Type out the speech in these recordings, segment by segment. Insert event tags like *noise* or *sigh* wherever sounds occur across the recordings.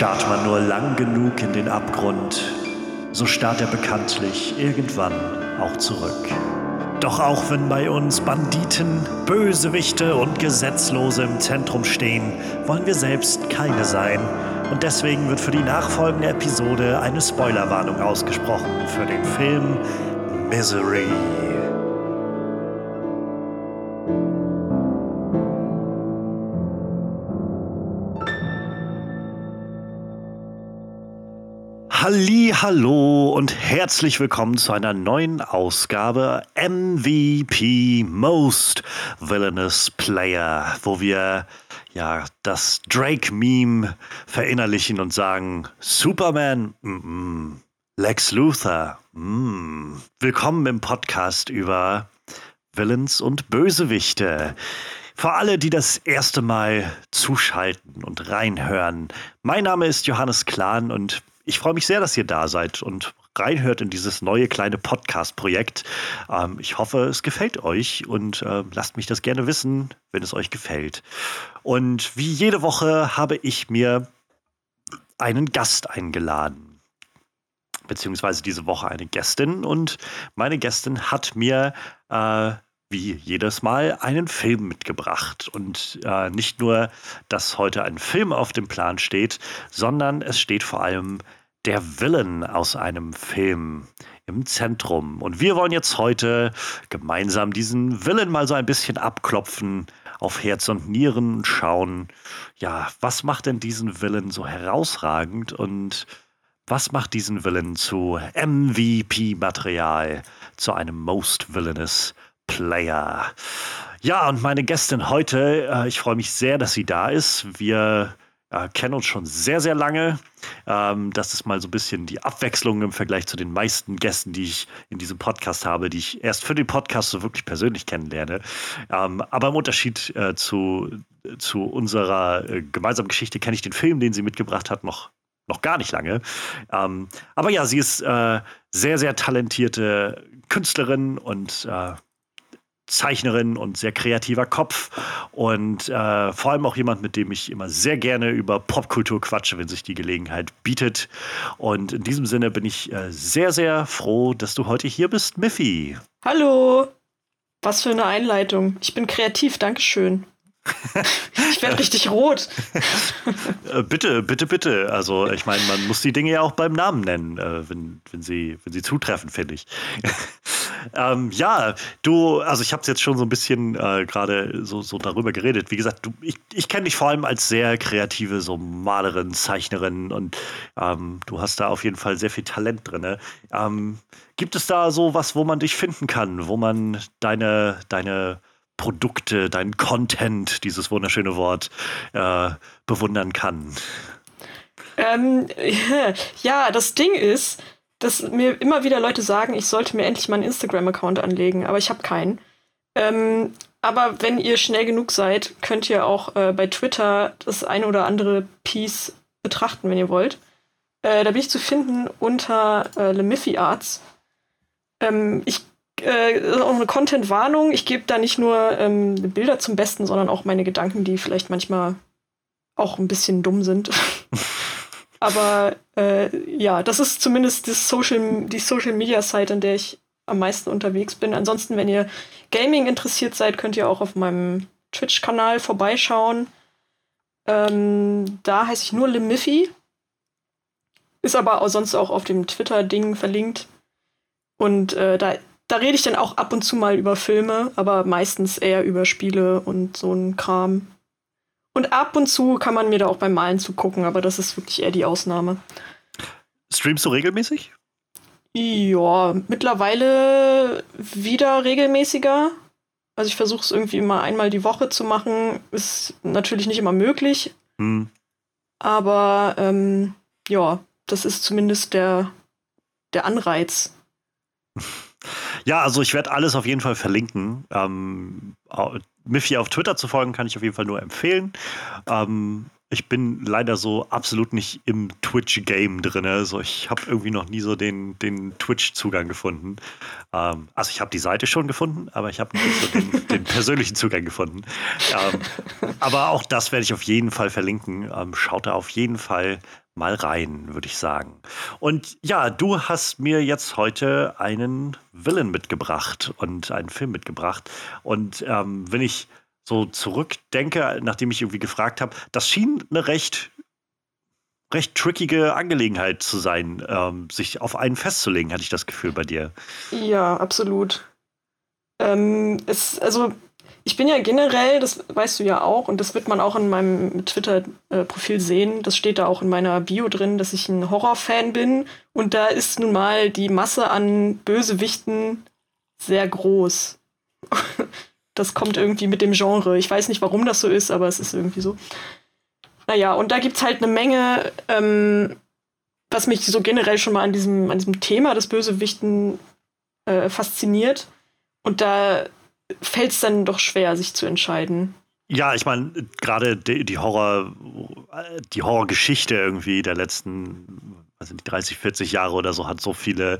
Starrt man nur lang genug in den Abgrund, so starrt er bekanntlich irgendwann auch zurück. Doch auch wenn bei uns Banditen, Bösewichte und Gesetzlose im Zentrum stehen, wollen wir selbst keine sein. Und deswegen wird für die nachfolgende Episode eine Spoilerwarnung ausgesprochen für den Film Misery. Halli, hallo und herzlich willkommen zu einer neuen Ausgabe MVP Most Villainous Player, wo wir ja das Drake-Meme verinnerlichen und sagen: Superman, mm -mm. Lex Luthor, mm. willkommen im Podcast über Villains und Bösewichte. Für alle, die das erste Mal zuschalten und reinhören, mein Name ist Johannes Klahn und ich freue mich sehr, dass ihr da seid und reinhört in dieses neue kleine Podcast-Projekt. Ähm, ich hoffe, es gefällt euch und äh, lasst mich das gerne wissen, wenn es euch gefällt. Und wie jede Woche habe ich mir einen Gast eingeladen. Beziehungsweise diese Woche eine Gästin. Und meine Gästin hat mir äh, wie jedes Mal einen Film mitgebracht. Und äh, nicht nur, dass heute ein Film auf dem Plan steht, sondern es steht vor allem der Villain aus einem Film im Zentrum. Und wir wollen jetzt heute gemeinsam diesen Villain mal so ein bisschen abklopfen, auf Herz und Nieren schauen. Ja, was macht denn diesen Villain so herausragend und was macht diesen Villain zu MVP-Material, zu einem Most Villainous Player. Ja, und meine Gästin heute, äh, ich freue mich sehr, dass sie da ist. Wir äh, kennen uns schon sehr, sehr lange. Ähm, das ist mal so ein bisschen die Abwechslung im Vergleich zu den meisten Gästen, die ich in diesem Podcast habe, die ich erst für den Podcast so wirklich persönlich kennenlerne. Ähm, aber im Unterschied äh, zu, zu unserer äh, gemeinsamen Geschichte kenne ich den Film, den sie mitgebracht hat, noch noch gar nicht lange. Ähm, aber ja, sie ist äh, sehr, sehr talentierte Künstlerin und äh, Zeichnerin und sehr kreativer Kopf und äh, vor allem auch jemand, mit dem ich immer sehr gerne über Popkultur quatsche, wenn sich die Gelegenheit bietet. Und in diesem Sinne bin ich äh, sehr, sehr froh, dass du heute hier bist, Miffy. Hallo. Was für eine Einleitung. Ich bin kreativ, Dankeschön. *laughs* Ich werde richtig rot. *laughs* Äh, bitte, bitte, bitte. Also, ich meine, man muss die Dinge ja auch beim Namen nennen, äh, wenn, wenn, sie, wenn sie zutreffen, finde ich. *laughs* ähm, ja, du, also ich habe jetzt schon so ein bisschen äh, gerade so, so darüber geredet. Wie gesagt, du, ich, ich kenne dich vor allem als sehr kreative so Malerin, Zeichnerin und ähm, du hast da auf jeden Fall sehr viel Talent drin. Ähm, gibt es da so was, wo man dich finden kann, wo man deine, deine Produkte, deinen Content, dieses wunderschöne Wort, äh, bewundern kann? Ähm, *laughs* ja, das Ding ist, dass mir immer wieder Leute sagen, ich sollte mir endlich mal einen Instagram-Account anlegen, aber ich habe keinen. Ähm, aber wenn ihr schnell genug seid, könnt ihr auch äh, bei Twitter das ein oder andere Piece betrachten, wenn ihr wollt. Äh, da bin ich zu finden unter äh, Lemiffy Arts. Ähm, ich äh, auch eine Content-Warnung. Ich gebe da nicht nur ähm, Bilder zum Besten, sondern auch meine Gedanken, die vielleicht manchmal auch ein bisschen dumm sind. *laughs* Aber äh, ja, das ist zumindest das Social, die Social Media Site, an der ich am meisten unterwegs bin. Ansonsten, wenn ihr Gaming interessiert seid, könnt ihr auch auf meinem Twitch-Kanal vorbeischauen. Ähm, da heiße ich nur Limiffy. Ist aber auch sonst auch auf dem Twitter-Ding verlinkt. Und äh, da da rede ich dann auch ab und zu mal über Filme, aber meistens eher über Spiele und so ein Kram. Und ab und zu kann man mir da auch beim Malen zugucken, aber das ist wirklich eher die Ausnahme. Streamst du regelmäßig? Ja, mittlerweile wieder regelmäßiger. Also ich versuche es irgendwie immer einmal die Woche zu machen. Ist natürlich nicht immer möglich. Hm. Aber ähm, ja, das ist zumindest der, der Anreiz. *laughs* Ja, also ich werde alles auf jeden Fall verlinken. Ähm, Miffy auf Twitter zu folgen, kann ich auf jeden Fall nur empfehlen. Ähm, ich bin leider so absolut nicht im Twitch-Game drin. Also ich habe irgendwie noch nie so den, den Twitch-Zugang gefunden. Ähm, also ich habe die Seite schon gefunden, aber ich habe nicht so den, *laughs* den, persönlichen Zugang gefunden. Ähm, aber auch das werde ich auf jeden Fall verlinken. Ähm, schaut da auf jeden Fall mal rein, würde ich sagen. Und ja, du hast mir jetzt heute einen Villain mitgebracht und einen Film mitgebracht. Und ähm, wenn ich so zurückdenke, nachdem ich irgendwie gefragt habe, das schien eine recht recht trickige Angelegenheit zu sein, ähm, sich auf einen festzulegen, hatte ich das Gefühl bei dir. Ja, absolut. Ähm, es, also ich bin ja generell, das weißt du ja auch, und das wird man auch in meinem Twitter-Profil sehen, das steht da auch in meiner Bio drin, dass ich ein Horrorfan bin. Und da ist nun mal die Masse an Bösewichten sehr groß. *laughs* das kommt irgendwie mit dem Genre. Ich weiß nicht, warum das so ist, aber es ist irgendwie so. Naja, und da gibt es halt eine Menge, ähm, was mich so generell schon mal an diesem, an diesem Thema des Bösewichten äh, fasziniert. Und da fällt es dann doch schwer, sich zu entscheiden. Ja, ich meine, gerade die, die, Horror, die Horrorgeschichte irgendwie der letzten, also die 30, 40 Jahre oder so, hat so viele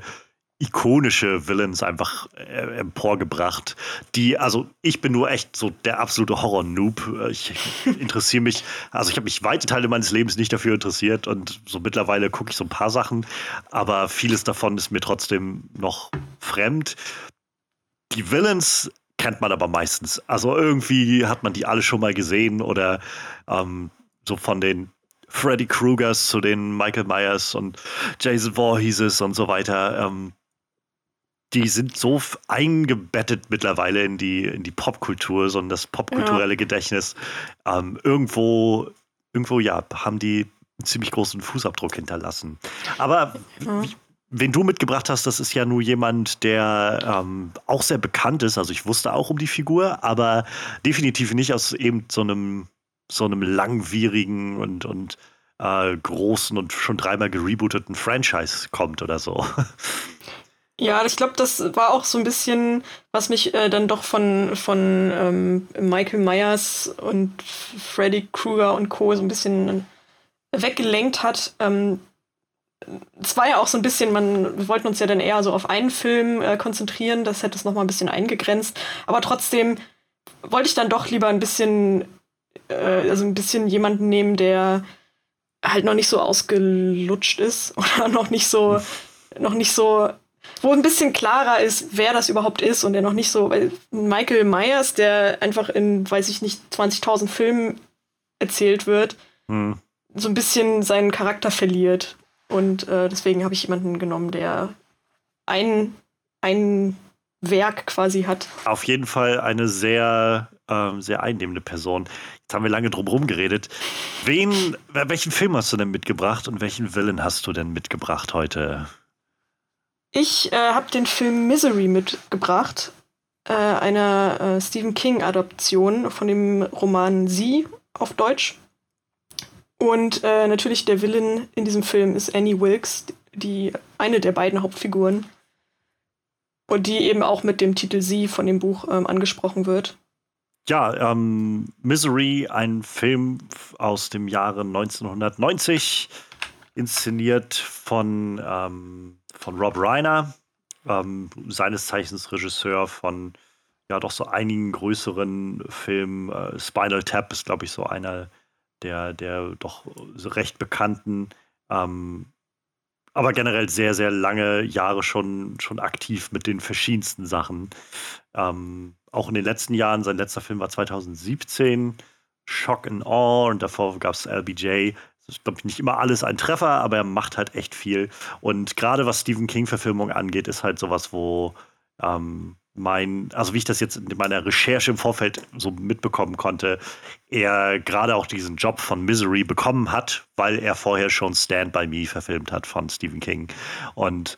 ikonische Villains einfach äh, emporgebracht, die, also ich bin nur echt so der absolute Horror-Noob. Ich interessiere mich, also ich habe mich weite Teile meines Lebens nicht dafür interessiert und so mittlerweile gucke ich so ein paar Sachen, aber vieles davon ist mir trotzdem noch fremd. Die Villains kennt man aber meistens. Also irgendwie hat man die alle schon mal gesehen oder ähm, so von den Freddy Krugers zu den Michael Myers und Jason Voorheeses und so weiter. Ähm, die sind so eingebettet mittlerweile in die, in die Popkultur, so in das popkulturelle ja. Gedächtnis. Ähm, irgendwo, irgendwo, ja, haben die einen ziemlich großen Fußabdruck hinterlassen. Aber ja wen du mitgebracht hast, das ist ja nur jemand, der ähm, auch sehr bekannt ist. Also ich wusste auch um die Figur, aber definitiv nicht aus eben so einem, so einem langwierigen und, und äh, großen und schon dreimal gerebooteten Franchise kommt oder so. *laughs* Ja, ich glaube, das war auch so ein bisschen, was mich äh, dann doch von, von ähm, Michael Myers und Freddy Krueger und Co. so ein bisschen weggelenkt hat. Ähm, es war ja auch so ein bisschen, man, wir wollten uns ja dann eher so auf einen Film äh, konzentrieren, das hätte es nochmal ein bisschen eingegrenzt. Aber trotzdem wollte ich dann doch lieber ein bisschen, äh, also ein bisschen jemanden nehmen, der halt noch nicht so ausgelutscht ist *laughs* oder noch nicht so, noch nicht so, wo ein bisschen klarer ist, wer das überhaupt ist und der noch nicht so, weil Michael Myers, der einfach in, weiß ich nicht, 20.000 Filmen erzählt wird, hm. so ein bisschen seinen Charakter verliert. Und äh, deswegen habe ich jemanden genommen, der ein, ein Werk quasi hat. Auf jeden Fall eine sehr, äh, sehr einnehmende Person. Jetzt haben wir lange drum herum geredet. Wen, welchen Film hast du denn mitgebracht und welchen Villain hast du denn mitgebracht heute? Ich äh, habe den Film Misery mitgebracht, äh, eine äh, Stephen King-Adaption von dem Roman Sie auf Deutsch. Und äh, natürlich der Villain in diesem Film ist Annie Wilkes, die eine der beiden Hauptfiguren. Und die eben auch mit dem Titel Sie von dem Buch ähm, angesprochen wird. Ja, ähm, Misery, ein Film aus dem Jahre 1990, inszeniert von, ähm, von Rob Reiner, ähm, seines Zeichens Regisseur von ja doch so einigen größeren Filmen. Äh, Spinal Tap ist, glaube ich, so einer der, der doch recht bekannten, ähm, aber generell sehr, sehr lange Jahre schon, schon aktiv mit den verschiedensten Sachen. Ähm, auch in den letzten Jahren, sein letzter Film war 2017, Shock and Awe, und davor gab es LBJ. Das ist, glaube ich, nicht immer alles ein Treffer, aber er macht halt echt viel. Und gerade was Stephen King-Verfilmung angeht, ist halt sowas, wo ähm, mein, also wie ich das jetzt in meiner Recherche im Vorfeld so mitbekommen konnte, er gerade auch diesen Job von Misery bekommen hat, weil er vorher schon Stand By Me verfilmt hat von Stephen King. Und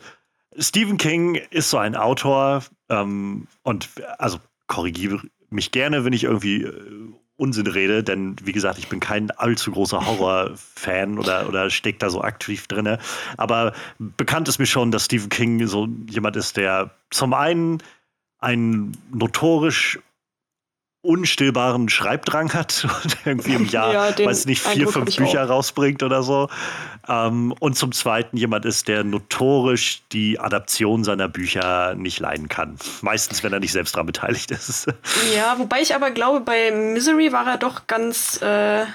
Stephen King ist so ein Autor ähm, und also korrigiere mich gerne, wenn ich irgendwie äh, Unsinn rede, denn wie gesagt, ich bin kein allzu großer Horror-Fan *laughs* oder, oder stecke da so aktiv drin. Aber bekannt ist mir schon, dass Stephen King so jemand ist, der zum einen einen notorisch unstillbaren Schreibdrang hat *laughs* und irgendwie im Jahr, ja, weiß nicht, vier, Eindruck fünf Bücher auch. rausbringt oder so. Ähm, und zum Zweiten jemand ist, der notorisch die Adaption seiner Bücher nicht leiden kann. Meistens, wenn er nicht selbst daran beteiligt ist. Ja, wobei ich aber glaube, bei Misery war er doch ganz, äh,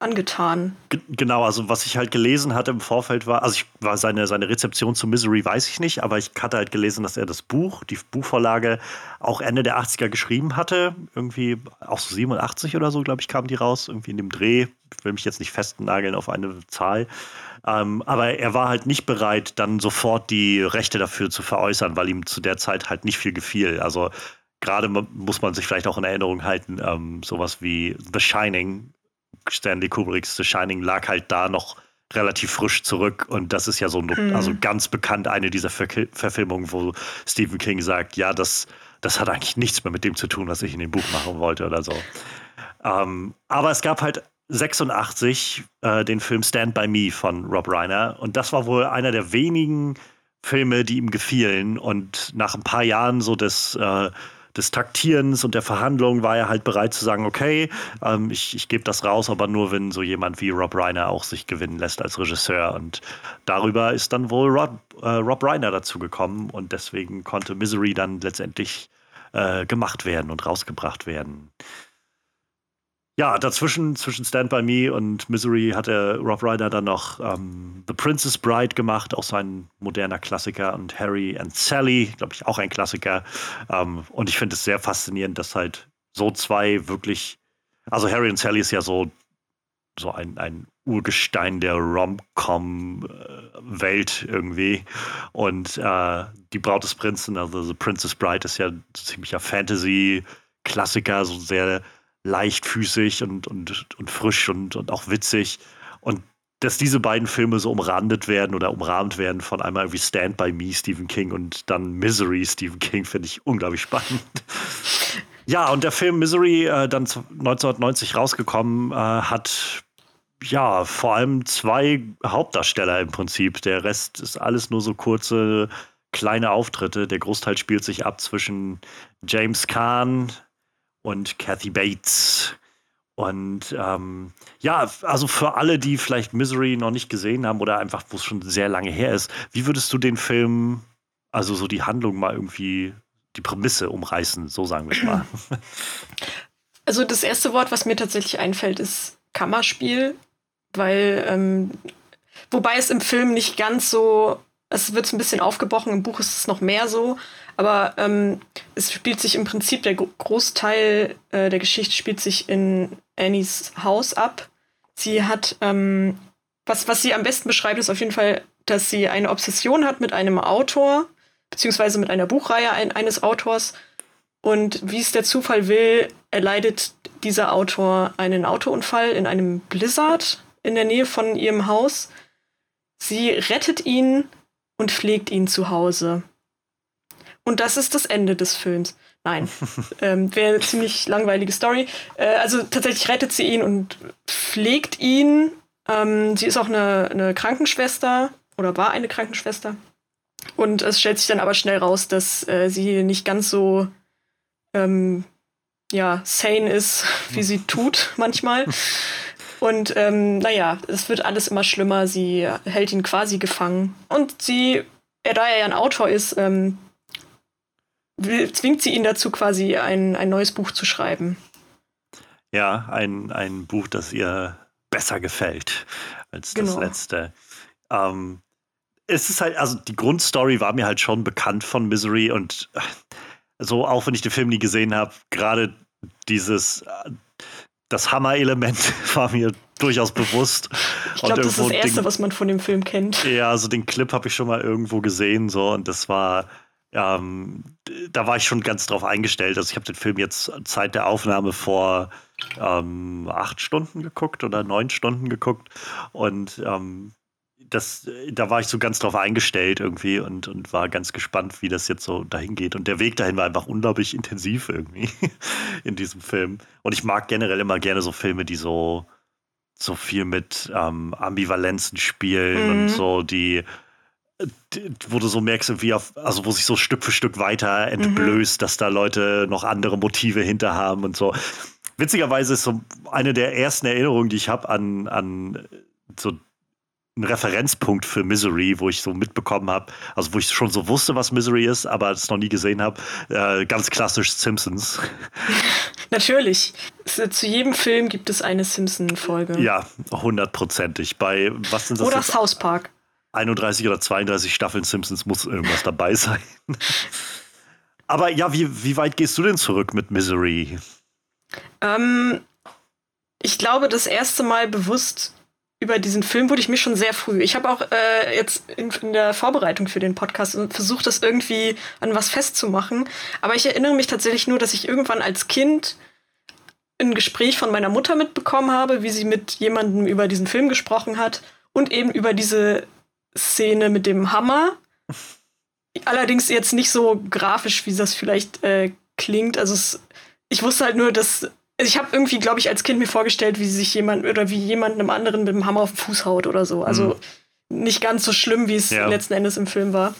angetan. G genau, also was ich halt gelesen hatte im Vorfeld war, also ich war seine, seine Rezeption zu Misery weiß ich nicht, aber ich hatte halt gelesen, dass er das Buch, die Buchvorlage auch Ende der 80er geschrieben hatte. Irgendwie auch so 87 oder so, glaube ich, kam die raus, irgendwie in dem Dreh. Ich will mich jetzt nicht festnageln auf eine Zahl. Ähm, aber er war halt nicht bereit, dann sofort die Rechte dafür zu veräußern, weil ihm zu der Zeit halt nicht viel gefiel. Also gerade muss man sich vielleicht auch in Erinnerung halten, ähm, sowas wie The Shining Stanley Kubricks The Shining lag halt da noch relativ frisch zurück und das ist ja so mhm. also ganz bekannt eine dieser Ver Verfilmungen, wo Stephen King sagt, ja, das, das hat eigentlich nichts mehr mit dem zu tun, was ich in dem Buch machen wollte oder so. Ähm, aber es gab halt 86 äh, den Film Stand By Me von Rob Reiner und das war wohl einer der wenigen Filme, die ihm gefielen und nach ein paar Jahren so des äh, des Taktierens und der Verhandlungen war er halt bereit zu sagen, okay, ähm, ich, ich gebe das raus, aber nur, wenn so jemand wie Rob Reiner auch sich gewinnen lässt als Regisseur. Und darüber ist dann wohl Rob, äh, Rob Reiner dazu gekommen und deswegen konnte Misery dann letztendlich äh, gemacht werden und rausgebracht werden ja, dazwischen, zwischen Stand By Me und Misery hat der Rob Ryder dann noch ähm, The Princess Bride gemacht, auch sein moderner Klassiker, und Harry and Sally, glaube ich, auch ein Klassiker. Ähm, und ich finde es sehr faszinierend, dass halt so zwei wirklich, also Harry und Sally ist ja so, so ein, ein Urgestein der Rom-Com-Welt irgendwie. Und äh, die Braut des Prinzen, also The Princess Bride, ist ja ziemlicher Fantasy-Klassiker, so sehr leichtfüßig und, und, und frisch und, und auch witzig. Und dass diese beiden Filme so umrandet werden oder umrahmt werden von einmal wie Stand By Me, Stephen King und dann Misery, Stephen King, finde ich unglaublich spannend. *laughs* ja, und der Film Misery, äh, dann 1990 rausgekommen, äh, hat ja vor allem zwei Hauptdarsteller im Prinzip. Der Rest ist alles nur so kurze, kleine Auftritte. Der Großteil spielt sich ab zwischen James Caan, und Kathy Bates. Und ähm, ja, also für alle, die vielleicht Misery noch nicht gesehen haben oder einfach, wo es schon sehr lange her ist, wie würdest du den Film, also so die Handlung mal irgendwie, die Prämisse umreißen, so sagen wir es mal? *clears throat* Also das erste Wort, was mir tatsächlich einfällt, ist Kammerspiel, weil ähm, wobei es im Film nicht ganz so, es wird ein bisschen aufgebrochen, im Buch ist es noch mehr so, aber ähm, es spielt sich im Prinzip, der Großteil äh, der Geschichte spielt sich in Annies Haus ab. Sie hat, ähm, was, was sie am besten beschreibt, ist auf jeden Fall, dass sie eine Obsession hat mit einem Autor, beziehungsweise mit einer Buchreihe ein, eines Autors. Und wie es der Zufall will, erleidet dieser Autor einen Autounfall in einem Blizzard in der Nähe von ihrem Haus. Sie rettet ihn und pflegt ihn zu Hause. Und das ist das Ende des Films. Nein, *laughs* ähm, wäre eine ziemlich langweilige Story. Äh, also tatsächlich rettet sie ihn und pflegt ihn. Ähm, sie ist auch eine, eine Krankenschwester oder war eine Krankenschwester. Und es stellt sich dann aber schnell raus, dass äh, sie nicht ganz so ähm, ja, sane ist, *laughs* wie sie *laughs* tut manchmal. Und ähm, naja, es wird alles immer schlimmer. Sie hält ihn quasi gefangen. Und sie, er, da er ja ein Autor ist, ähm, zwingt sie ihn dazu, quasi ein, ein neues Buch zu schreiben. Ja, ein, ein Buch, das ihr besser gefällt als das genau. letzte. Ähm, es ist halt, also die Grundstory war mir halt schon bekannt von Misery und so, auch wenn ich den Film nie gesehen habe, gerade dieses, das Hammer-Element *laughs* war mir durchaus bewusst. Ich glaube, das ist das Erste, den, was man von dem Film kennt. Ja, also den Clip habe ich schon mal irgendwo gesehen, so, und das war ähm, da war ich schon ganz drauf eingestellt. Also ich habe den Film jetzt Zeit der Aufnahme vor ähm, acht Stunden geguckt oder neun Stunden geguckt. Und ähm, das, da war ich so ganz drauf eingestellt irgendwie und, und war ganz gespannt, wie das jetzt so dahin geht. Und der Weg dahin war einfach unglaublich intensiv irgendwie *laughs* in diesem Film. Und ich mag generell immer gerne so Filme, die so, so viel mit ähm, Ambivalenzen spielen mhm. und so, die wo du so merkst, wie auf, also wo sich so Stück für Stück weiter entblößt, mhm. dass da Leute noch andere Motive hinter haben und so. Witzigerweise ist so eine der ersten Erinnerungen, die ich habe an, an so ein Referenzpunkt für Misery, wo ich so mitbekommen habe, also wo ich schon so wusste, was Misery ist, aber es noch nie gesehen habe. Äh, ganz klassisch Simpsons. *laughs* Natürlich. Zu jedem Film gibt es eine Simpson-Folge. Ja, hundertprozentig. Bei was sind das? Oder South Park. 31 oder 32 Staffeln Simpsons muss irgendwas dabei sein. *laughs* aber ja, wie, wie weit gehst du denn zurück mit Misery? Ähm, ich glaube, das erste Mal bewusst über diesen Film wurde ich mir schon sehr früh. Ich habe auch äh, jetzt in, in, der Vorbereitung für den Podcast versucht, das irgendwie an was festzumachen. Aber ich erinnere mich tatsächlich nur, dass ich irgendwann als Kind ein Gespräch von meiner Mutter mitbekommen habe, wie sie mit jemandem über diesen Film gesprochen hat und eben über diese Szene mit dem Hammer. Allerdings jetzt nicht so grafisch, wie das vielleicht äh, klingt. Also es, ich wusste halt nur, dass ich habe irgendwie, glaube ich, als Kind mir vorgestellt, wie sich jemand oder wie jemand einem anderen mit dem Hammer auf den Fuß haut oder so. Also mhm. nicht ganz so schlimm, wie es ja. letzten Endes im Film war.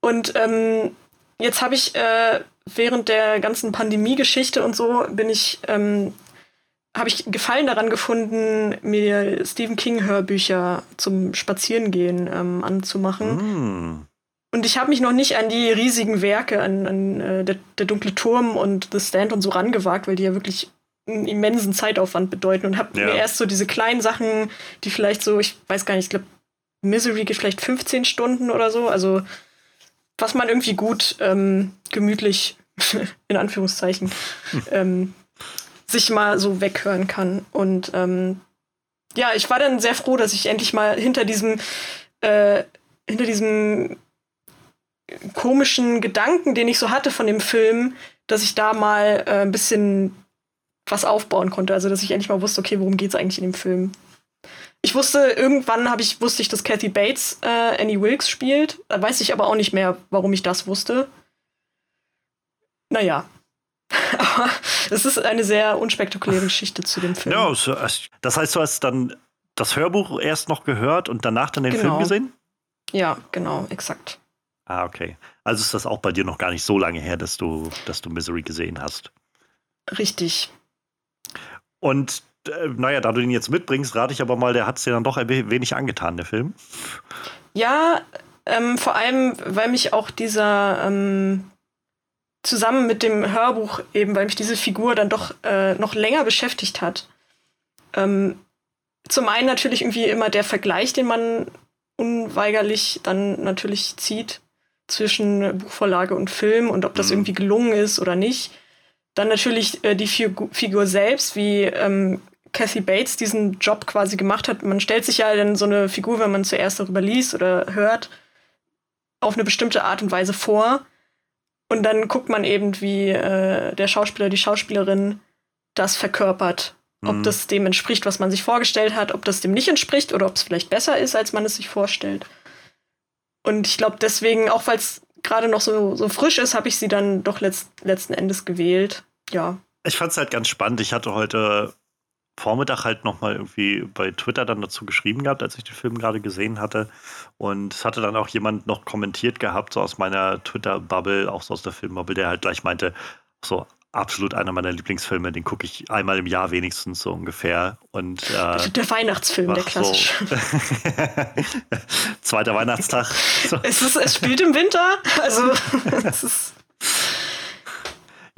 Und ähm, jetzt habe ich äh, während der ganzen Pandemie-Geschichte und so bin ich ähm, habe ich Gefallen daran gefunden, mir Stephen King Hörbücher zum Spazierengehen ähm, anzumachen. Mm. Und ich habe mich noch nicht an die riesigen Werke, an, an äh, der, der, dunkle Turm und The Stand und so rangewagt, weil die ja wirklich einen immensen Zeitaufwand bedeuten und habe ja. mir erst so diese kleinen Sachen, die vielleicht so, ich weiß gar nicht, ich glaube, Misery geht vielleicht 15 Stunden oder so, also was man irgendwie gut ähm, gemütlich, *laughs* in Anführungszeichen, hm. *laughs* ähm, sich mal so weghören kann. Und ähm, ja, ich war dann sehr froh, dass ich endlich mal hinter diesem, äh, hinter diesem komischen Gedanken, den ich so hatte von dem Film, dass ich da mal äh, ein bisschen was aufbauen konnte. Also dass ich endlich mal wusste, okay, worum geht es eigentlich in dem Film? Ich wusste, irgendwann habe ich, wusste ich, dass Kathy Bates äh, Annie Wilkes spielt. Da weiß ich aber auch nicht mehr, warum ich das wusste. Naja. *laughs* aber es ist eine sehr unspektakuläre Geschichte zu dem Film. Ja, das heißt, du hast dann das Hörbuch erst noch gehört und danach dann den genau. Film gesehen? Ja, genau, exakt. Ah, okay. Also ist das auch bei dir noch gar nicht so lange her, dass du, dass du Misery gesehen hast. Richtig. Und äh, naja, da du den jetzt mitbringst, rate ich aber mal, der hat es dir dann doch ein wenig angetan, der Film. Ja, ähm, vor allem, weil mich auch dieser ähm, zusammen mit dem Hörbuch eben, weil mich diese Figur dann doch äh, noch länger beschäftigt hat. Ähm, zum einen natürlich irgendwie immer der Vergleich, den man unweigerlich dann natürlich zieht zwischen Buchvorlage und Film und ob das mhm. irgendwie gelungen ist oder nicht. Dann natürlich äh, die Figur, Figur selbst, wie ähm, Kathy Bates diesen Job quasi gemacht hat. Man stellt sich ja dann so eine Figur, wenn man zuerst darüber liest oder hört, auf eine bestimmte Art und Weise vor. Und dann guckt man eben, wie äh, der Schauspieler, die Schauspielerin das verkörpert. Ob mhm. das dem entspricht, was man sich vorgestellt hat, ob das dem nicht entspricht oder ob es vielleicht besser ist, als man es sich vorstellt. Und ich glaube deswegen, auch weil es gerade noch so, so frisch ist, habe ich sie dann doch letzt, letzten Endes gewählt. Ja. Ich fand es halt ganz spannend. Ich hatte heute Vormittag halt nochmal irgendwie bei Twitter dann dazu geschrieben gehabt, als ich den Film gerade gesehen hatte. Und es hatte dann auch jemand noch kommentiert gehabt, so aus meiner Twitter-Bubble, auch so aus der Filmbubble, der halt gleich meinte, so, absolut einer meiner Lieblingsfilme. Den gucke ich einmal im Jahr wenigstens so ungefähr. Und, äh, der Weihnachtsfilm, der klassische. So *laughs* Zweiter Weihnachtstag. So. *laughs* Es, ist, es spielt im Winter. Also *laughs* es ist.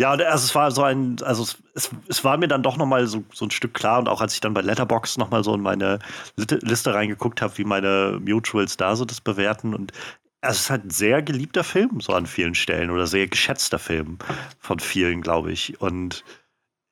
Ja, also es war so ein, also es, es war mir dann doch noch mal so, so ein Stück klar und auch als ich dann bei Letterbox noch mal so in meine Liste reingeguckt habe, wie meine Mutuals da so das bewerten und es ist halt ein sehr geliebter Film, so an vielen Stellen, oder sehr geschätzter Film von vielen, glaube ich. Und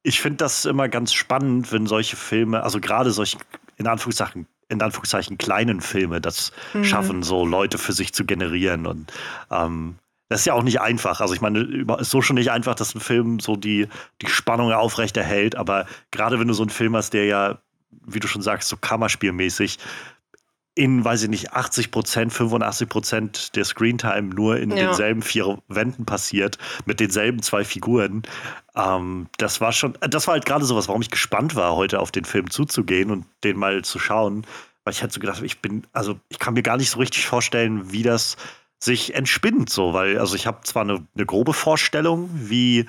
ich finde das immer ganz spannend, wenn solche Filme, also gerade solche, in Anführungszeichen, in Anführungszeichen kleinen Filme, das mhm. schaffen, so Leute für sich zu generieren. Und ähm, das ist ja auch nicht einfach. Also ich meine, es ist so schon nicht einfach, dass ein Film so die, die Spannung aufrechterhält. Aber gerade wenn du so einen Film hast, der ja, wie du schon sagst, so kammerspielmäßig in, weiß ich nicht, 80 Prozent, 85 Prozent der Screentime nur in ja. denselben vier Wänden passiert, mit denselben zwei Figuren. Ähm, das war schon, das war halt gerade sowas, warum ich gespannt war, heute auf den Film zuzugehen und den mal zu schauen. Weil ich halt so gedacht habe, ich bin, also ich kann mir gar nicht so richtig vorstellen, wie das sich entspinnt, so, weil, also ich habe zwar eine, eine grobe Vorstellung, wie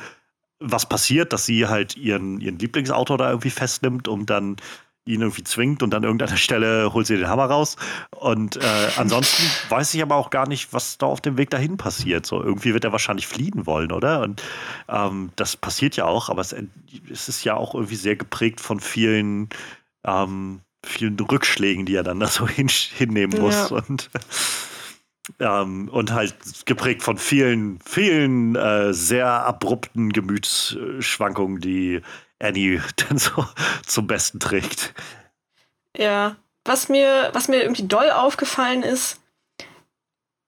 was passiert, dass sie halt ihren, ihren Lieblingsautor da irgendwie festnimmt, um dann ihn irgendwie zwingt und an irgendeiner *laughs* Stelle holt sie den Hammer raus. Und äh, ansonsten *laughs* weiß ich aber auch gar nicht, was da auf dem Weg dahin passiert. So irgendwie wird er wahrscheinlich fliehen wollen, oder? Und ähm, das passiert ja auch, aber es, es, ist ja auch irgendwie sehr geprägt von vielen, ähm, vielen Rückschlägen, die er dann da so *laughs* hin, hinnehmen muss. Ja. Und ähm, und halt geprägt von vielen, vielen äh, sehr abrupten Gemütsschwankungen, die Annie *laughs* dann so zum Besten trägt. Ja, was mir, was mir irgendwie doll aufgefallen ist,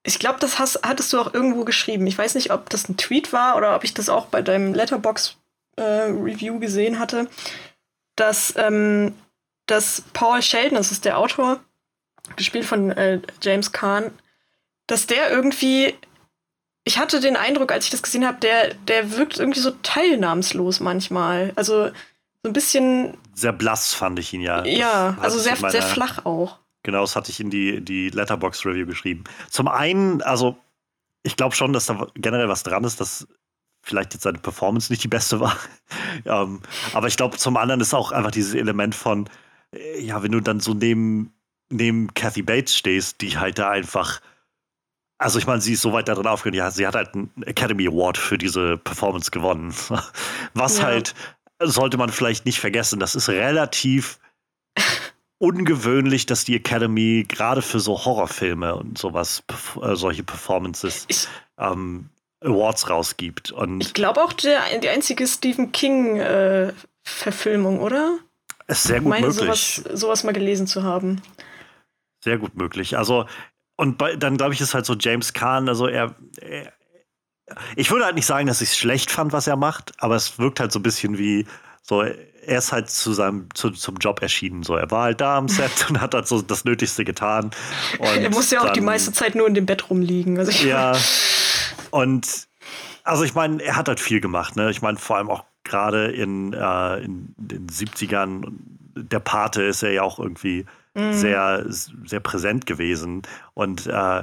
ich glaube, das hast, hattest du auch irgendwo geschrieben. Ich weiß nicht, ob das ein Tweet war oder ob ich das auch bei deinem Letterbox-Review äh, gesehen hatte, dass, ähm, dass Paul Sheldon, das ist der Autor, gespielt von äh, James Kahn, dass der irgendwie ich hatte den Eindruck, als ich das gesehen habe, der, der wirkt irgendwie so teilnahmslos manchmal. Also so ein bisschen. Sehr blass fand ich ihn ja. Ja, also sehr, meiner, sehr flach auch. Genau, das hatte ich in die, die Letterbox-Review geschrieben. Zum einen, also ich glaube schon, dass da generell was dran ist, dass vielleicht jetzt seine Performance nicht die beste war. *laughs* ähm, aber ich glaube, zum anderen ist auch einfach dieses Element von, äh, ja, wenn du dann so neben, neben Kathy Bates stehst, die halt da einfach also ich meine, sie ist so weit darin aufgehört, ja, sie hat halt einen Academy Award für diese Performance gewonnen. *laughs* Was ja. halt, sollte man vielleicht nicht vergessen, das ist relativ *laughs* ungewöhnlich, dass die Academy gerade für so Horrorfilme und sowas, äh, solche Performances ähm, Awards rausgibt. Und ich glaube auch der, die einzige Stephen King-Verfilmung, äh, oder? Ist sehr gut ich meine, möglich. Sowas, sowas mal gelesen zu haben. Sehr gut möglich. Also und bei, dann glaube ich, ist halt so James Kahn, also er, er ich würde halt nicht sagen, dass ich es schlecht fand, was er macht, aber es wirkt halt so ein bisschen wie so, er ist halt zu seinem, zu, zum Job erschienen. So, er war halt da am Set *laughs* und hat halt so das Nötigste getan. Und er muss ja auch dann, die meiste Zeit nur in dem Bett rumliegen. Also ja. Und also ich meine, er hat halt viel gemacht, ne? Ich meine, vor allem auch gerade in, äh, in den 70ern, der Pate ist er ja auch irgendwie mhm. sehr, sehr präsent gewesen. Und äh,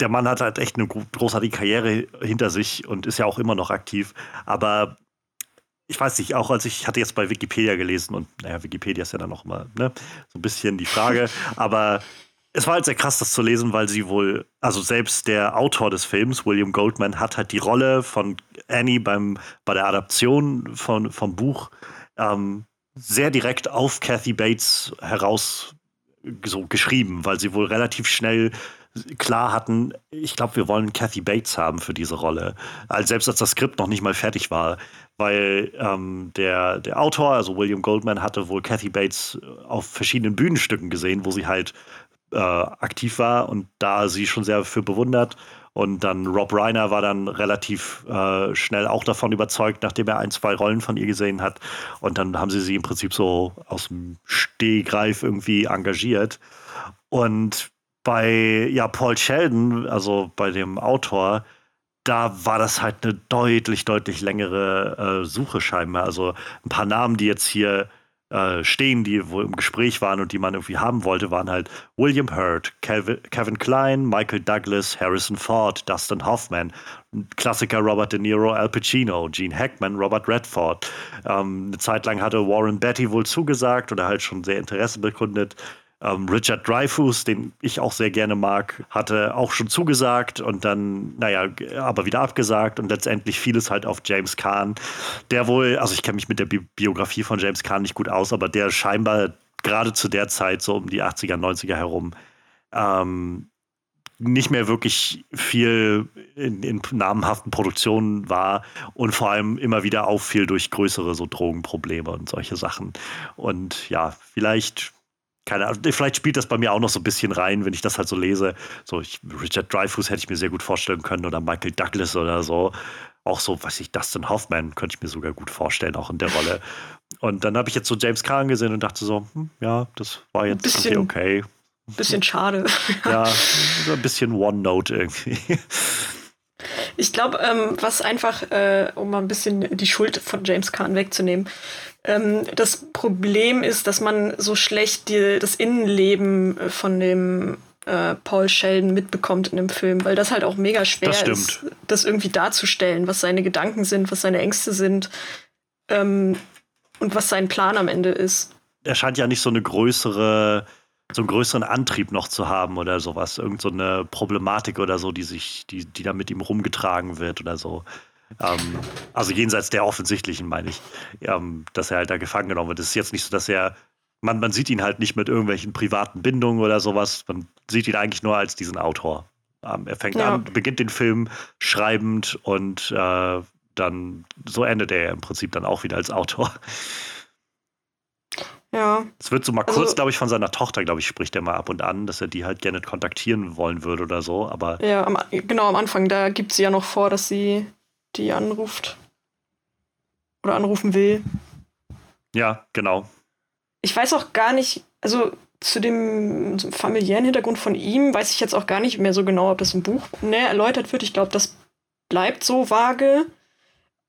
der Mann hat halt echt eine großartige Karriere hinter sich und ist ja auch immer noch aktiv. Aber ich weiß nicht, auch als ich hatte jetzt bei Wikipedia gelesen und naja, Wikipedia ist ja dann noch mal ne, so ein bisschen die Frage, *laughs* aber es war halt sehr krass, das zu lesen, weil sie wohl, also selbst der Autor des Films, William Goldman, hat halt die Rolle von Annie beim, bei der Adaption von, vom Buch ähm, sehr direkt auf Kathy Bates heraus so geschrieben, weil sie wohl relativ schnell klar hatten, ich glaube, wir wollen Kathy Bates haben für diese Rolle. Also selbst als das Skript noch nicht mal fertig war, weil ähm, der, der Autor, also William Goldman, hatte wohl Kathy Bates auf verschiedenen Bühnenstücken gesehen, wo sie halt äh, aktiv war und da sie schon sehr für bewundert und dann Rob Reiner war dann relativ äh, schnell auch davon überzeugt, nachdem er ein, zwei Rollen von ihr gesehen hat. Und dann haben sie sie im Prinzip so aus dem Stehgreif irgendwie engagiert. Und bei ja, Paul Sheldon, also bei dem Autor, da war das halt eine deutlich, deutlich längere äh, Suche scheinbar. Also ein paar Namen, die jetzt hier äh, stehen, die wohl im Gespräch waren und die man irgendwie haben wollte, waren halt William Hurt, Kevin, Kevin Klein, Michael Douglas, Harrison Ford, Dustin Hoffman, Klassiker Robert De Niro, Al Pacino, Gene Hackman, Robert Redford. Ähm, eine Zeit lang hatte Warren Betty wohl zugesagt oder halt schon sehr Interesse bekundet. Ähm, Richard Dreyfuss, den ich auch sehr gerne mag, hatte auch schon zugesagt und dann, naja, aber wieder abgesagt und letztendlich fiel es halt auf James Kahn, der wohl, also ich kenne mich mit der Bi Biografie von James Kahn nicht gut aus, aber der scheinbar gerade zu der Zeit, so um die 80er, 90er herum, ähm, nicht mehr wirklich viel in, in, namhaften Produktionen war und vor allem immer wieder auffiel durch größere so Drogenprobleme und solche Sachen. Und ja, vielleicht keine Ahnung, vielleicht spielt das bei mir auch noch so ein bisschen rein, wenn ich das halt so lese. So, ich, Richard Dreyfuss hätte ich mir sehr gut vorstellen können oder Michael Douglas oder so. Auch so, weiß ich, Dustin Hoffman könnte ich mir sogar gut vorstellen, auch in der Rolle. Und dann habe ich jetzt so James Caan gesehen und dachte so, hm, ja, das war jetzt bisschen, okay. Bisschen schade. *laughs* ja, so ein bisschen One-Note irgendwie. Ich glaube, ähm, was einfach, äh, um mal ein bisschen die Schuld von James Caan wegzunehmen, ähm, das Problem ist, dass man so schlecht die, das Innenleben von dem äh, Paul Sheldon mitbekommt in dem Film, weil das halt auch mega schwer das ist, das irgendwie darzustellen, was seine Gedanken sind, was seine Ängste sind ähm, und was sein Plan am Ende ist. er scheint ja nicht so eine größere, so einen größeren Antrieb noch zu haben oder sowas. Irgend so eine Problematik oder so, die sich, die, die da mit ihm rumgetragen wird oder so. Ähm, also jenseits der offensichtlichen, meine ich, ähm, dass er halt da gefangen genommen wird. Es ist jetzt nicht so, dass er, man, man sieht ihn halt nicht mit irgendwelchen privaten Bindungen oder sowas. Man sieht ihn eigentlich nur als diesen Autor. Ähm, er fängt ja. an, beginnt den Film schreibend und äh, dann so endet er im Prinzip dann auch wieder als Autor. Ja. Es wird so mal also, kurz, glaube ich, von seiner Tochter, glaube ich, spricht er mal ab und an, dass er die halt gerne kontaktieren wollen würde oder so, aber. Ja, am, genau am Anfang, da gibt sie ja noch vor, dass sie die anruft. Oder anrufen will. Ja, genau. Ich weiß auch gar nicht, also zu dem familiären Hintergrund von ihm weiß ich jetzt auch gar nicht mehr so genau, ob das im Buch näher erläutert wird. Ich glaube, das bleibt so vage.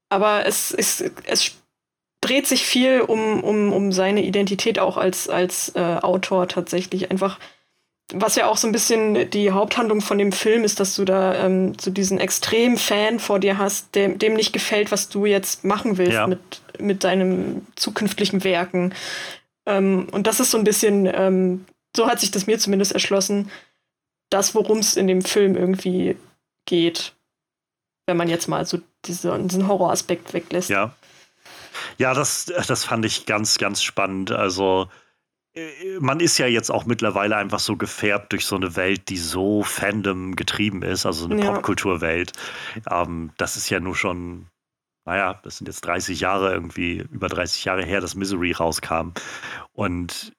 Aber es, es, es dreht sich viel um, um, um seine Identität auch als, als äh, Autor tatsächlich. Einfach, was ja auch so ein bisschen die Haupthandlung von dem Film ist, dass du da ähm, so diesen extremen Fan vor dir hast, dem, dem nicht gefällt, was du jetzt machen willst ja. mit, mit deinem zukünftigen Werken. Ähm, und das ist so ein bisschen, ähm, so hat sich das mir zumindest erschlossen, das, worum es in dem Film irgendwie geht. Wenn man jetzt mal so diese, diesen Horroraspekt weglässt. Ja. Ja, das, das fand ich ganz, ganz spannend. Also, man ist ja jetzt auch mittlerweile einfach so gefärbt durch so eine Welt, die so Fandom getrieben ist, also eine ja. Popkulturwelt. Ähm, das ist ja nur schon, naja, das sind jetzt 30 Jahre irgendwie, über 30 Jahre her, dass Misery rauskam. Und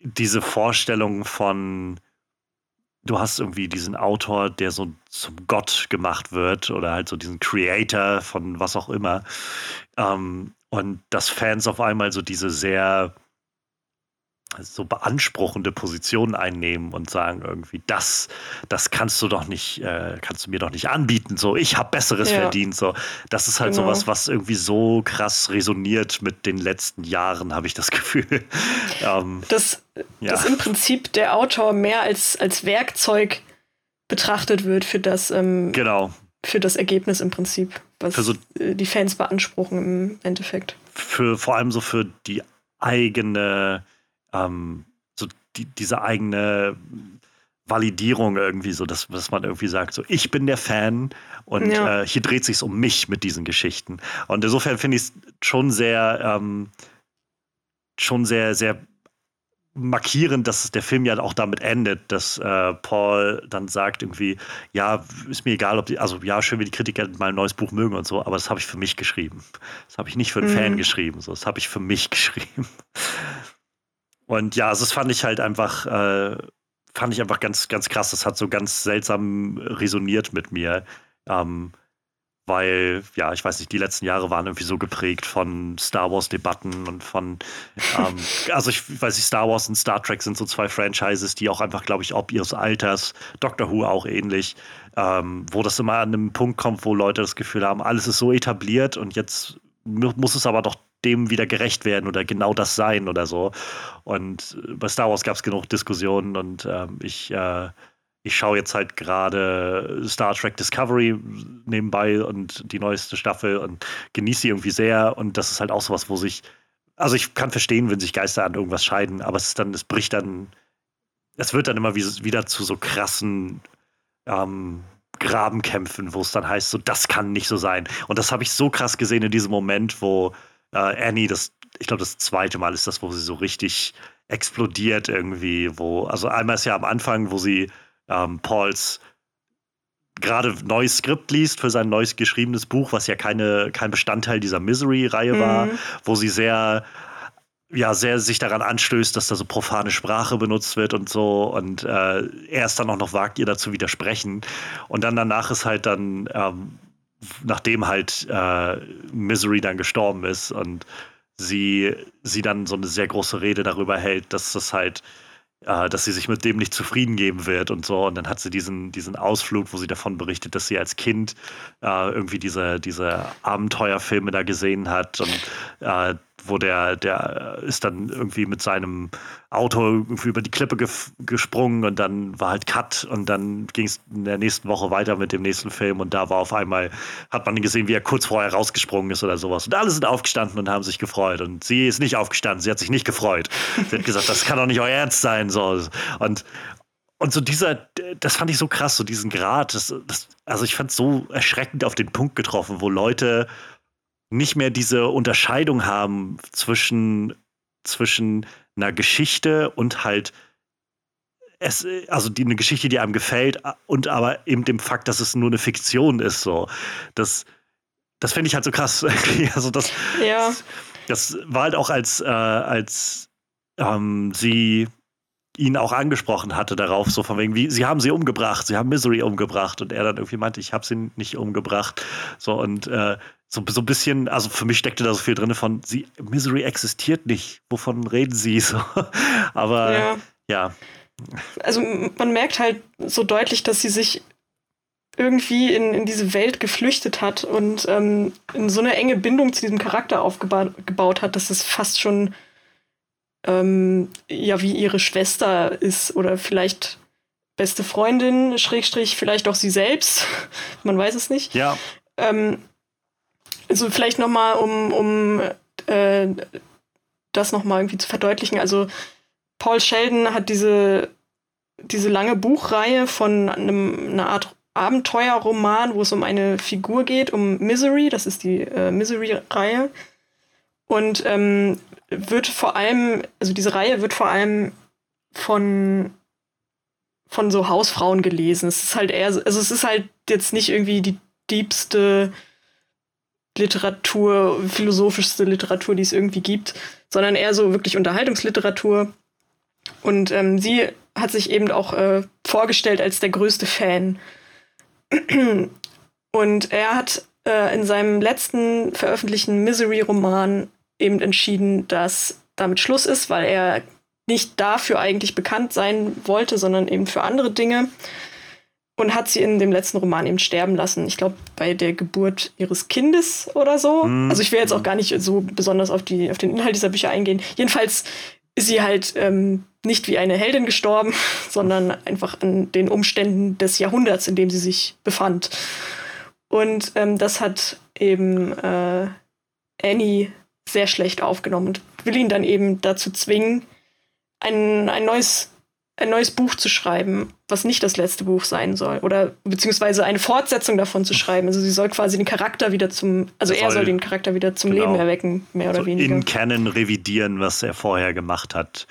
diese Vorstellung von, du hast irgendwie diesen Autor, der so zum Gott gemacht wird oder halt so diesen Creator von was auch immer. Ähm, und dass Fans auf einmal so diese sehr so beanspruchende Positionen einnehmen und sagen irgendwie, das, das kannst du doch nicht, äh, kannst du mir doch nicht anbieten. So, ich habe Besseres ja. verdient. So, das ist halt genau. sowas, was irgendwie so krass resoniert mit den letzten Jahren, habe ich das *laughs* Gefühl. ähm, das, ja. dass im Prinzip der Autor mehr als, als Werkzeug betrachtet wird für das, ähm, genau. für das Ergebnis im Prinzip, was so, äh, die Fans beanspruchen im Endeffekt. Für vor allem so für die eigene ähm, so die, diese eigene Validierung irgendwie so, dass, dass man irgendwie sagt, so ich bin der Fan und ja. äh, hier dreht sich um mich mit diesen Geschichten. Und insofern finde ich es schon sehr, ähm, schon sehr, sehr markierend, dass der Film ja auch damit endet, dass äh, Paul dann sagt irgendwie, ja, ist mir egal, ob die, also ja, schön, wie die Kritiker mal ein neues Buch mögen und so, aber das habe ich für mich geschrieben. Das habe ich nicht für einen mhm. Fan geschrieben, so, das habe ich für mich *laughs* geschrieben. Und ja, also das fand ich halt einfach, äh, fand ich einfach ganz, ganz krass. Das hat so ganz seltsam resoniert mit mir. Ähm, weil, ja, ich weiß nicht, die letzten Jahre waren irgendwie so geprägt von Star Wars-Debatten und von, ähm, *laughs* also ich weiß nicht, Star Wars und Star Trek sind so zwei Franchises, die auch einfach, glaube ich, ob ihres Alters, Doctor Who auch ähnlich, ähm, wo das immer an einem Punkt kommt, wo Leute das Gefühl haben, alles ist so etabliert und jetzt muss es aber doch dem wieder gerecht werden oder genau das sein oder so. Und bei Star Wars gab es genug Diskussionen und ähm, ich, äh, ich schaue jetzt halt gerade Star Trek Discovery nebenbei und die neueste Staffel und genieße sie irgendwie sehr. Und das ist halt auch sowas, wo sich, also ich kann verstehen, wenn sich Geister an irgendwas scheiden, aber es ist dann, es bricht dann, es wird dann immer wieder zu so krassen ähm, Grabenkämpfen, wo es dann heißt, so das kann nicht so sein. Und das habe ich so krass gesehen in diesem Moment, wo äh, Annie, das, ich glaube, das zweite Mal ist das, wo sie so richtig explodiert irgendwie, wo, also einmal ist ja am Anfang, wo sie ähm, Pauls gerade neues Skript liest für sein neues geschriebenes Buch, was ja keine, kein Bestandteil dieser Misery-Reihe mhm. war, wo sie sehr ja sehr sich daran anstößt, dass da so profane Sprache benutzt wird und so und äh, er es dann auch noch wagt, ihr dazu widersprechen und dann danach ist halt dann ähm, nachdem halt äh, Misery dann gestorben ist und sie, sie dann so eine sehr große Rede darüber hält, dass das halt, äh, dass sie sich mit dem nicht zufrieden geben wird und so. Und dann hat sie diesen, diesen Ausflug, wo sie davon berichtet, dass sie als Kind äh, irgendwie diese, diese Abenteuerfilme da gesehen hat und äh, wo der, der ist dann irgendwie mit seinem Auto irgendwie über die Klippe ge gesprungen und dann war halt Cut und dann ging es in der nächsten Woche weiter mit dem nächsten Film und da war auf einmal, hat man gesehen, wie er kurz vorher rausgesprungen ist oder sowas. Und alle sind aufgestanden und haben sich gefreut. Und sie ist nicht aufgestanden, sie hat sich nicht gefreut. Sie hat gesagt, das kann doch nicht euer Ernst sein. So. Und, und so dieser, das fand ich so krass, so diesen Grad. Das, das, also ich fand es so erschreckend auf den Punkt getroffen, wo Leute nicht mehr diese Unterscheidung haben zwischen, zwischen einer Geschichte und halt es, also die, eine Geschichte, die einem gefällt und aber eben dem Fakt, dass es nur eine Fiktion ist, so. Das, das finde ich halt so krass. *laughs* also das, ja. das war halt auch als, äh, als ähm, sie ihn auch angesprochen hatte darauf, so von wegen, wie, sie haben sie umgebracht, sie haben Misery umgebracht und er dann irgendwie meinte, ich habe sie nicht umgebracht. So und äh, so, so ein bisschen, also für mich steckte da so viel drin von, sie, Misery existiert nicht, wovon reden sie so? *laughs* Aber ja. ja. Also man merkt halt so deutlich, dass sie sich irgendwie in, in diese Welt geflüchtet hat und ähm, in so eine enge Bindung zu diesem Charakter aufgebaut hat, dass es fast schon ähm, ja wie ihre Schwester ist oder vielleicht beste Freundin, Schrägstrich, vielleicht auch sie selbst. *laughs* Man weiß es nicht. Ja. Ähm, also vielleicht noch mal, um, um äh, das noch mal irgendwie zu verdeutlichen. Also Paul Sheldon hat diese, diese lange Buchreihe von einem, einer Art Abenteuerroman, wo es um eine Figur geht, um Misery, das ist die äh, Misery-Reihe. Und ähm, wird vor allem, also diese Reihe wird vor allem von, von so Hausfrauen gelesen. Es ist halt eher, also es ist halt jetzt nicht irgendwie die diebste Literatur, philosophischste Literatur, die es irgendwie gibt, sondern eher so wirklich Unterhaltungsliteratur. Und ähm, sie hat sich eben auch äh, vorgestellt als der größte Fan. Und er hat äh, in seinem letzten veröffentlichten Misery-Roman eben entschieden, dass damit Schluss ist, weil er nicht dafür eigentlich bekannt sein wollte, sondern eben für andere Dinge und hat sie in dem letzten Roman eben sterben lassen. Ich glaube, bei der Geburt ihres Kindes oder so. Mm. Also ich will jetzt auch gar nicht so besonders auf, die, auf den Inhalt dieser Bücher eingehen. Jedenfalls ist sie halt ähm, nicht wie eine Heldin gestorben, *laughs* sondern einfach an den Umständen des Jahrhunderts, in dem sie sich befand. Und ähm, das hat eben äh, Annie sehr schlecht aufgenommen und will ihn dann eben dazu zwingen, ein, ein neues ein neues Buch zu schreiben, was nicht das letzte Buch sein soll. Oder beziehungsweise eine Fortsetzung davon zu schreiben. Also sie soll quasi den Charakter wieder zum, also soll, er soll den Charakter wieder zum genau, Leben erwecken, mehr oder weniger. In Canon revidieren, was er vorher gemacht hat,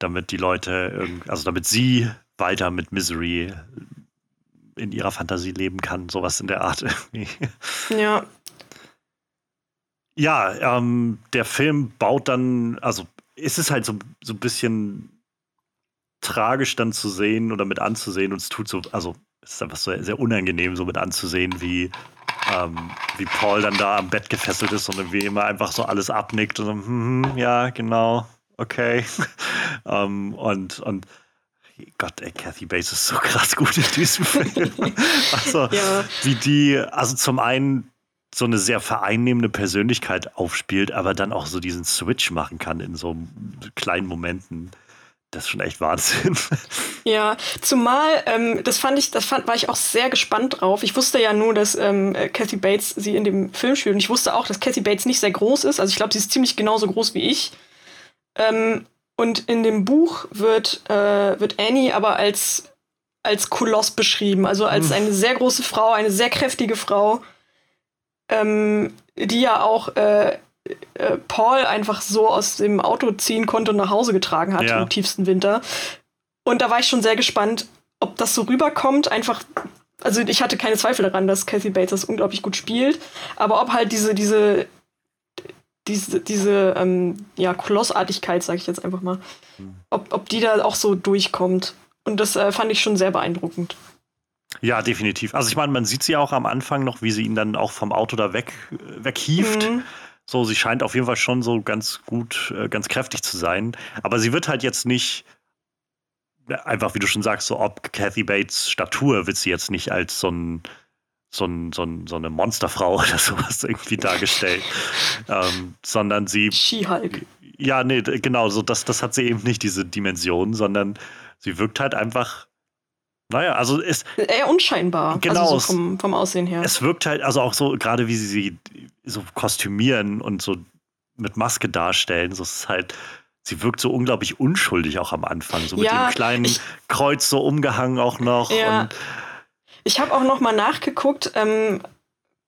damit die Leute, also damit sie weiter mit Misery in ihrer Fantasie leben kann, sowas in der Art *laughs* irgendwie. Ja. Ja, ähm, der Film baut dann, also ist es halt so, so ein bisschen tragisch dann zu sehen oder mit anzusehen und es tut so, also es ist einfach so sehr unangenehm, so mit anzusehen, wie, ähm, wie Paul dann da am Bett gefesselt ist und wie immer einfach so alles abnickt und so, hm, hm ja, genau, okay. *laughs* ähm, und, und Gott, ey, Kathy Bates ist so *laughs* krass gut in diesem Film. also, ja. wie die, also zum einen so eine sehr vereinnehmende Persönlichkeit aufspielt, aber dann auch so diesen Switch machen kann in so kleinen Momenten. Das ist schon echt Wahnsinn. *laughs* Ja, zumal, ähm, das fand ich, das fand, war ich auch sehr gespannt drauf. Ich wusste ja nur, dass ähm, Kathy Bates sie in dem Film spielt. Und ich wusste auch, dass Kathy Bates nicht sehr groß ist. Also ich glaube, sie ist ziemlich genauso groß wie ich. Ähm, und in dem Buch wird, äh, wird Annie aber als, als Koloss beschrieben. Also als hm. eine sehr große Frau, eine sehr kräftige Frau, ähm, die ja auch äh, äh, Paul einfach so aus dem Auto ziehen konnte und nach Hause getragen hat ja. im tiefsten Winter. Und da war ich schon sehr gespannt, ob das so rüberkommt. Einfach, also ich hatte keine Zweifel daran, dass Kathy Bates das unglaublich gut spielt. Aber ob halt diese, diese, diese, diese ähm, ja, Kolossartigkeit, sage ich jetzt einfach mal, ob, ob die da auch so durchkommt. Und das äh, fand ich schon sehr beeindruckend. Ja, definitiv. Also ich meine, man sieht sie auch am Anfang noch, wie sie ihn dann auch vom Auto da weg, weghieft. Mhm. So, sie scheint auf jeden Fall schon so ganz gut, äh, ganz kräftig zu sein. Aber sie wird halt jetzt nicht, einfach wie du schon sagst, so ob Kathy Bates Statur wird sie jetzt nicht als so ein, so, ein, so, ein, so eine Monsterfrau *laughs* oder sowas irgendwie dargestellt, *laughs* ähm, sondern sie. She-Hulk. Ja, nee, genau, so das, das hat sie eben nicht, diese Dimension, sondern sie wirkt halt einfach naja, also es. Eher unscheinbar. Genau. Also so vom, vom Aussehen her. Es wirkt halt, also auch so, gerade wie sie sie so kostümieren und so mit Maske darstellen, so ist halt. Sie wirkt so unglaublich unschuldig auch am Anfang, so mit Ja, dem kleinen ich- Kreuz so umgehangen auch noch. Ja. Ich habe auch noch mal nachgeguckt, ähm,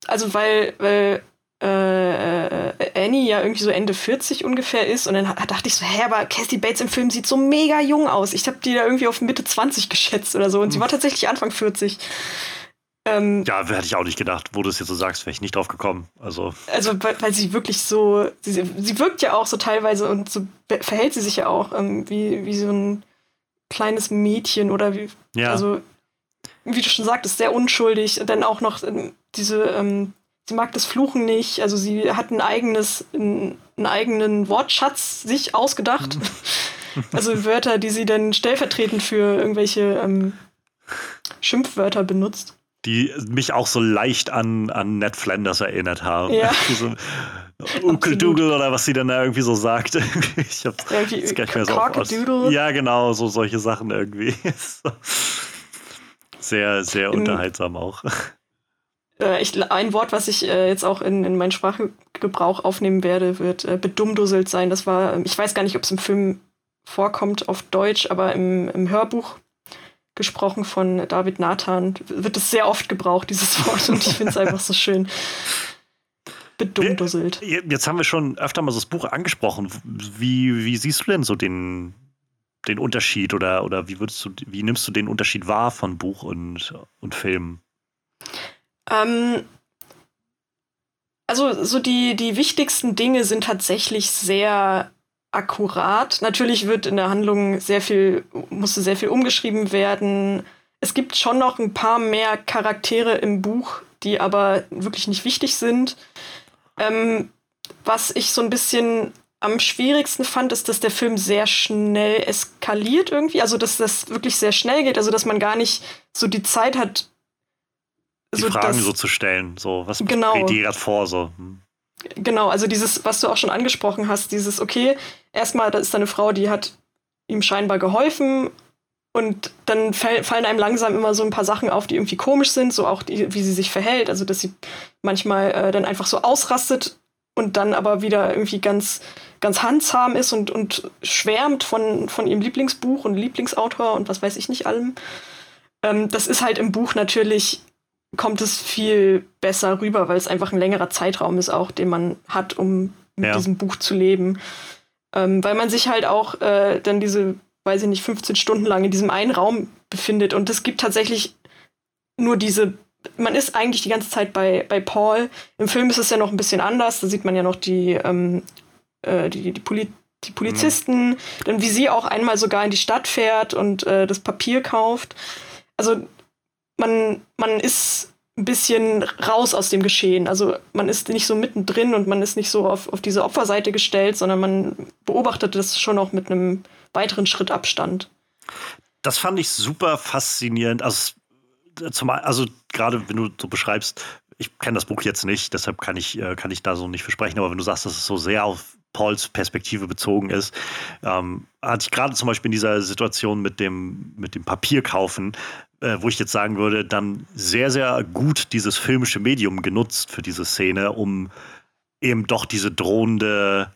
also weil, weil äh, äh, Annie ja irgendwie so Ende 40 ungefähr ist und dann dachte ich so, hä, aber Cassie Bates im Film sieht so mega jung aus. Ich habe die da irgendwie auf Mitte 20 geschätzt oder so und sie war tatsächlich Anfang 40. Ähm, ja, hätte ich auch nicht gedacht, wo du es jetzt so sagst, wäre ich nicht drauf gekommen. Also, Also, weil, weil sie wirklich so, sie, sie wirkt ja auch so teilweise und so verhält sie sich ja auch ähm, wie, wie so ein kleines Mädchen oder wie, ja. also, wie du schon sagtest, sehr unschuldig. Dann auch noch ähm, diese, ähm, sie mag das Fluchen nicht, also sie hat ein eigenes, ein, einen eigenen Wortschatz sich ausgedacht. *laughs* also Wörter, die sie dann stellvertretend für irgendwelche ähm, Schimpfwörter benutzt. die mich auch so leicht an, an Ned Flanders erinnert haben. Ja. so, Ukeldugel oder was sie dann da irgendwie so sagt. *laughs* ich hab's Irgendwie jetzt gar nicht mehr so Cockadoodle. Ja, genau, so solche Sachen irgendwie. *laughs* Sehr, sehr unterhaltsam auch. Äh, ich, ein Wort, was ich äh, jetzt auch in, in meinen Sprachgebrauch aufnehmen werde, wird äh, bedummdusselt sein. Das war, ähm, ich weiß gar nicht, ob es im Film vorkommt auf Deutsch, aber im, im Hörbuch gesprochen von David Nathan wird es sehr oft gebraucht, dieses *laughs* Wort, und ich finde es einfach so schön. Bedummdusselt. Jetzt haben wir schon öfter mal so das Buch angesprochen. Wie, wie siehst du denn so den, den Unterschied oder, oder wie würdest du, wie nimmst du den Unterschied wahr von Buch und, und Film? Ähm, also so die, die wichtigsten Dinge sind tatsächlich sehr akkurat. Natürlich wird in der Handlung sehr viel, musste sehr viel umgeschrieben werden. Es gibt schon noch ein paar mehr Charaktere im Buch, die aber wirklich nicht wichtig sind. Ähm, was ich so ein bisschen am schwierigsten fand, ist, dass der Film sehr schnell eskaliert irgendwie. Also, dass das wirklich sehr schnell geht. Also, dass man gar nicht so die Zeit hat, Die so Fragen dass- so zu stellen, so was Genau. geht dir gerade vor? So. Hm. Genau, also dieses, was du auch schon angesprochen hast, dieses, okay, erstmal, da ist da eine Frau, die hat ihm scheinbar geholfen und dann fall, fallen einem langsam immer so ein paar Sachen auf, die irgendwie komisch sind, so auch die, wie sie sich verhält, also dass sie manchmal äh, dann einfach so ausrastet und dann aber wieder irgendwie ganz, ganz handzahm ist und, und schwärmt von, von ihrem Lieblingsbuch und Lieblingsautor und was weiß ich nicht allem. Ähm, das ist halt im Buch natürlich kommt es viel besser rüber, weil es einfach ein längerer Zeitraum ist, auch den man hat, um mit Ja. diesem Buch zu leben. Ähm, weil man sich halt auch äh, dann diese, weiß ich nicht, 15 Stunden lang in diesem einen Raum befindet. Und es gibt tatsächlich nur diese, man ist eigentlich die ganze Zeit bei, bei Paul. Im Film ist es ja noch ein bisschen anders. Da sieht man ja noch die, ähm, äh, die, die, Poli die Polizisten, dann wie sie auch einmal sogar in die Stadt fährt und äh, das Papier kauft. Also man, man ist ein bisschen raus aus dem Geschehen. Also man ist nicht so mittendrin und man ist nicht so auf, auf diese Opferseite gestellt, sondern man beobachtet das schon auch mit einem weiteren Schritt Abstand. Das fand ich super faszinierend. Also, zum, also gerade wenn du so beschreibst, ich kenne das Buch jetzt nicht, deshalb kann ich, äh, kann ich da so nicht versprechen, aber wenn du sagst, dass es so sehr auf Pauls Perspektive bezogen ist, ähm, hatte ich gerade zum Beispiel in dieser Situation mit dem, mit dem Papierkaufen, äh, wo ich jetzt sagen würde, dann sehr, sehr gut dieses filmische Medium genutzt für diese Szene, um eben doch diese drohende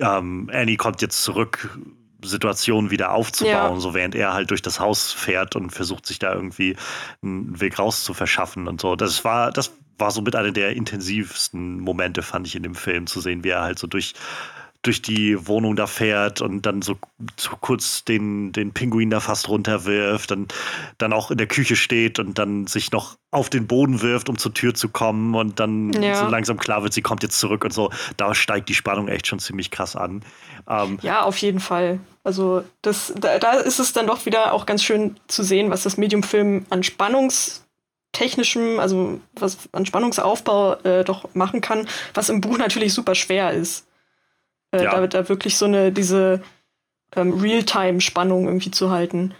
ähm, Annie kommt jetzt zurück Situation wieder aufzubauen, Ja. so während er halt durch das Haus fährt und versucht sich da irgendwie einen Weg raus zu verschaffen und so. Das war, das war so mit einer der intensivsten Momente, fand ich in dem Film, zu sehen, wie er halt so durch, durch die Wohnung da fährt und dann so, so kurz den, den Pinguin da fast runterwirft, dann, dann auch in der Küche steht und dann sich noch auf den Boden wirft, um zur Tür zu kommen und dann Ja. so langsam klar wird, sie kommt jetzt zurück und so. Da steigt die Spannung echt schon ziemlich krass an. Ähm, Ja, auf jeden Fall. Also das, da, da ist es dann doch wieder auch ganz schön zu sehen, was das Medium-Film an spannungstechnischem, also was an Spannungsaufbau äh, doch machen kann, was im Buch natürlich super schwer ist. Äh, Ja. da, da wirklich so eine, diese ähm, Realtime-Spannung irgendwie zu halten.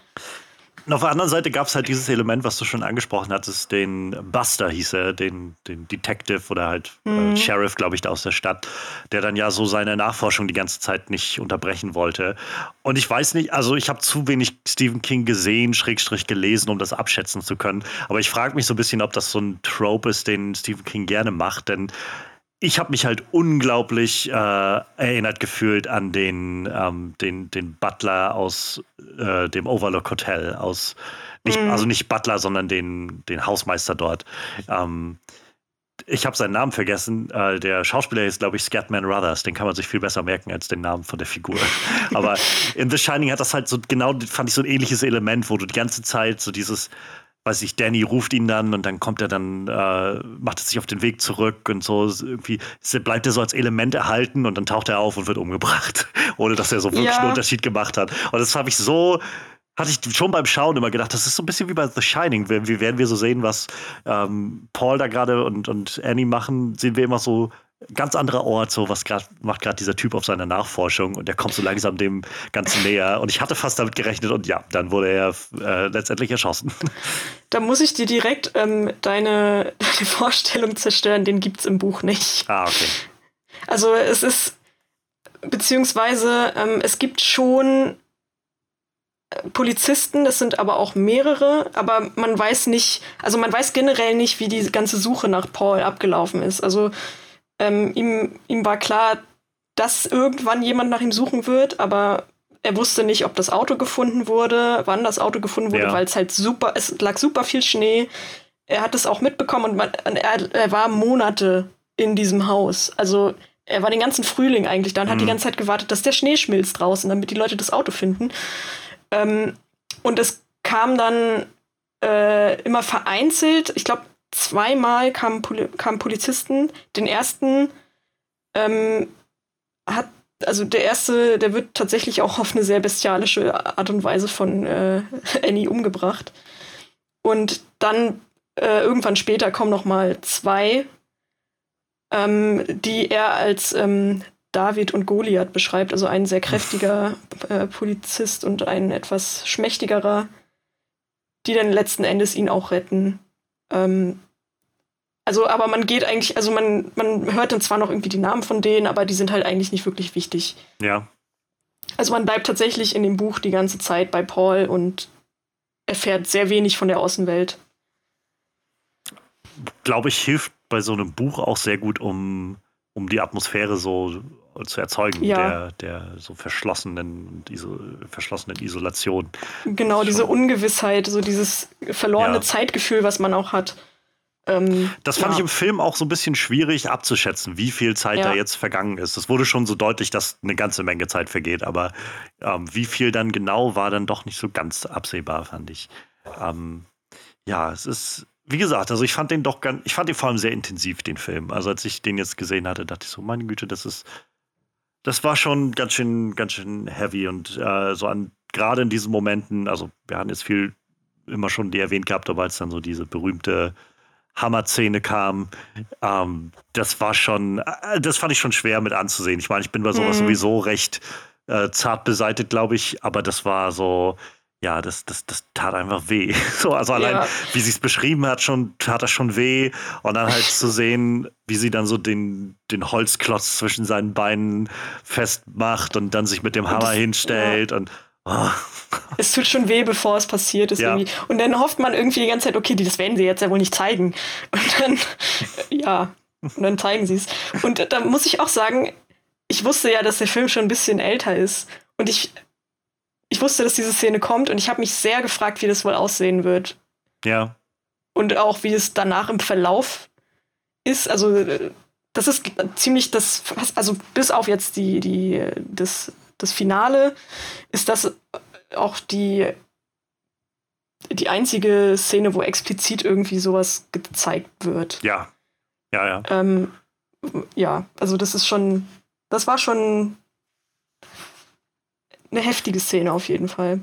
Und auf der anderen Seite gab es halt dieses Element, was du schon angesprochen hattest, den Buster hieß er, den, den Detective oder halt äh, mhm. äh, Sheriff, glaube ich, da aus der Stadt, der dann ja so seine Nachforschung die ganze Zeit nicht unterbrechen wollte. Und ich weiß nicht, also ich habe zu wenig Stephen King gesehen, Schrägstrich gelesen, um das abschätzen zu können. Aber ich frage mich so ein bisschen, ob das so ein Trope ist, den Stephen King gerne macht, denn ich habe mich halt unglaublich äh, erinnert gefühlt an den, ähm, den, den Butler aus äh, dem Overlook Hotel, aus nicht, mhm. also nicht Butler, sondern den, den Hausmeister dort. Ähm, ich habe seinen Namen vergessen. Äh, der Schauspieler ist, glaube ich, Scatman Ruthers. Den kann man sich viel besser merken als den Namen von der Figur. Aber *laughs* in The Shining hat das halt so genau, fand ich so ein ähnliches Element, wo du die ganze Zeit so dieses weiß ich, Danny ruft ihn dann und dann kommt er dann, äh, macht er sich auf den Weg zurück und so irgendwie bleibt er so als Element erhalten und dann taucht er auf und wird umgebracht, *laughs* ohne dass er so wirklich ja. einen Unterschied gemacht hat. Und das habe ich so, hatte ich schon beim Schauen immer gedacht, das ist so ein bisschen wie bei The Shining. Wie werden wir so sehen, was ähm, Paul da gerade und, und Annie machen, sehen wir immer so ganz anderer Ort, so was grad, macht gerade dieser Typ auf seiner Nachforschung und der kommt so langsam dem Ganzen näher. Und ich hatte fast damit gerechnet und ja, dann wurde er äh, letztendlich erschossen. *laughs* Da muss ich dir direkt ähm, deine, *laughs* deine Vorstellung zerstören, den gibt es im Buch nicht. Ah, okay. Also es ist, beziehungsweise ähm, es gibt schon äh, Polizisten, das sind aber auch mehrere, aber man weiß nicht, also man weiß generell nicht, wie die ganze Suche nach Paul abgelaufen ist. Also ähm, ihm, ihm war klar, dass irgendwann jemand nach ihm suchen wird, aber er wusste nicht, ob das Auto gefunden wurde, wann das Auto gefunden wurde, ja. weil es halt super, es lag super viel Schnee. Er hat es auch mitbekommen und man, er, er, war Monate in diesem Haus. Also er war den ganzen Frühling eigentlich da und mhm. hat die mhm. ganze Zeit gewartet, dass der Schnee schmilzt draußen, damit die Leute das Auto finden. Ähm, und es kam dann äh, immer vereinzelt, ich glaube, zweimal kamen, Poli kamen Polizisten. Den ersten ähm, hat, also der erste, der wird tatsächlich auch auf eine sehr bestialische Art und Weise von äh, *laughs* Annie umgebracht. Und dann äh, irgendwann später kommen noch mal zwei, ähm, die er als ähm, David und Goliath beschreibt, also ein sehr kräftiger äh, Polizist und ein etwas schmächtigerer, die dann letzten Endes ihn auch retten. Ähm, also, aber man geht eigentlich, also man, man hört dann zwar noch irgendwie die Namen von denen, aber die sind halt eigentlich nicht wirklich wichtig. Ja. Also man bleibt tatsächlich in dem Buch die ganze Zeit bei Paul und erfährt sehr wenig von der Außenwelt. Glaube ich, hilft bei so einem Buch auch sehr gut, um, um die Atmosphäre so zu erzeugen, ja. der, der so verschlossenen, iso, verschlossenen Isolation. Genau, diese Ungewissheit, so dieses verlorene ja. Zeitgefühl, was man auch hat. Ähm, das fand ja. ich im Film auch so ein bisschen schwierig abzuschätzen, wie viel Zeit ja. da jetzt vergangen ist. Es wurde schon so deutlich, dass eine ganze Menge Zeit vergeht, aber ähm, wie viel dann genau war dann doch nicht so ganz absehbar, fand ich. Ähm, ja, es ist, wie gesagt, also ich fand den doch ganz, ich fand den vor allem sehr intensiv, den Film. Also als ich den jetzt gesehen hatte, dachte ich so, meine Güte, das ist, das war schon ganz schön, ganz schön heavy und äh, so an, gerade in diesen Momenten, also wir haben jetzt viel immer schon die erwähnt gehabt, aber als dann so diese berühmte Hammer-Szene kam, ähm, das war schon, äh, das fand ich schon schwer mit anzusehen. Ich meine, ich bin bei sowas mhm. sowieso recht äh, zart beseitigt, glaube ich, aber das war so, ja, das, das, das tat einfach weh. *laughs* So, also allein, ja. wie sie es beschrieben hat, schon tat das schon weh. Und dann halt zu sehen, wie sie dann so den, den Holzklotz zwischen seinen Beinen festmacht und dann sich mit dem Hammer das, hinstellt ja. und oh. Es tut schon weh, bevor es passiert ist. Ja. Irgendwie. Und dann hofft man irgendwie die ganze Zeit, okay, das werden sie jetzt ja wohl nicht zeigen. Und dann, *laughs* ja, und dann zeigen sie es. Und da muss ich auch sagen, ich wusste ja, dass der Film schon ein bisschen älter ist. Und ich, ich wusste, dass diese Szene kommt und ich habe mich sehr gefragt, wie das wohl aussehen wird. Ja. Und auch, wie es danach im Verlauf ist. Also, das ist ziemlich das, also bis auf jetzt die, die, das, das Finale, ist das auch die, die einzige Szene, wo explizit irgendwie sowas gezeigt wird. Ja. Ja, ja. Ähm, ja, also das ist schon, das war schon eine heftige Szene auf jeden Fall.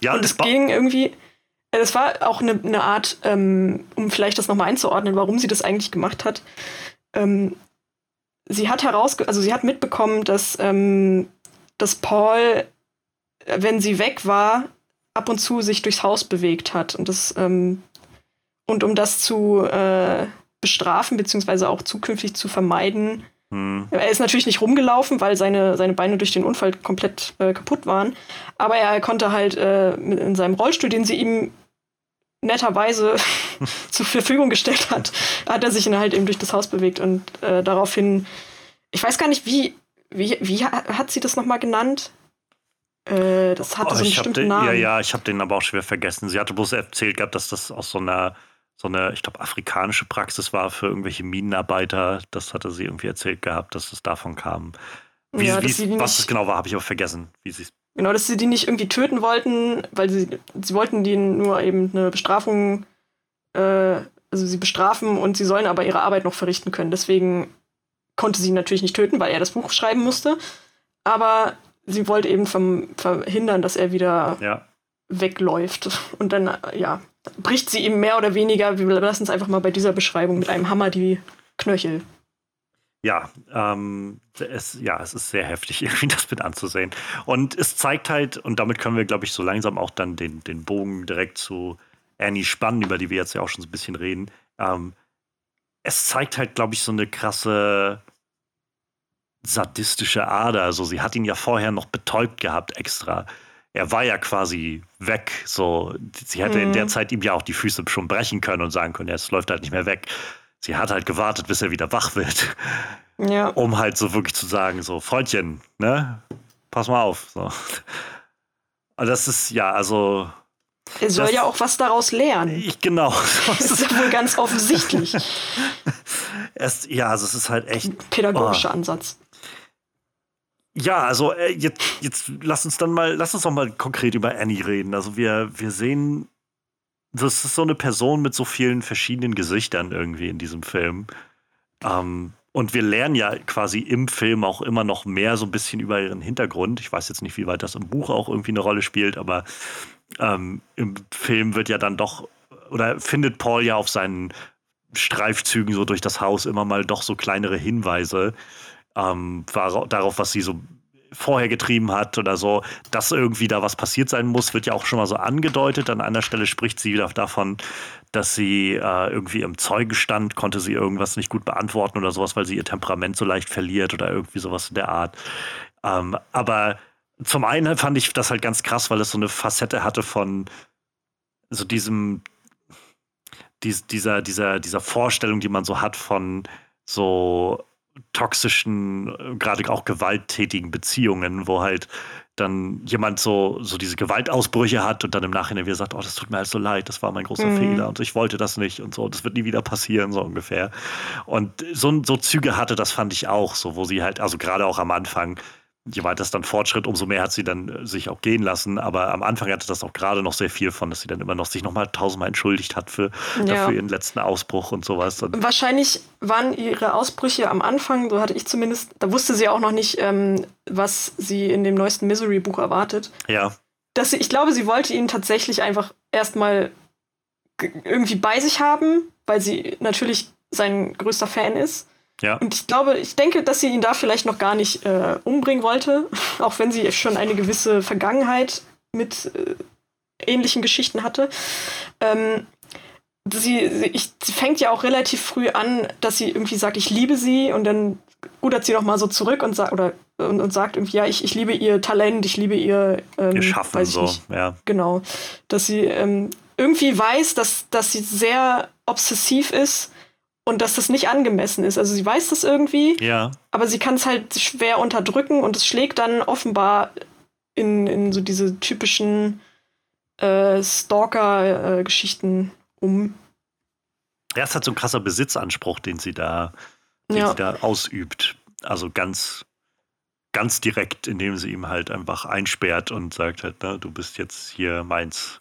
Ja, und es ging irgendwie, es war auch eine, eine Art, ähm, um vielleicht das nochmal einzuordnen, warum sie das eigentlich gemacht hat. Ähm, sie hat herausge also sie hat mitbekommen, dass, ähm, dass Paul wenn sie weg war, ab und zu sich durchs Haus bewegt hat. Und das ähm, und um das zu äh, bestrafen, beziehungsweise auch zukünftig zu vermeiden, hm. er ist natürlich nicht rumgelaufen, weil seine, seine Beine durch den Unfall komplett äh, kaputt waren. Aber er konnte halt äh, in seinem Rollstuhl, den sie ihm netterweise *laughs* zur Verfügung gestellt hat, hat er sich dann halt eben durch das Haus bewegt und äh, daraufhin, ich weiß gar nicht, wie, wie, wie hat sie das nochmal genannt? Äh, das hatte oh, so einen bestimmten den, Namen. Ja, ja, ich habe den aber auch schwer vergessen. Sie hatte bloß erzählt gehabt, dass das aus so einer, so eine, ich glaube, afrikanische Praxis war für irgendwelche Minenarbeiter. Das hatte sie irgendwie erzählt gehabt, dass es davon kam. Wie, ja, wie, was es genau war, habe ich aber vergessen, wie sie Genau, dass sie die nicht irgendwie töten wollten, weil sie, sie wollten denen nur eben eine Bestrafung, äh, also sie bestrafen und sie sollen aber ihre Arbeit noch verrichten können. Deswegen konnte sie ihn natürlich nicht töten, weil er das Buch schreiben musste. Aber sie wollte eben vom, verhindern, dass er wieder ja. wegläuft. Und dann, ja, bricht sie ihm mehr oder weniger, wir lassen es einfach mal bei dieser Beschreibung, mit einem Hammer die Knöchel. Ja, ähm, es, ja, es ist sehr heftig, *laughs* irgendwie das mit anzusehen. Und es zeigt halt, und damit können wir, glaube ich, so langsam auch dann den, den Bogen direkt zu Annie spannen, über die wir jetzt ja auch schon so ein bisschen reden. Ähm, es zeigt halt, glaube ich, so eine krasse sadistische Ader. Also sie hat ihn ja vorher noch betäubt gehabt extra. Er war ja quasi weg. So, sie hätte mhm. in der mhm. Zeit ihm ja auch die Füße schon brechen können und sagen können, ja, es läuft halt nicht mehr weg. Sie hat halt gewartet, bis er wieder wach wird. Ja. Um halt so wirklich zu sagen, so, Freundchen, ne? Pass mal auf. So. Also das ist ja, also. Er soll das, ja auch was daraus lernen. Ich, genau. *laughs* Das ist ja wohl ganz offensichtlich. *laughs* es, ja, also es ist halt echt. Ein pädagogischer oh. Ansatz. Ja, also äh, jetzt, jetzt lass uns dann mal, lass uns doch mal konkret über Annie reden. Also wir, wir sehen, das ist so eine Person mit so vielen verschiedenen Gesichtern irgendwie in diesem Film. Ähm, und wir lernen ja quasi im Film auch immer noch mehr so ein bisschen über ihren Hintergrund. Ich weiß jetzt nicht, wie weit das im Buch auch irgendwie eine Rolle spielt, aber ähm, im Film wird ja dann doch, oder findet Paul ja auf seinen Streifzügen so durch das Haus immer mal doch so kleinere Hinweise, ähm, darauf, was sie so vorher getrieben hat oder so, dass irgendwie da was passiert sein muss, wird ja auch schon mal so angedeutet. An einer Stelle spricht sie wieder davon, dass sie äh, irgendwie im Zeugenstand konnte sie irgendwas nicht gut beantworten oder sowas, weil sie ihr Temperament so leicht verliert oder irgendwie sowas in der Art. Ähm, aber zum einen fand ich das halt ganz krass, weil es so eine Facette hatte von so diesem, dies, dieser, dieser, dieser Vorstellung, die man so hat von so toxischen, äh, gerade auch gewalttätigen Beziehungen, wo halt dann jemand so, so diese Gewaltausbrüche hat und dann im Nachhinein wieder sagt, oh, das tut mir halt so leid, das war mein großer mhm. Fehler und ich wollte das nicht und so, das wird nie wieder passieren, so ungefähr. Und so, so Züge hatte, das fand ich auch, so, wo sie halt, also gerade auch am Anfang, je weiter es dann fortschritt, umso mehr hat sie dann äh, sich auch gehen lassen. Aber am Anfang hatte das auch gerade noch sehr viel von, dass sie dann immer noch sich nochmal tausendmal entschuldigt hat für, ja. dafür ihren letzten Ausbruch und sowas. Und Wahrscheinlich waren ihre Ausbrüche am Anfang, so hatte ich zumindest, da wusste sie auch noch nicht, ähm, was sie in dem neuesten Misery-Buch erwartet. Ja. Dass sie, ich glaube, sie wollte ihn tatsächlich einfach erstmal irgendwie bei sich haben, weil sie natürlich sein größter Fan ist. Ja. Und ich glaube, ich denke, dass sie ihn da vielleicht noch gar nicht äh, umbringen wollte, *laughs* auch wenn sie schon eine gewisse Vergangenheit mit äh, ähnlichen Geschichten hatte. Ähm, sie, sie, ich, sie fängt ja auch relativ früh an, dass sie irgendwie sagt, ich liebe sie und dann rudert sie noch mal so zurück und sagt oder und, und, sagt irgendwie, ja, ich, ich liebe ihr Talent, ich liebe ihr, ähm, ihr Schaffen so, nicht. ja. Genau. Dass sie ähm, irgendwie weiß, dass, dass sie sehr obsessiv ist und dass das nicht angemessen ist. Also sie weiß das irgendwie, ja. aber sie kann es halt schwer unterdrücken und es schlägt dann offenbar in, in so diese typischen äh, Stalker-Geschichten äh, um. Ja, es hat so ein krasser Besitzanspruch, den sie da, den ja. sie da ausübt. Also ganz, ganz direkt, indem sie ihm halt einfach einsperrt und sagt halt, ne, du bist jetzt hier meins.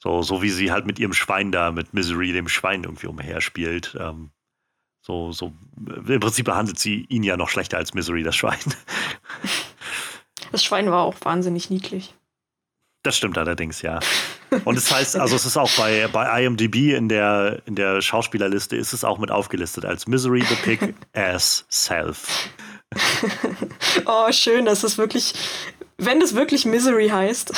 So, so wie sie halt mit ihrem Schwein da, mit Misery, dem Schwein irgendwie umherspielt. Ähm, so, so, im Prinzip behandelt sie ihn ja noch schlechter als Misery, das Schwein. Das Schwein war auch wahnsinnig niedlich. Das stimmt allerdings, ja. Und es das heißt, also es ist auch bei, bei IMDb in der, in der Schauspielerliste ist es auch mit aufgelistet als Misery the Pig as Self. *laughs* oh, schön, dass es wirklich, wenn es wirklich Misery heißt.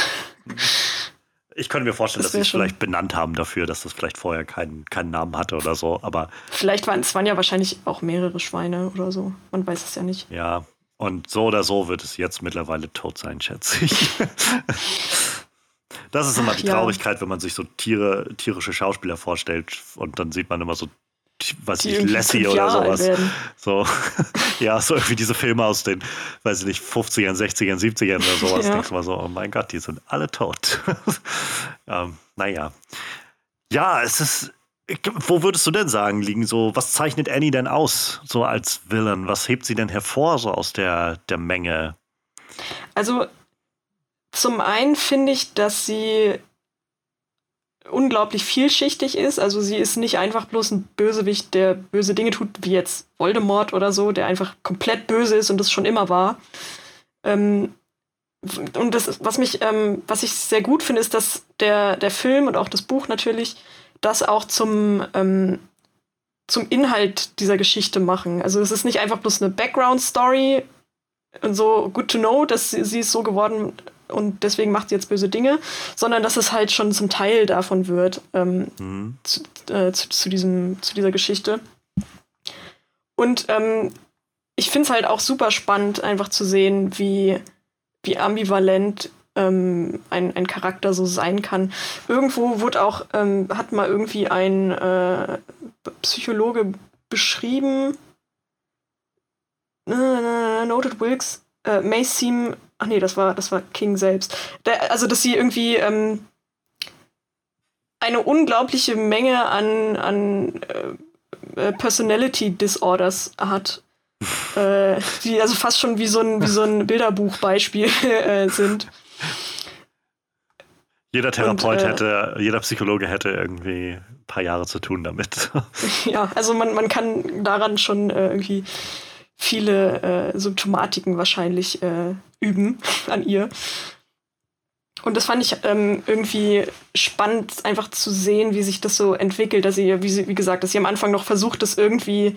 Ich könnte mir vorstellen, das dass sie es vielleicht benannt haben dafür, dass das vielleicht vorher keinen, keinen Namen hatte oder so, aber. Vielleicht waren es waren ja wahrscheinlich auch mehrere Schweine oder so. Man weiß es ja nicht. Ja, und so oder so wird es jetzt mittlerweile tot sein, schätze ich. *laughs* das ist immer Ach, die Traurigkeit, ja. wenn man sich so Tiere, tierische Schauspieler vorstellt und dann sieht man immer so weiß ich nicht, Lassie oder sowas. So, *laughs* ja, so irgendwie diese Filme aus den, weiß ich nicht, 50ern, 60ern, 70ern oder sowas. Ja. Denkst du mal so, oh mein Gott, die sind alle tot. *laughs* ähm, naja. Ja, es ist. Wo würdest du denn sagen, liegen so, was zeichnet Annie denn aus, so als Villain? Was hebt sie denn hervor, so aus der, der Menge? Also, zum einen finde ich, dass sie unglaublich vielschichtig ist. Also sie ist nicht einfach bloß ein Bösewicht, der böse Dinge tut, wie jetzt Voldemort oder so, der einfach komplett böse ist und das schon immer war. Ähm, und das, was mich, ähm, was ich sehr gut finde, ist, dass der, der Film und auch das Buch natürlich das auch zum, ähm, zum Inhalt dieser Geschichte machen. Also es ist nicht einfach bloß eine Background-Story und so good to know, dass sie, sie ist so geworden und deswegen macht sie jetzt böse Dinge, sondern dass es halt schon zum Teil davon wird, ähm, mhm. zu, äh, zu, zu, diesem, zu dieser Geschichte. Und ähm, ich finde es halt auch super spannend, einfach zu sehen, wie, wie ambivalent ähm, ein, ein Charakter so sein kann. Irgendwo wurde auch, ähm, hat mal irgendwie ein äh, Psychologe beschrieben, Noted Wilkes, äh, may seem Ach nee, das war, das war King selbst. Der, also, dass sie irgendwie ähm, eine unglaubliche Menge an, an äh, äh Personality Disorders hat. äh, die also fast schon wie so ein, wie so ein *laughs* Bilderbuchbeispiel äh, sind. Jeder Therapeut Und, äh, hätte, jeder Psychologe hätte irgendwie ein paar Jahre zu tun damit. *laughs* ja, also man, man kann daran schon äh, irgendwie viele äh, Symptomatiken wahrscheinlich äh, üben *laughs* an ihr. Und das fand ich ähm, irgendwie spannend, einfach zu sehen, wie sich das so entwickelt. Dass sie, wie, sie, wie gesagt, dass sie am Anfang noch versucht, das irgendwie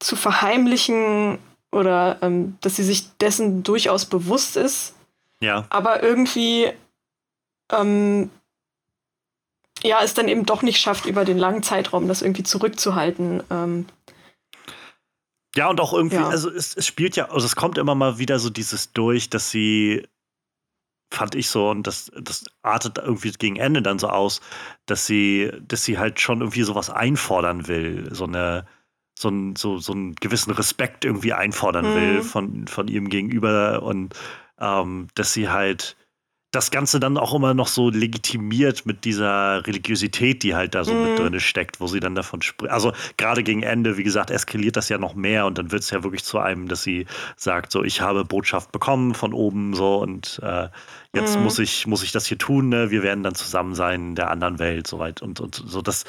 zu verheimlichen oder ähm, dass sie sich dessen durchaus bewusst ist. Ja. Aber irgendwie ähm, ja, es dann eben doch nicht schafft, über den langen Zeitraum das irgendwie zurückzuhalten. Ähm, ja, und auch irgendwie, ja. also es, es spielt ja, also es kommt immer mal wieder so dieses durch, dass sie, fand ich so, und das, das artet irgendwie gegen Ende dann so aus, dass sie, dass sie halt schon irgendwie sowas einfordern will, so eine, so, ein, so, so einen gewissen Respekt irgendwie einfordern mhm. will von, von ihrem Gegenüber und ähm, dass sie halt das Ganze dann auch immer noch so legitimiert mit dieser Religiosität, die halt da so mhm. mit drin steckt, wo sie dann davon spricht. Also gerade gegen Ende, wie gesagt, eskaliert das ja noch mehr und dann wird es ja wirklich zu einem, dass sie sagt, so ich habe Botschaft bekommen von oben so und äh, jetzt mhm. muss ich muss ich das hier tun. Ne? Wir werden dann zusammen sein in der anderen Welt soweit und und so das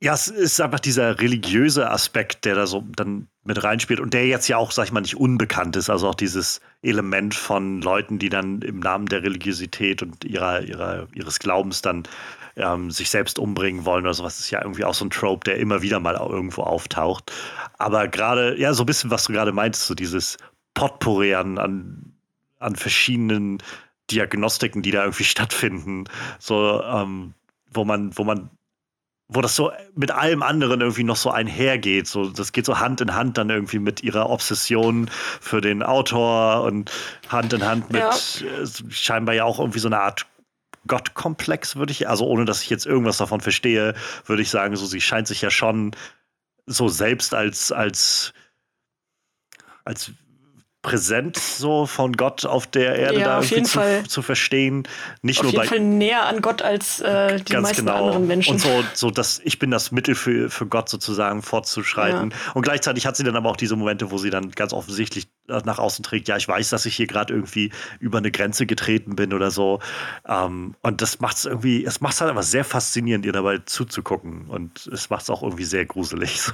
ja, es ist einfach dieser religiöse Aspekt, der da so dann mit reinspielt und der jetzt ja auch, sag ich mal, nicht unbekannt ist. Also auch dieses Element von Leuten, die dann im Namen der Religiosität und ihrer, ihrer, ihres Glaubens dann ähm, sich selbst umbringen wollen oder sowas, ist ja irgendwie auch so ein Trope, der immer wieder mal irgendwo auftaucht. Aber gerade, ja, so ein bisschen, was du gerade meinst, so dieses Potpourri an, an, an verschiedenen Diagnostiken, die da irgendwie *laughs* stattfinden, so, ähm, wo man, wo man wo das so mit allem anderen irgendwie noch so einhergeht. So, das geht so Hand in Hand dann irgendwie mit ihrer Obsession für den Autor und Hand in Hand mit ja. äh, scheinbar ja auch irgendwie so eine Art Gottkomplex, würde ich, also ohne dass ich jetzt irgendwas davon verstehe, würde ich sagen, so sie scheint sich ja schon so selbst als, als, als präsent so von Gott auf der Erde ja, da irgendwie zu, zu, verstehen. Nicht auf nur jeden bei, Fall näher an Gott als äh, die meisten genau. anderen Menschen. Und so, so dass ich bin das Mittel für, für Gott sozusagen fortzuschreiten. Ja. Und gleichzeitig hat sie dann aber auch diese Momente, wo sie dann ganz offensichtlich nach außen trägt, ja, ich weiß, dass ich hier gerade irgendwie über eine Grenze getreten bin oder so. Ähm, und das macht es irgendwie, es macht es halt aber sehr faszinierend, ihr dabei zuzugucken. Und es macht es auch irgendwie sehr gruselig, *laughs* so,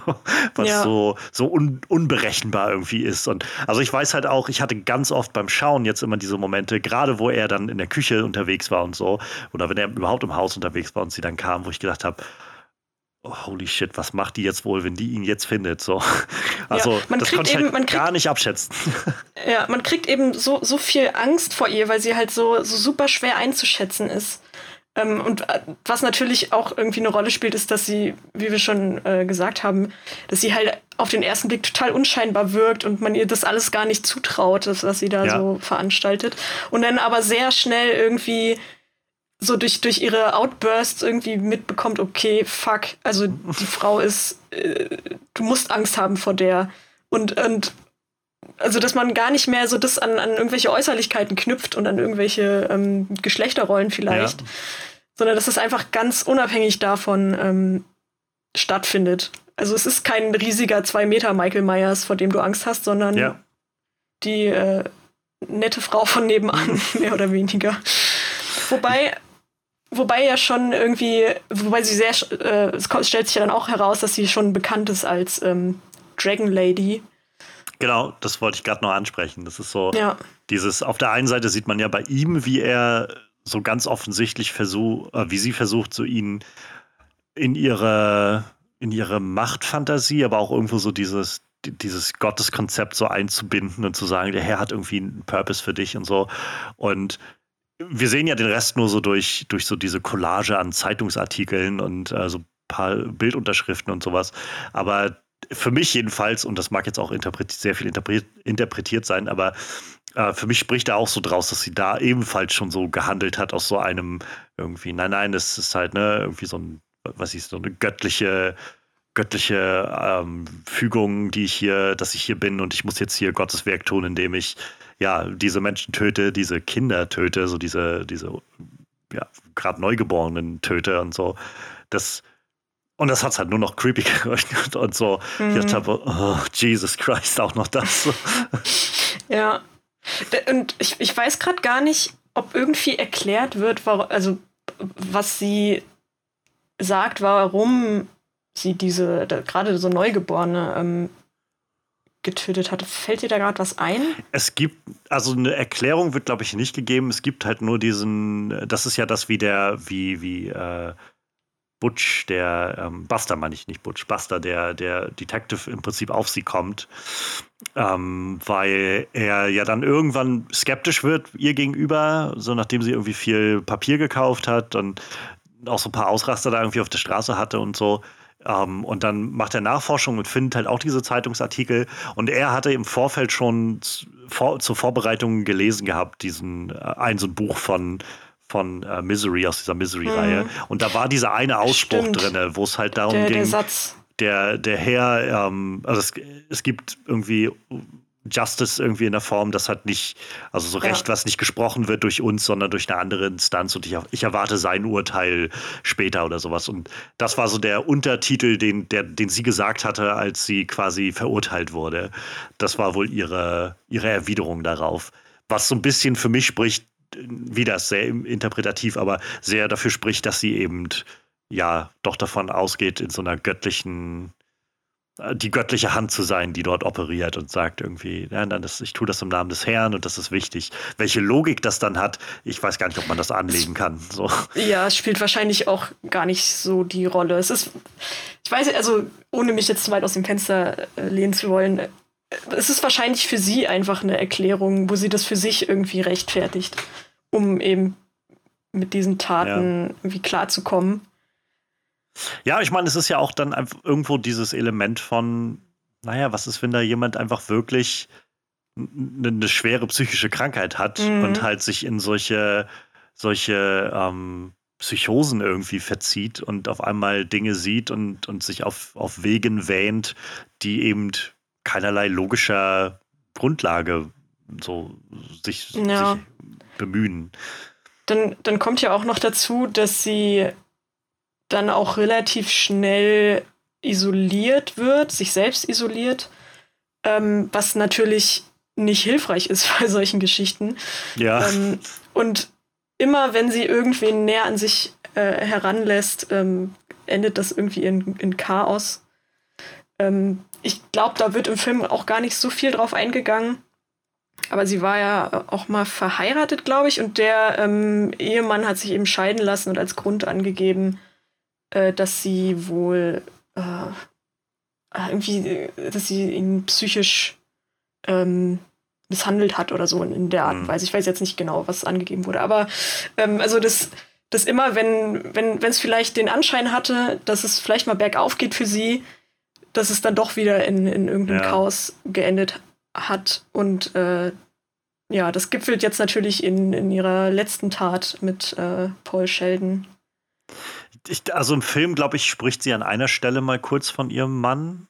was ja. so, so un, unberechenbar irgendwie ist. Und also ich weiß halt auch, ich hatte ganz oft beim Schauen jetzt immer diese Momente, gerade wo er dann in der Küche unterwegs war und so, oder wenn er überhaupt im Haus unterwegs war und sie dann kam, wo ich gedacht habe, holy shit, was macht die jetzt wohl, wenn die ihn jetzt findet? So. Also, ja, das konnte ich halt kriegt, gar nicht abschätzen. *laughs* Ja, man kriegt eben so, so viel Angst vor ihr, weil sie halt so, so super schwer einzuschätzen ist. Ähm, und äh, was natürlich auch irgendwie eine Rolle spielt, ist, dass sie, wie wir schon äh, gesagt haben, dass sie halt auf den ersten Blick total unscheinbar wirkt und man ihr das alles gar nicht zutraut, das, was sie da ja. so veranstaltet. Und dann aber sehr schnell irgendwie so durch, durch ihre Outbursts irgendwie mitbekommt, okay, fuck, also die Frau ist, äh, du musst Angst haben vor der. Und, und also dass man gar nicht mehr so das an, an irgendwelche Äußerlichkeiten knüpft und an irgendwelche ähm, Geschlechterrollen vielleicht, ja. sondern dass es einfach ganz unabhängig davon ähm, stattfindet. Also es ist kein riesiger zwei Meter Michael Myers, vor dem du Angst hast, sondern ja. die äh, nette Frau von nebenan, *laughs* mehr oder weniger. Wobei Wobei ja schon irgendwie, wobei sie sehr, äh, es stellt sich ja dann auch heraus, dass sie schon bekannt ist als ähm, Dragon Lady. Genau, das wollte ich gerade noch ansprechen. Das ist so ja. dieses, auf der einen Seite sieht man ja bei ihm, wie er so ganz offensichtlich versucht, äh, wie sie versucht, so ihn in ihre, in ihre Machtfantasie, aber auch irgendwo so dieses, dieses Gotteskonzept so einzubinden und zu sagen, der Herr hat irgendwie einen Purpose für dich und so. Und wir sehen ja den Rest nur so durch, durch so diese Collage an Zeitungsartikeln und äh, so ein paar Bildunterschriften und sowas. Aber für mich jedenfalls, und das mag jetzt auch sehr viel interpretiert sein, aber äh, für mich spricht er auch so draus, dass sie da ebenfalls schon so gehandelt hat aus so einem irgendwie, nein, nein, es ist halt, ne, irgendwie so ein, was ist, so eine göttliche göttliche ähm, Fügung, die ich hier, dass ich hier bin und ich muss jetzt hier Gottes Werk tun, indem ich ja, diese Menschen töte, diese Kinder töte, so diese, diese, ja, gerade Neugeborenen töte und so. Das, und das hat es halt nur noch creepy *laughs* gemacht und so. Mhm. Ich dachte, oh, Jesus Christ, auch noch das. *laughs* *laughs* ja. Und ich, ich weiß gerade gar nicht, ob irgendwie erklärt wird, warum, also was sie sagt, warum sie diese, gerade so Neugeborene ähm, getötet hat. Fällt dir da gerade was ein? Es gibt, also eine Erklärung wird, glaube ich, nicht gegeben. Es gibt halt nur diesen, das ist ja das wie der, wie, wie, äh, Butch, der ähm, Buster meine ich nicht Butch, Buster, der, der Detective im Prinzip auf sie kommt, ähm, weil er ja dann irgendwann skeptisch wird ihr gegenüber, so nachdem sie irgendwie viel Papier gekauft hat und auch so ein paar Ausraster da irgendwie auf der Straße hatte und so. Ähm, und dann macht er Nachforschung und findet halt auch diese Zeitungsartikel. Und er hatte im Vorfeld schon vor, zur Vorbereitung gelesen gehabt, diesen äh, ein so ein Buch von von äh, Misery aus dieser Misery-Reihe. Mhm. Und da war dieser eine Ausspruch drin, wo es halt darum der, ging, der, Satz. der, der Herr, ähm, also es, es gibt irgendwie Justice irgendwie in der Form, das hat nicht, also so Recht, ja. was nicht gesprochen wird durch uns, sondern durch eine andere Instanz und ich, ich, erwarte sein Urteil später oder sowas. Und das war so der Untertitel, den, der, den sie gesagt hatte, als sie quasi verurteilt wurde. Das war wohl ihre, ihre Erwiderung darauf. Was so ein bisschen für mich spricht, wieder sehr interpretativ, aber sehr dafür spricht, dass sie eben ja doch davon ausgeht, in so einer göttlichen die göttliche Hand zu sein, die dort operiert und sagt irgendwie, ja, das, ich tue das im Namen des Herrn und das ist wichtig. Welche Logik das dann hat, ich weiß gar nicht, ob man das anlegen kann. So. Ja, es spielt wahrscheinlich auch gar nicht so die Rolle. Es ist, ich weiß, also ohne mich jetzt zu weit aus dem Fenster äh, lehnen zu wollen, äh, es ist wahrscheinlich für sie einfach eine Erklärung, wo sie das für sich irgendwie rechtfertigt, um eben mit diesen Taten ja. irgendwie klarzukommen. Ja, ich meine, es ist ja auch dann irgendwo dieses Element von, naja, was ist, wenn da jemand einfach wirklich eine schwere psychische Krankheit hat mhm. und halt sich in solche, solche ähm, Psychosen irgendwie verzieht und auf einmal Dinge sieht und, und sich auf, auf Wegen wähnt, die eben keinerlei logischer Grundlage so sich, ja. sich bemühen. Dann, dann kommt ja auch noch dazu, dass sie dann auch relativ schnell isoliert wird, sich selbst isoliert, ähm, was natürlich nicht hilfreich ist *laughs* bei solchen Geschichten. Ja. Ähm, und immer wenn sie irgendwen näher an sich äh, heranlässt, ähm, endet das irgendwie in, in Chaos. Ähm, ich glaube, da wird im Film auch gar nicht so viel drauf eingegangen. Aber sie war ja auch mal verheiratet, glaube ich, und der ähm, Ehemann hat sich eben scheiden lassen und als Grund angegeben, äh, dass sie wohl äh, äh irgendwie, dass sie ihn psychisch ähm, misshandelt hat oder so in der Art und mhm. Weise. Ich weiß jetzt nicht genau, was angegeben wurde, aber ähm, also das, das immer, wenn wenn wenn es vielleicht den Anschein hatte, dass es vielleicht mal bergauf geht für sie, dass es dann doch wieder in, in irgendeinem ja. Chaos geendet hat und äh, ja, das gipfelt jetzt natürlich in, in ihrer letzten Tat mit äh, Paul Sheldon. Ich, also im Film, glaube ich, spricht sie an einer Stelle mal kurz von ihrem Mann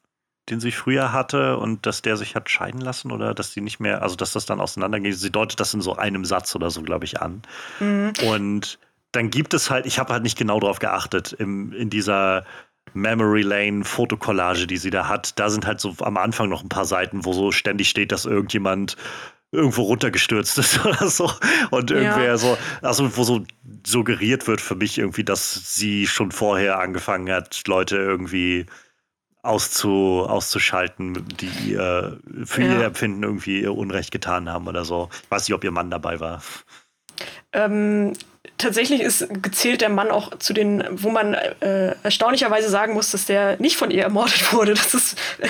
den sie früher hatte und dass der sich hat scheiden lassen oder dass sie nicht mehr, also dass das dann auseinandergeht. Sie deutet das in so einem Satz oder so, glaube ich, an. Mhm. Und dann gibt es halt, ich habe halt nicht genau darauf geachtet, im, in dieser Memory Lane Fotokollage, die sie da hat, da sind halt so am Anfang noch ein paar Seiten, wo so ständig steht, dass irgendjemand irgendwo runtergestürzt *laughs* ist oder so. Und irgendwer ja. so, also wo so suggeriert wird für mich irgendwie, dass sie schon vorher angefangen hat, Leute irgendwie auszu, auszuschalten, die äh, für ja. ihr Empfinden irgendwie ihr Unrecht getan haben oder so. Ich weiß nicht, ob ihr Mann dabei war. Ähm, tatsächlich ist gezählt der Mann auch zu den, wo man äh, erstaunlicherweise sagen muss, dass der nicht von ihr ermordet *laughs* wurde. Das ist äh,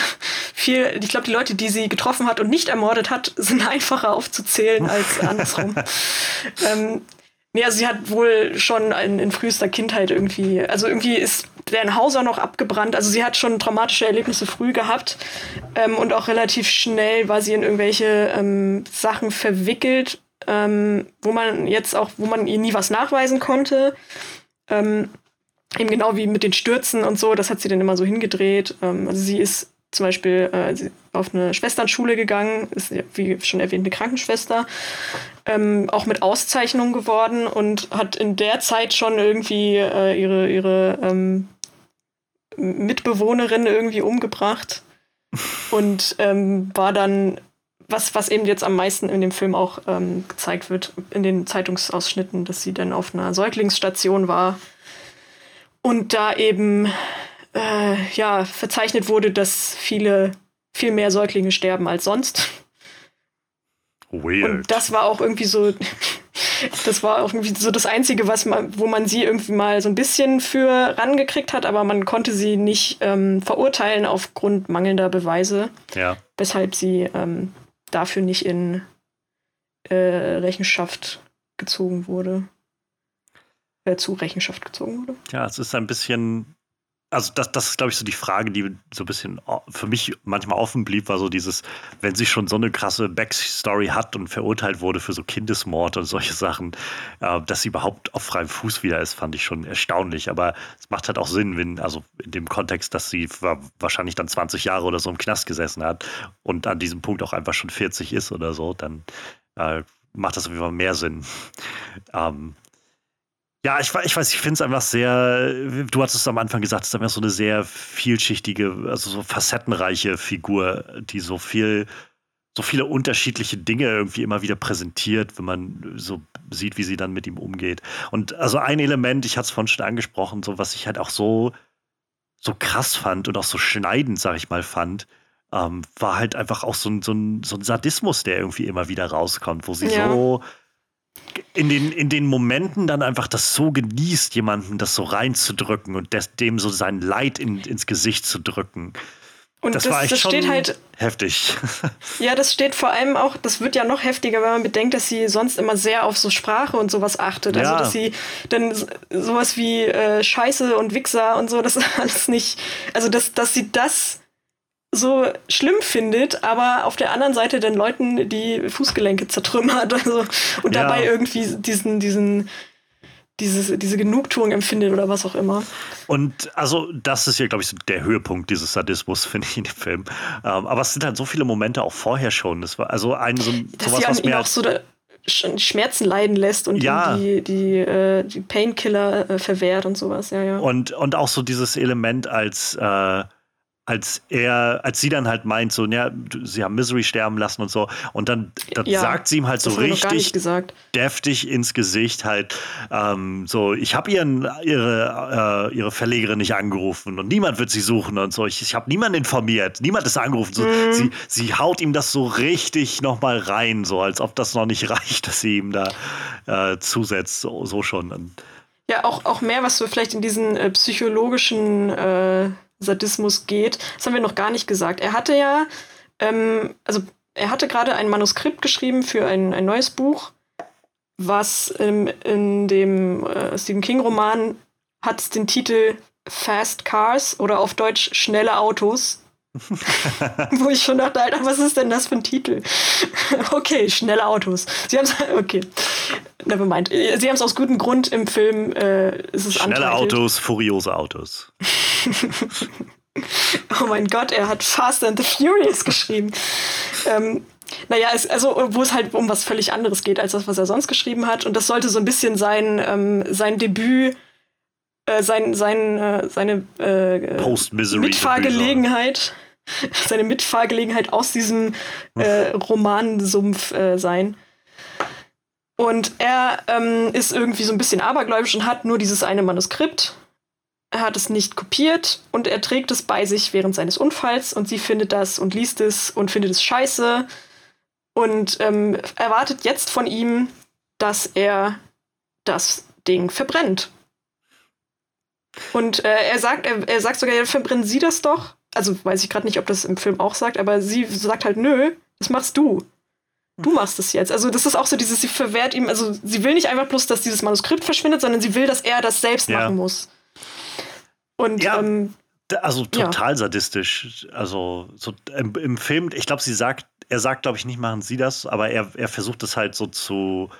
viel, ich glaube, die Leute, die sie getroffen hat und nicht ermordet hat, sind einfacher aufzuzählen als *laughs* andersrum. ähm, Nee, also sie hat wohl schon in, in frühester Kindheit irgendwie, also irgendwie ist deren Haus auch noch abgebrannt. Also sie hat schon traumatische Erlebnisse früh gehabt ähm, und auch relativ schnell war sie in irgendwelche ähm, Sachen verwickelt, ähm, wo man jetzt auch, wo man ihr nie was nachweisen konnte. Ähm, eben genau wie mit den Stürzen und so, das hat sie dann immer so hingedreht. Ähm, also sie ist zum Beispiel äh, auf eine Schwesternschule gegangen, ist wie schon erwähnt eine Krankenschwester, ähm, auch mit Auszeichnung geworden und hat in der Zeit schon irgendwie äh, ihre, ihre ähm, Mitbewohnerin irgendwie umgebracht *laughs* und ähm, war dann, was, was eben jetzt am meisten in dem Film auch ähm, gezeigt wird, in den Zeitungsausschnitten, dass sie dann auf einer Säuglingsstation war und da eben äh, ja, verzeichnet wurde, dass viele, viel mehr Säuglinge sterben als sonst. Weird. Und das war auch irgendwie so, *laughs* das war auch irgendwie so das Einzige, was man, wo man sie irgendwie mal so ein bisschen für rangekriegt hat, aber man konnte sie nicht ähm, verurteilen aufgrund mangelnder Beweise. Ja. Weshalb sie ähm, dafür nicht in äh, Rechenschaft gezogen wurde. Äh, zu Rechenschaft gezogen wurde. Ja, es ist ein bisschen also das, das ist, glaube ich, so die Frage, die so ein bisschen für mich manchmal offen blieb, war so dieses, wenn sie schon so eine krasse Backstory hat und verurteilt wurde für so Kindesmord und solche Sachen, äh, dass sie überhaupt auf freiem Fuß wieder ist, fand ich schon erstaunlich. Aber es macht halt auch Sinn, wenn, also in dem Kontext, dass sie wahrscheinlich dann 20 Jahre oder so im Knast gesessen hat und an diesem Punkt auch einfach schon 40 ist oder so, dann äh, macht das auf jeden Fall mehr Sinn. Ähm, ja, ich, ich weiß, ich finde es einfach sehr, du hattest es am Anfang gesagt, es ist einfach so eine sehr vielschichtige, also so facettenreiche Figur, die so viel, so viele unterschiedliche Dinge irgendwie immer wieder präsentiert, wenn man so sieht, wie sie dann mit ihm umgeht. Und also ein Element, ich hatte es vorhin schon angesprochen, so was ich halt auch so, so krass fand und auch so schneidend, sag ich mal, fand, ähm, war halt einfach auch so ein, so, ein, so ein Sadismus, der irgendwie immer wieder rauskommt, wo sie ja. so in den, in den Momenten dann einfach das so genießt, jemanden das so reinzudrücken und des, dem so sein Leid in, ins Gesicht zu drücken. Und das, das war echt das steht halt heftig. *laughs* Ja, das steht vor allem auch, das wird ja noch heftiger, wenn man bedenkt, dass sie sonst immer sehr auf so Sprache und sowas achtet. Also, ja. Also, dass sie dann sowas wie äh, Scheiße und Wichser und so, das *laughs* alles nicht, also, dass, dass sie das so schlimm findet, aber auf der anderen Seite den Leuten die Fußgelenke zertrümmert *laughs* also, und ja. dabei irgendwie diesen, diesen, dieses, diese Genugtuung empfindet oder was auch immer. Und also, das ist ja, glaube ich, so der Höhepunkt dieses Sadismus, *laughs* finde ich, in dem Film. Ähm, aber es sind halt so viele Momente auch vorher schon. Das war also ein so Dass sowas, was mir. Auch so Schmerzen leiden lässt und ja. die, die, äh, die Painkiller äh, verwehrt und sowas, ja, ja. Und, und auch so dieses Element als äh, als er, als sie dann halt meint, so, ja, sie haben Misery sterben lassen und so, und dann, dann ja, sagt sie ihm halt so richtig deftig ins Gesicht halt, ähm, so, ich habe ihren, ihre, äh, ihre Verlegerin nicht angerufen und niemand wird sie suchen und so, ich, ich habe niemanden informiert, niemand ist angerufen, so, mhm. sie, sie haut ihm das so richtig nochmal rein, so, als ob das noch nicht *laughs* reicht, dass sie ihm da äh, zusetzt, so, so schon. Und ja auch, auch mehr, was so vielleicht in diesen äh, psychologischen äh, Sadismus geht. Das haben wir noch gar nicht gesagt. Er hatte ja, ähm, also er hatte gerade ein Manuskript geschrieben für ein, ein neues Buch, was ähm, in dem äh, Stephen King-Roman hat den Titel Fast Cars oder auf Deutsch schnelle Autos. Wo ich schon dachte, Alter, was ist denn das für ein Titel? okay, schnelle Autos. Sie haben es, okay, never mind. Sie haben es aus gutem Grund im Film, äh, ist es Schnelle Autos, furiose Autos. *laughs* oh mein Gott, er hat Fast and the Furious geschrieben. ähm, naja, es, also wo es halt um was völlig anderes geht, als das, was er sonst geschrieben hat. Und das sollte so ein bisschen sein, ähm, sein Debüt äh, sein, sein, äh, seine äh, Mitfahrgelegenheit *laughs* seine Mitfahrgelegenheit aus diesem äh, Romansumpf äh, sein. Und er ähm, ist irgendwie so ein bisschen abergläubisch und hat nur dieses eine Manuskript. Er hat es nicht kopiert und er trägt es bei sich während seines Unfalls und sie findet das und liest es und findet es scheiße und ähm, erwartet jetzt von ihm, dass er das Ding verbrennt. Und äh, er sagt, er, er sagt sogar, ja, verbrennen Sie das doch also weiß ich gerade nicht, ob das im Film auch sagt, aber sie sagt halt, nö, das machst du. Du machst es jetzt. Also das ist auch so dieses, sie verwehrt ihm, also sie will nicht einfach bloß, dass dieses Manuskript verschwindet, sondern sie will, dass er das selbst ja. machen muss. Und ja, ähm, also total ja. sadistisch. Also so im, im Film, ich glaube, sie sagt, er sagt, glaube ich, nicht, machen Sie das, aber er, er versucht es halt so zu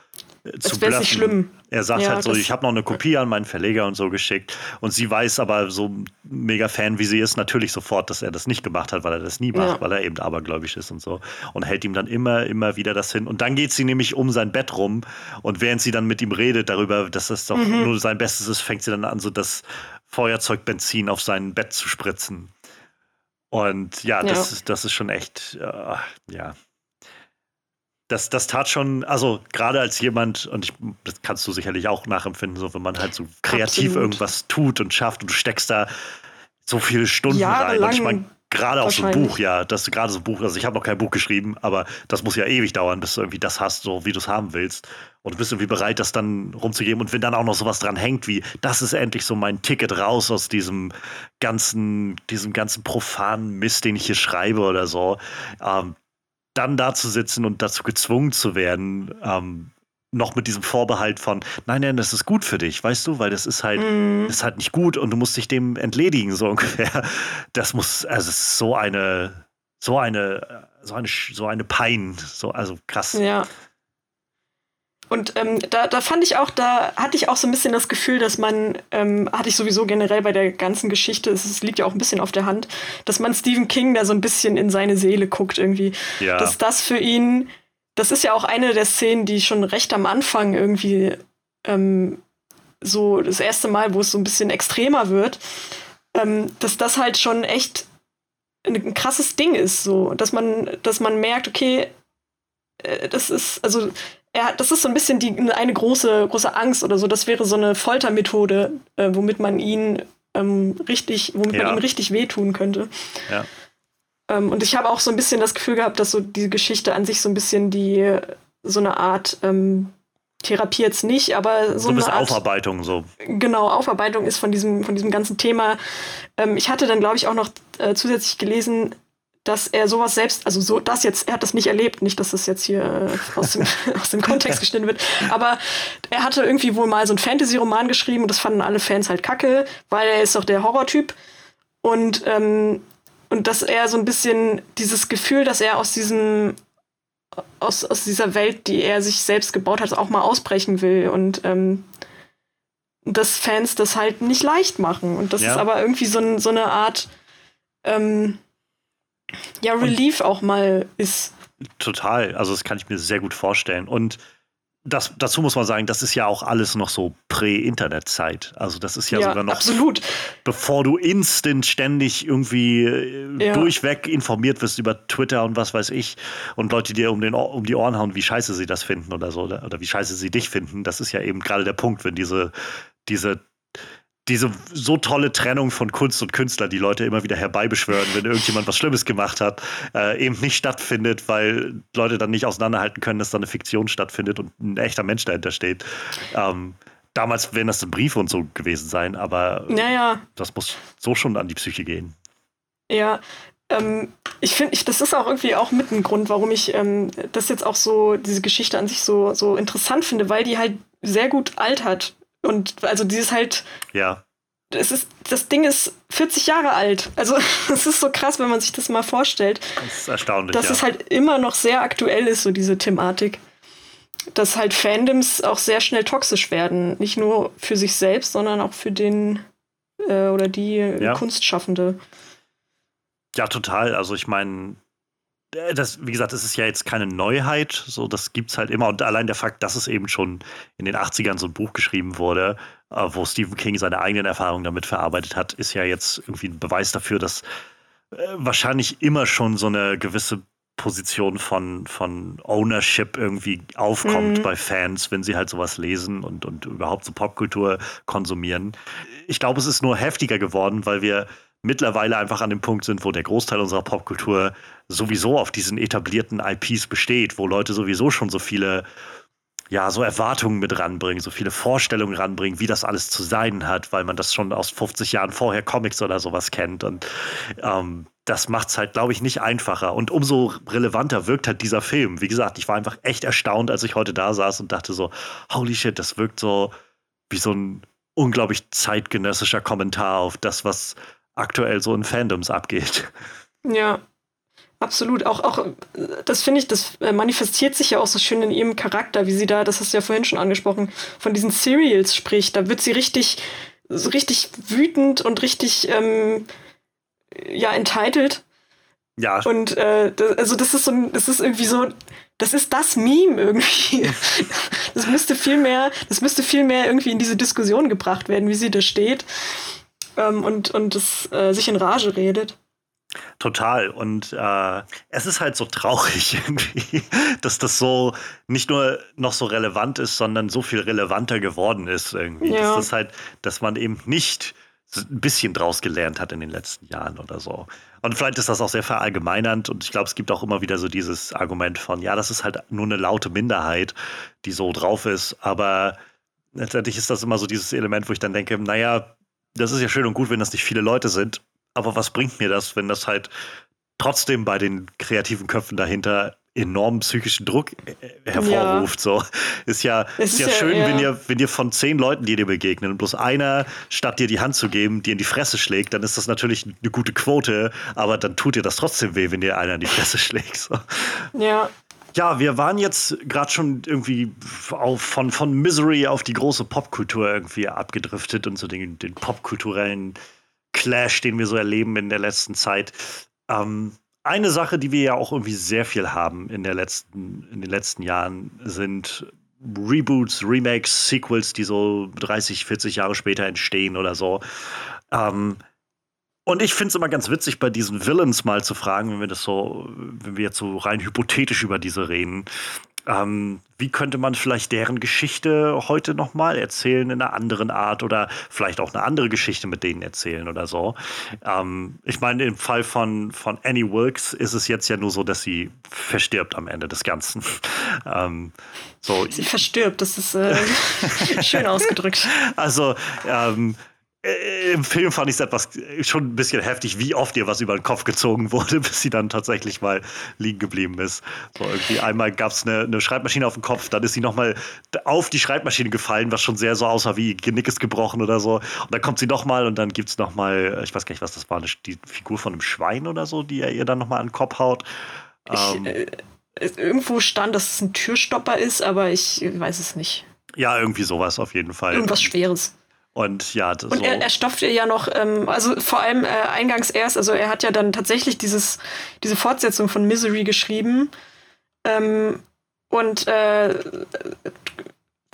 zu bluffen. Nicht schlimm. Er sagt ja, halt so, ich habe noch eine Kopie an meinen Verleger und so geschickt. Und sie weiß aber, so mega Fan wie sie ist, natürlich sofort, dass er das nicht gemacht hat, weil er das nie macht, ja. weil er eben abergläubisch ist und so. Und hält ihm dann immer, immer wieder das hin. Und dann geht sie nämlich um sein Bett rum. Und während sie dann mit ihm redet darüber, dass das doch mhm. nur sein Bestes ist, fängt sie dann an, so das Feuerzeugbenzin auf sein Bett zu spritzen. Und ja, das, ja. Ist, das ist schon echt, äh, ja, das, das tat schon, also gerade als jemand, und ich, das kannst du sicherlich auch nachempfinden, so wenn man halt so kreativ Absolut. irgendwas tut und schafft und du steckst da so viele Stunden rein. Und ich meine, gerade auch so ein Buch, ja, das gerade so ein Buch, also ich habe noch kein Buch geschrieben, aber das muss ja ewig dauern, bis du irgendwie das hast, so wie du es haben willst. Und du bist irgendwie bereit, das dann rumzugeben. Und wenn dann auch noch sowas dran hängt, wie, das ist endlich so mein Ticket raus aus diesem ganzen, diesem ganzen profanen Mist, den ich hier schreibe oder so, ähm, dann da zu sitzen und dazu gezwungen zu werden, ähm, noch mit diesem Vorbehalt von, nein, nein, das ist gut für dich, weißt du, weil das ist halt, mm. ist halt nicht gut und du musst dich dem entledigen, so *laughs* ungefähr. Das muss, also es ist so eine, so eine, so eine, so eine Pein, so, also krass. Ja. Und ähm, da, da fand ich auch, da hatte ich auch so ein bisschen das Gefühl, dass man, ähm, hatte ich sowieso generell bei der ganzen Geschichte, es, liegt ja auch ein bisschen auf der Hand, dass man Stephen King da so ein bisschen in seine Seele guckt irgendwie. Ja. Dass das für ihn, das ist ja auch eine der Szenen, die schon recht am Anfang irgendwie ähm, so das erste Mal, wo es so ein bisschen extremer wird, ähm, dass das halt schon echt ein, ein krasses Ding ist, so, dass man, dass man merkt, okay, äh, das ist, also er, das ist so ein bisschen die, eine große, große Angst oder so. Das wäre so eine Foltermethode, äh, womit man ihn ähm, richtig, womit ja. man ihm richtig wehtun könnte. Ja. Ähm, und ich habe auch so ein bisschen das Gefühl gehabt, dass so die Geschichte an sich so ein bisschen die, so eine Art ähm, Therapie jetzt nicht, aber so, so eine Art, Aufarbeitung so. Genau, Aufarbeitung ist von diesem, von diesem ganzen Thema. Ähm, ich hatte dann, glaube ich, auch noch äh, zusätzlich gelesen, dass er sowas selbst, also so das jetzt, er hat das nicht erlebt, nicht, dass das jetzt hier äh, aus, dem, *laughs* aus dem Kontext geschnitten wird, aber er hatte irgendwie wohl mal so einen Fantasy-Roman geschrieben und das fanden alle Fans halt kacke, weil er ist doch der Horrortyp und ähm, und dass er so ein bisschen dieses Gefühl, dass er aus diesem aus, aus dieser Welt, die er sich selbst gebaut hat, auch mal ausbrechen will und ähm, dass Fans das halt nicht leicht machen und das ja. ist aber irgendwie so, so eine Art ähm, ja, Relief und auch mal ist. Total, also das kann ich mir sehr gut vorstellen. Und das, dazu muss man sagen, das ist ja auch alles noch so Prä-Internet-Zeit. Also das ist ja, ja, sogar noch, absolut. bevor du instant ständig irgendwie äh, ja. durchweg informiert wirst über Twitter und was weiß ich und Leute dir um, den, um die Ohren hauen, wie scheiße sie das finden oder so oder, oder wie scheiße sie dich finden. Das ist ja eben gerade der Punkt, wenn diese, diese diese so tolle Trennung von Kunst und Künstler, die Leute immer wieder herbeibeschwören, wenn irgendjemand was Schlimmes gemacht hat, äh, eben nicht stattfindet, weil Leute dann nicht auseinanderhalten können, dass da eine Fiktion stattfindet und ein echter Mensch dahinter steht. Ähm, damals werden das Briefe und so gewesen sein, aber naja. das muss so schon an die Psyche gehen. Ja, ähm, ich finde, das ist auch irgendwie auch mit ein Grund, warum ich ähm, das jetzt auch so, diese Geschichte an sich so, so interessant finde, weil die halt sehr gut altert. Und also dieses halt. Ja. Es ist, das Ding ist 40 Jahre alt. Also *laughs* es ist so krass, wenn man sich das mal vorstellt. Das ist erstaunlich. Dass ja. es halt immer noch sehr aktuell ist, so diese Thematik. Dass halt Fandoms auch sehr schnell toxisch werden. Nicht nur für sich selbst, sondern auch für den äh, oder die ja. Kunstschaffende. Ja, total. Also ich meine, das, wie gesagt, es ist ja jetzt keine Neuheit, so das gibt es halt immer. Und allein der Fakt, dass es eben schon in den 80ern so ein Buch geschrieben wurde, äh, wo Stephen King seine eigenen Erfahrungen damit verarbeitet hat, ist ja jetzt irgendwie ein Beweis dafür, dass äh, wahrscheinlich immer schon so eine gewisse Position von, von Ownership irgendwie aufkommt mhm. bei Fans, wenn sie halt sowas lesen und, und überhaupt so Popkultur konsumieren. Ich glaube, es ist nur heftiger geworden, weil wir mittlerweile einfach an dem Punkt sind, wo der Großteil unserer Popkultur sowieso auf diesen etablierten IPs besteht, wo Leute sowieso schon so viele ja, so Erwartungen mit ranbringen, so viele Vorstellungen ranbringen, wie das alles zu sein hat, weil man das schon aus 50 Jahren vorher Comics oder sowas kennt. Und ähm, das macht es halt, glaube ich, nicht einfacher. Und umso relevanter wirkt halt dieser Film. Wie gesagt, ich war einfach echt erstaunt, als ich heute da saß und dachte so, holy shit, das wirkt so wie so ein unglaublich zeitgenössischer Kommentar auf das, was aktuell so in Fandoms abgeht. Ja, absolut. Auch, auch das finde ich, das äh, manifestiert sich ja auch so schön in ihrem Charakter, wie sie da, das hast du ja vorhin schon angesprochen, von diesen Serials spricht. Da wird sie richtig, so richtig wütend und richtig, ähm, ja, entitled. Ja. Und äh, das, also das ist so, das ist irgendwie so, das ist das Meme irgendwie. *laughs* das müsste viel mehr, das müsste viel mehr irgendwie in diese Diskussion gebracht werden, wie sie da steht ähm, und, und das, äh, sich in Rage redet. Total. Und äh, es ist halt so traurig *laughs* irgendwie, dass das so nicht nur noch so relevant ist, sondern so viel relevanter geworden ist irgendwie. Ja. Das ist halt, dass man eben nicht ein bisschen draus gelernt hat in den letzten Jahren oder so. Und vielleicht ist das auch sehr verallgemeinernd und ich glaube, es gibt auch immer wieder so dieses Argument von, ja, das ist halt nur eine laute Minderheit, die so drauf ist, aber letztendlich ist das immer so dieses Element, wo ich dann denke, naja, das ist ja schön und gut, wenn das nicht viele Leute sind, aber was bringt mir das, wenn das halt trotzdem bei den kreativen Köpfen dahinter enormen psychischen Druck äh, hervorruft. Ja. So ist ja, ist, ist ja, ja, schön, ja. wenn ihr, wenn ihr von zehn Leuten, die dir begegnen, bloß einer statt dir die Hand zu geben, dir in die Fresse schlägt, dann ist das natürlich eine gute Quote, aber dann tut dir das trotzdem weh, wenn dir einer in die Fresse *laughs* schlägt. So. Ja, ja, wir waren jetzt gerade schon irgendwie auf, von, von Misery auf die große Popkultur irgendwie abgedriftet und so den, den popkulturellen Clash, den wir so erleben in der letzten Zeit. Ähm, eine Sache, die wir ja auch irgendwie sehr viel haben in, der letzten, in den letzten Jahren, sind Reboots, Remakes, Sequels, die so 30, 40 Jahre später entstehen oder so. Ähm, und ich finde es immer ganz witzig, bei diesen Villains mal zu fragen, wenn wir das so, wenn wir jetzt so rein hypothetisch über diese reden. Ähm, wie könnte man vielleicht deren Geschichte heute nochmal erzählen in einer anderen Art oder vielleicht auch eine andere Geschichte mit denen erzählen oder so? Ähm, ich meine, im Fall von, von Annie Wilkes ist es jetzt ja nur so, dass sie verstirbt am Ende des Ganzen. *laughs* ähm, so. Sie verstirbt, das ist äh, *laughs* schön ausgedrückt. Also, ähm, äh, im Film fand ich es etwas schon ein bisschen heftig, wie oft ihr was über den Kopf gezogen wurde, *laughs* bis sie dann tatsächlich mal liegen geblieben ist. So irgendwie einmal gab es eine, eine, Schreibmaschine auf dem Kopf, dann ist sie nochmal auf die Schreibmaschine gefallen, was schon sehr so aussah wie Genick ist gebrochen oder so. Und dann kommt sie nochmal und dann gibt es nochmal, ich weiß gar nicht, was das war, die Figur von einem Schwein oder so, die er ihr dann nochmal an den Kopf haut. Ich, ähm, äh, irgendwo stand, dass es ein Türstopper ist, aber ich weiß es nicht. Ja, irgendwie sowas auf jeden Fall. Irgendwas Schweres. Und ja, das Und so. er, er stopft ihr ja noch, ähm, also vor allem äh, eingangs erst, also er hat ja dann tatsächlich dieses, diese Fortsetzung von Misery geschrieben ähm, und äh,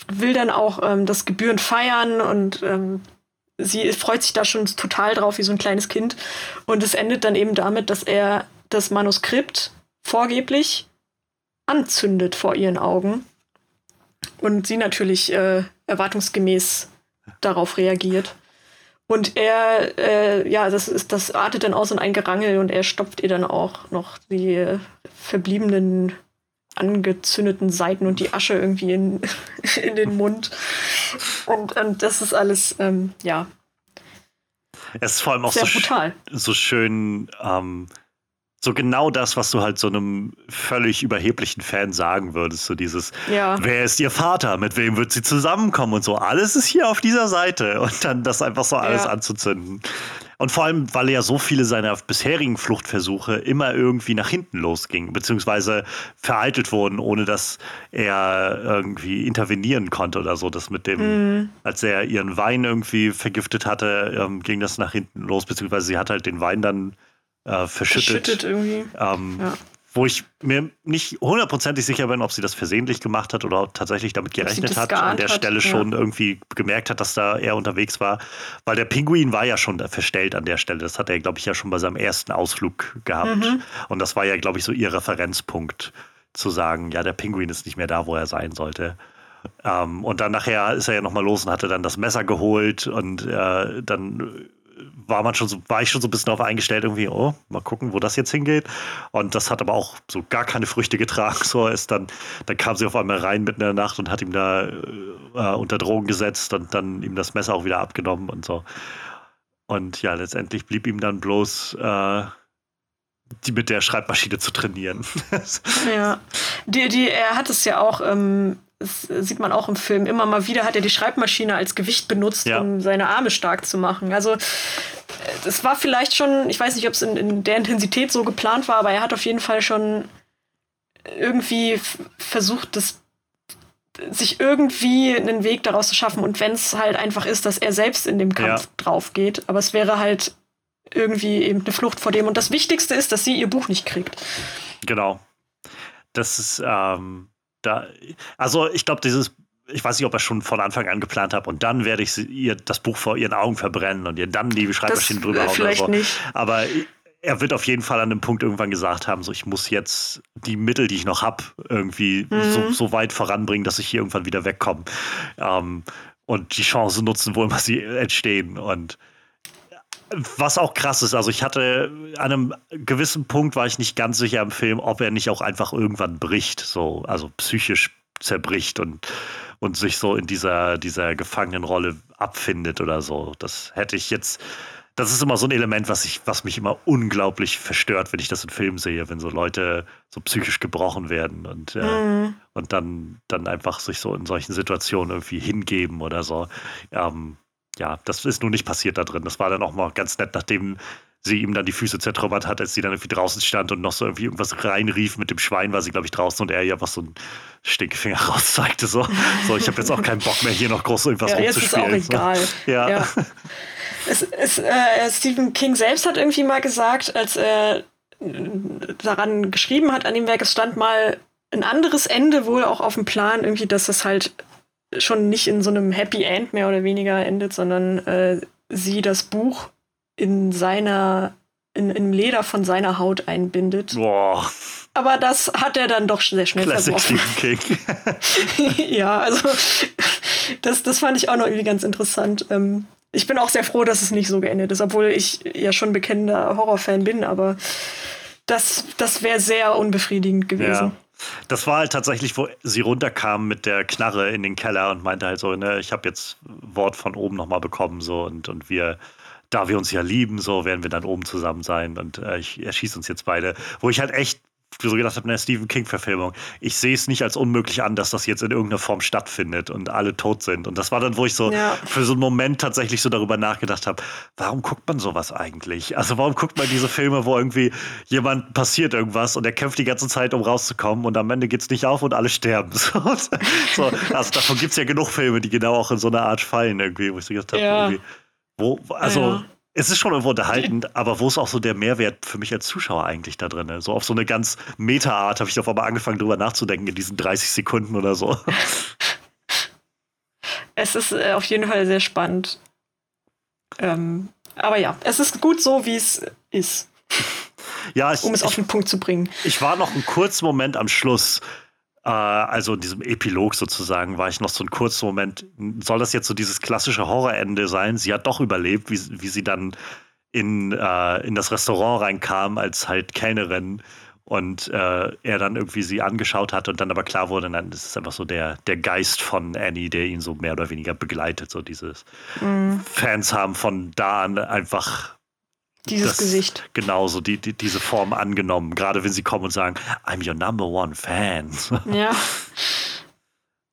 will dann auch ähm, das Gebühren feiern und ähm, sie freut sich da schon total drauf, wie so ein kleines Kind. Und es endet dann eben damit, dass er das Manuskript vorgeblich anzündet vor ihren Augen. Und sie natürlich äh, erwartungsgemäß darauf reagiert. Und er, äh, ja, das, ist, das artet dann aus in ein Gerangel und er stopft ihr dann auch noch die äh, verbliebenen angezündeten Seiten und die Asche irgendwie in, *laughs* in den Mund. Und, und das ist alles, ähm, ja. Es ist vor allem auch so, brutal. so schön ähm, so genau das, was du halt so einem völlig überheblichen Fan sagen würdest. So dieses, ja. wer ist ihr Vater? Mit wem wird sie zusammenkommen? Und so, alles ist hier auf dieser Seite. *laughs* Und dann das einfach so alles ja. anzuzünden. Und vor allem, weil ja so viele seiner bisherigen Fluchtversuche immer irgendwie nach hinten losgingen, beziehungsweise vereitelt wurden, ohne dass er irgendwie intervenieren konnte oder so. Das mit dem, mhm. als er ihren Wein irgendwie vergiftet hatte, ähm, ging das nach hinten los, beziehungsweise sie hat halt den Wein dann äh, verschüttet. verschüttet irgendwie. Ähm, ja. Wo ich mir nicht hundertprozentig sicher bin, ob sie das versehentlich gemacht hat oder tatsächlich damit gerechnet hat, an der Stelle hat, schon irgendwie gemerkt hat, dass da er unterwegs war. Weil der Pinguin war ja schon verstellt an der Stelle. Das hat er, glaube ich, ja schon bei seinem ersten Ausflug gehabt. Mhm. Und das war ja, glaube ich, so ihr Referenzpunkt, zu sagen, ja, der Pinguin ist nicht mehr da, wo er sein sollte. Ähm, und dann nachher ist er ja nochmal los und hatte dann das Messer geholt und äh, dann war man schon so, war ich schon so ein bisschen darauf eingestellt, irgendwie, oh, mal gucken, wo das jetzt hingeht. Und das hat aber auch so gar keine Früchte getragen. *laughs* So ist dann, dann kam sie auf einmal rein mitten in der Nacht und hat ihm da äh, unter Drogen gesetzt und dann ihm das Messer auch wieder abgenommen und so. Und ja, letztendlich blieb ihm dann bloß äh, die mit der Schreibmaschine zu trainieren. *laughs* ja. Die, die, er hat es ja auch ähm, das sieht man auch im Film. Immer mal wieder hat er die Schreibmaschine als Gewicht benutzt, ja. um seine Arme stark zu machen. Also es war vielleicht schon, ich weiß nicht, ob es in, in, der Intensität so geplant war, aber er hat auf jeden Fall schon irgendwie versucht, das, sich irgendwie einen Weg daraus zu schaffen. Und wenn es halt einfach ist, dass er selbst in dem Kampf ja. drauf geht, aber es wäre halt irgendwie eben eine Flucht vor dem. Und das Wichtigste ist, dass sie ihr Buch nicht kriegt. Genau. Das ist, ähm, da, also ich glaube, dieses, ich weiß nicht, ob er schon von Anfang an geplant hat und dann werde ich ihr das Buch vor ihren Augen verbrennen und ihr dann die Schreibmaschine drüber hauen oder so. Nicht. Aber er wird auf jeden Fall an dem Punkt irgendwann gesagt haben, so ich muss jetzt die Mittel, die ich noch habe, irgendwie mhm. so, so, weit voranbringen, dass ich hier irgendwann wieder wegkomme. Ähm, und die Chance nutzen, wo immer sie entstehen. Und was auch krass ist, also ich hatte an einem gewissen Punkt war ich nicht ganz sicher im Film, ob er nicht auch einfach irgendwann bricht, so, also psychisch zerbricht und, und sich so in dieser, dieser Gefangenenrolle abfindet oder so. Das hätte ich jetzt, das ist immer so ein Element, was ich, was mich immer unglaublich verstört, wenn ich das in Filmen sehe, wenn so Leute so psychisch gebrochen werden und, äh, mhm. und dann, dann einfach sich so in solchen Situationen irgendwie hingeben oder so. Ähm, ja, das ist nun nicht passiert da drin. Das war dann auch mal ganz nett, nachdem sie ihm dann die Füße zertrümmert hat, als sie dann irgendwie draußen stand und noch so irgendwie irgendwas reinrief mit dem Schwein, war sie, glaube ich, draußen und er ja was so ein Stinkefinger *laughs* rauszeigte. So, so ich habe jetzt auch keinen Bock mehr, hier noch groß irgendwas ja, rumzuspielen. Jetzt ist auch egal. So. Ja. ja. Es, es, äh, Stephen King selbst hat irgendwie mal gesagt, als er daran geschrieben hat, an dem Werk, es stand mal ein anderes Ende wohl auch auf dem Plan, irgendwie, dass es halt schon nicht in so einem Happy End mehr oder weniger endet, sondern äh, sie das Buch in seiner, in, im Leder von seiner Haut einbindet. Boah. Aber das hat er dann doch sehr schnell Classic verworfen. *laughs* ja, also das, das fand ich auch noch irgendwie ganz interessant. Ähm, ich bin auch sehr froh, dass es nicht so geendet ist, obwohl ich ja schon bekennender Horrorfan bin, aber das, das wäre sehr unbefriedigend gewesen. Ja. Das war halt tatsächlich, wo sie runterkam mit der Knarre in den Keller und meinte halt so, ne, ich habe jetzt Wort von oben nochmal bekommen, so und, und wir, da wir uns ja lieben, so werden wir dann oben zusammen sein und äh, ich erschieße uns jetzt beide. Wo ich halt echt so gedacht habe, eine Stephen King-Verfilmung. Ich sehe es nicht als unmöglich an, dass das jetzt in irgendeiner Form stattfindet und alle tot sind. Und das war dann, wo ich so ja. für so einen Moment tatsächlich so darüber nachgedacht habe, warum guckt man sowas eigentlich? Also warum guckt man diese Filme, wo irgendwie jemand passiert irgendwas und er kämpft die ganze Zeit, um rauszukommen und am Ende geht es nicht auf und alle sterben. *laughs* So, so, also davon gibt es ja genug Filme, die genau auch in so eine Art fallen irgendwie, wo ich so gedacht habe, ja. wo, also ja es ist schon irgendwo unterhaltend, aber wo ist auch so der Mehrwert für mich als Zuschauer eigentlich da drin? So auf so eine ganz Meta-Art habe ich auf einmal angefangen, drüber nachzudenken in diesen 30 Sekunden oder so. *laughs* Es ist äh, auf jeden Fall sehr spannend. Ähm, aber ja, es ist gut so, wie es ist. Ja, ich, um es auf den Punkt zu bringen. Ich war noch einen kurzen Moment am Schluss, also in diesem Epilog sozusagen, war ich noch so einen kurzen Moment, soll das jetzt so dieses klassische Horrorende sein? Sie hat doch überlebt, wie, wie sie dann in, äh, in das Restaurant reinkam als halt Kellnerin und äh, er dann irgendwie sie angeschaut hat und dann aber klar wurde, dann ist es einfach so der, der Geist von Annie, der ihn so mehr oder weniger begleitet. So dieses mhm. Fans haben von da an einfach dieses das, Gesicht. Genau, so die, die, diese Form angenommen. Gerade wenn sie kommen und sagen, I'm your number one fan. *laughs* Ja.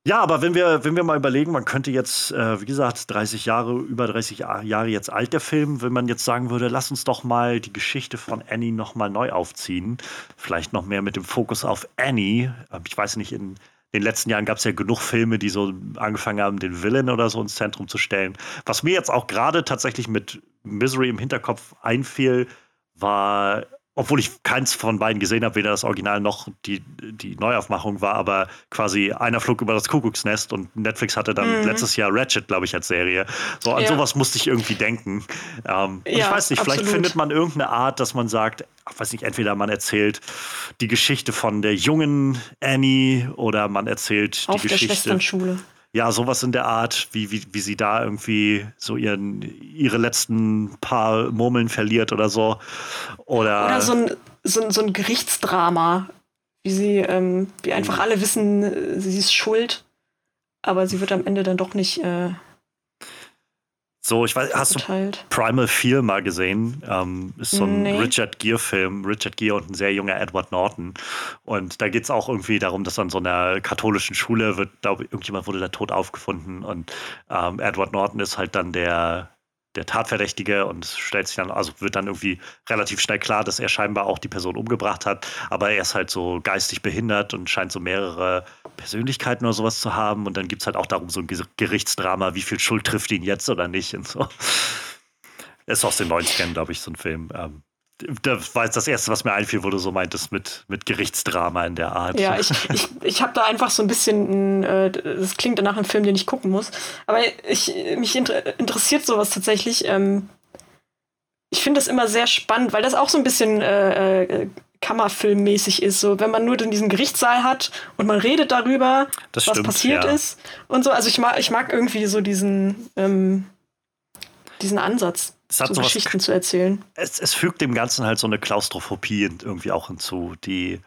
Ja, aber wenn wir, wenn wir mal überlegen, man könnte jetzt, äh, wie gesagt, 30 Jahre, über 30 Jahre jetzt alt der Film, wenn man jetzt sagen würde, lass uns doch mal die Geschichte von Annie nochmal neu aufziehen. Vielleicht noch mehr mit dem Fokus auf Annie. Ähm, ich weiß nicht, in den letzten Jahren gab es ja genug Filme, die so angefangen haben, den Villain oder so ins Zentrum zu stellen. Was mir jetzt auch gerade tatsächlich mit Misery im Hinterkopf einfiel, war obwohl ich keins von beiden gesehen habe, weder das Original noch die, die Neuaufmachung war, aber quasi einer flog über das Kuckucksnest und Netflix hatte dann mhm. letztes Jahr Ratchet, glaube ich, als Serie. So an ja. sowas musste ich irgendwie denken. Ähm, ja, ich weiß nicht, absolut. vielleicht findet man irgendeine Art, dass man sagt, ich weiß nicht, entweder man erzählt die Geschichte von der jungen Annie oder man erzählt Auf die Geschichte. Der Schwesternschule ja, sowas in der Art, wie, wie, wie sie da irgendwie so ihren, ihre letzten paar Murmeln verliert oder so. Oder, oder so, ein, so, ein, so ein Gerichtsdrama, wie sie, ähm, wie einfach mhm. alle wissen, sie ist schuld, aber sie wird am Ende dann doch nicht äh, so, ich weiß, hast du Primal Fear mal gesehen? Ähm, ist so ein nee. Richard Gere-Film. Richard Gere und ein sehr junger Edward Norton. Und da geht es auch irgendwie darum, dass an so einer katholischen Schule wird, glaube irgendjemand wurde da tot aufgefunden. Und ähm, Edward Norton ist halt dann der, der Tatverdächtige und stellt sich dann, also wird dann irgendwie relativ schnell klar, dass er scheinbar auch die Person umgebracht hat, aber er ist halt so geistig behindert und scheint so mehrere Persönlichkeiten oder sowas zu haben und dann gibt es halt auch darum so ein Gerichtsdrama, wie viel Schuld trifft ihn jetzt oder nicht und so. *laughs* Ist aus den 90ern, glaube ich, so ein Film. Ähm, das war jetzt das Erste, was mir einfiel, wo du so meintest mit, mit Gerichtsdrama in der Art. Ja, ich, ich, ich habe da einfach so ein bisschen, äh, das klingt danach ein Film, den ich gucken muss. Aber ich, mich inter interessiert sowas tatsächlich. Ähm, ich finde das immer sehr spannend, weil das auch so ein bisschen äh, äh, Kammerfilmmäßig ist. So, wenn man nur diesen Gerichtssaal hat und man redet darüber, das was stimmt, passiert ja. ist und so. Also ich mag, ich mag irgendwie so diesen, ähm, diesen Ansatz es hat so Geschichten zu erzählen. Es, es fügt dem Ganzen halt so eine Klaustrophobie irgendwie auch hinzu, die,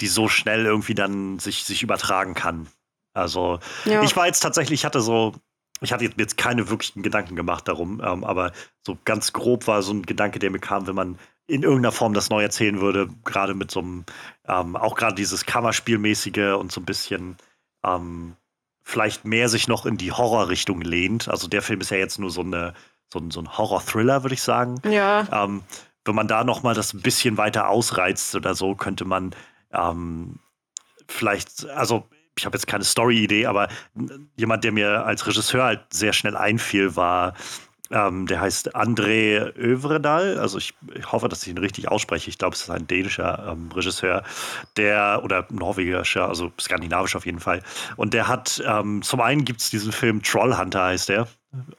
die so schnell irgendwie dann sich, sich übertragen kann. Also ja. ich war jetzt tatsächlich, ich hatte so, ich hatte jetzt keine wirklichen Gedanken gemacht darum, ähm, aber so ganz grob war so ein Gedanke, der mir kam, wenn man in irgendeiner Form das neu erzählen würde, gerade mit so einem, ähm, auch gerade dieses Kammerspielmäßige und so ein bisschen ähm, vielleicht mehr sich noch in die Horrorrichtung lehnt. Also der Film ist ja jetzt nur so eine so ein, so ein Horror-Thriller, würde ich sagen. Ja. Ähm, wenn man da noch mal das ein bisschen weiter ausreizt oder so, könnte man ähm, vielleicht, also ich habe jetzt keine Story-Idee, aber jemand, der mir als Regisseur halt sehr schnell einfiel, war ähm, der heißt André Övredal. Also ich, ich, hoffe, dass ich ihn richtig ausspreche. Ich glaube, es ist ein dänischer ähm, Regisseur, der oder norwegischer, also skandinavisch auf jeden Fall. Und der hat ähm, zum einen gibt es diesen Film Trollhunter heißt der.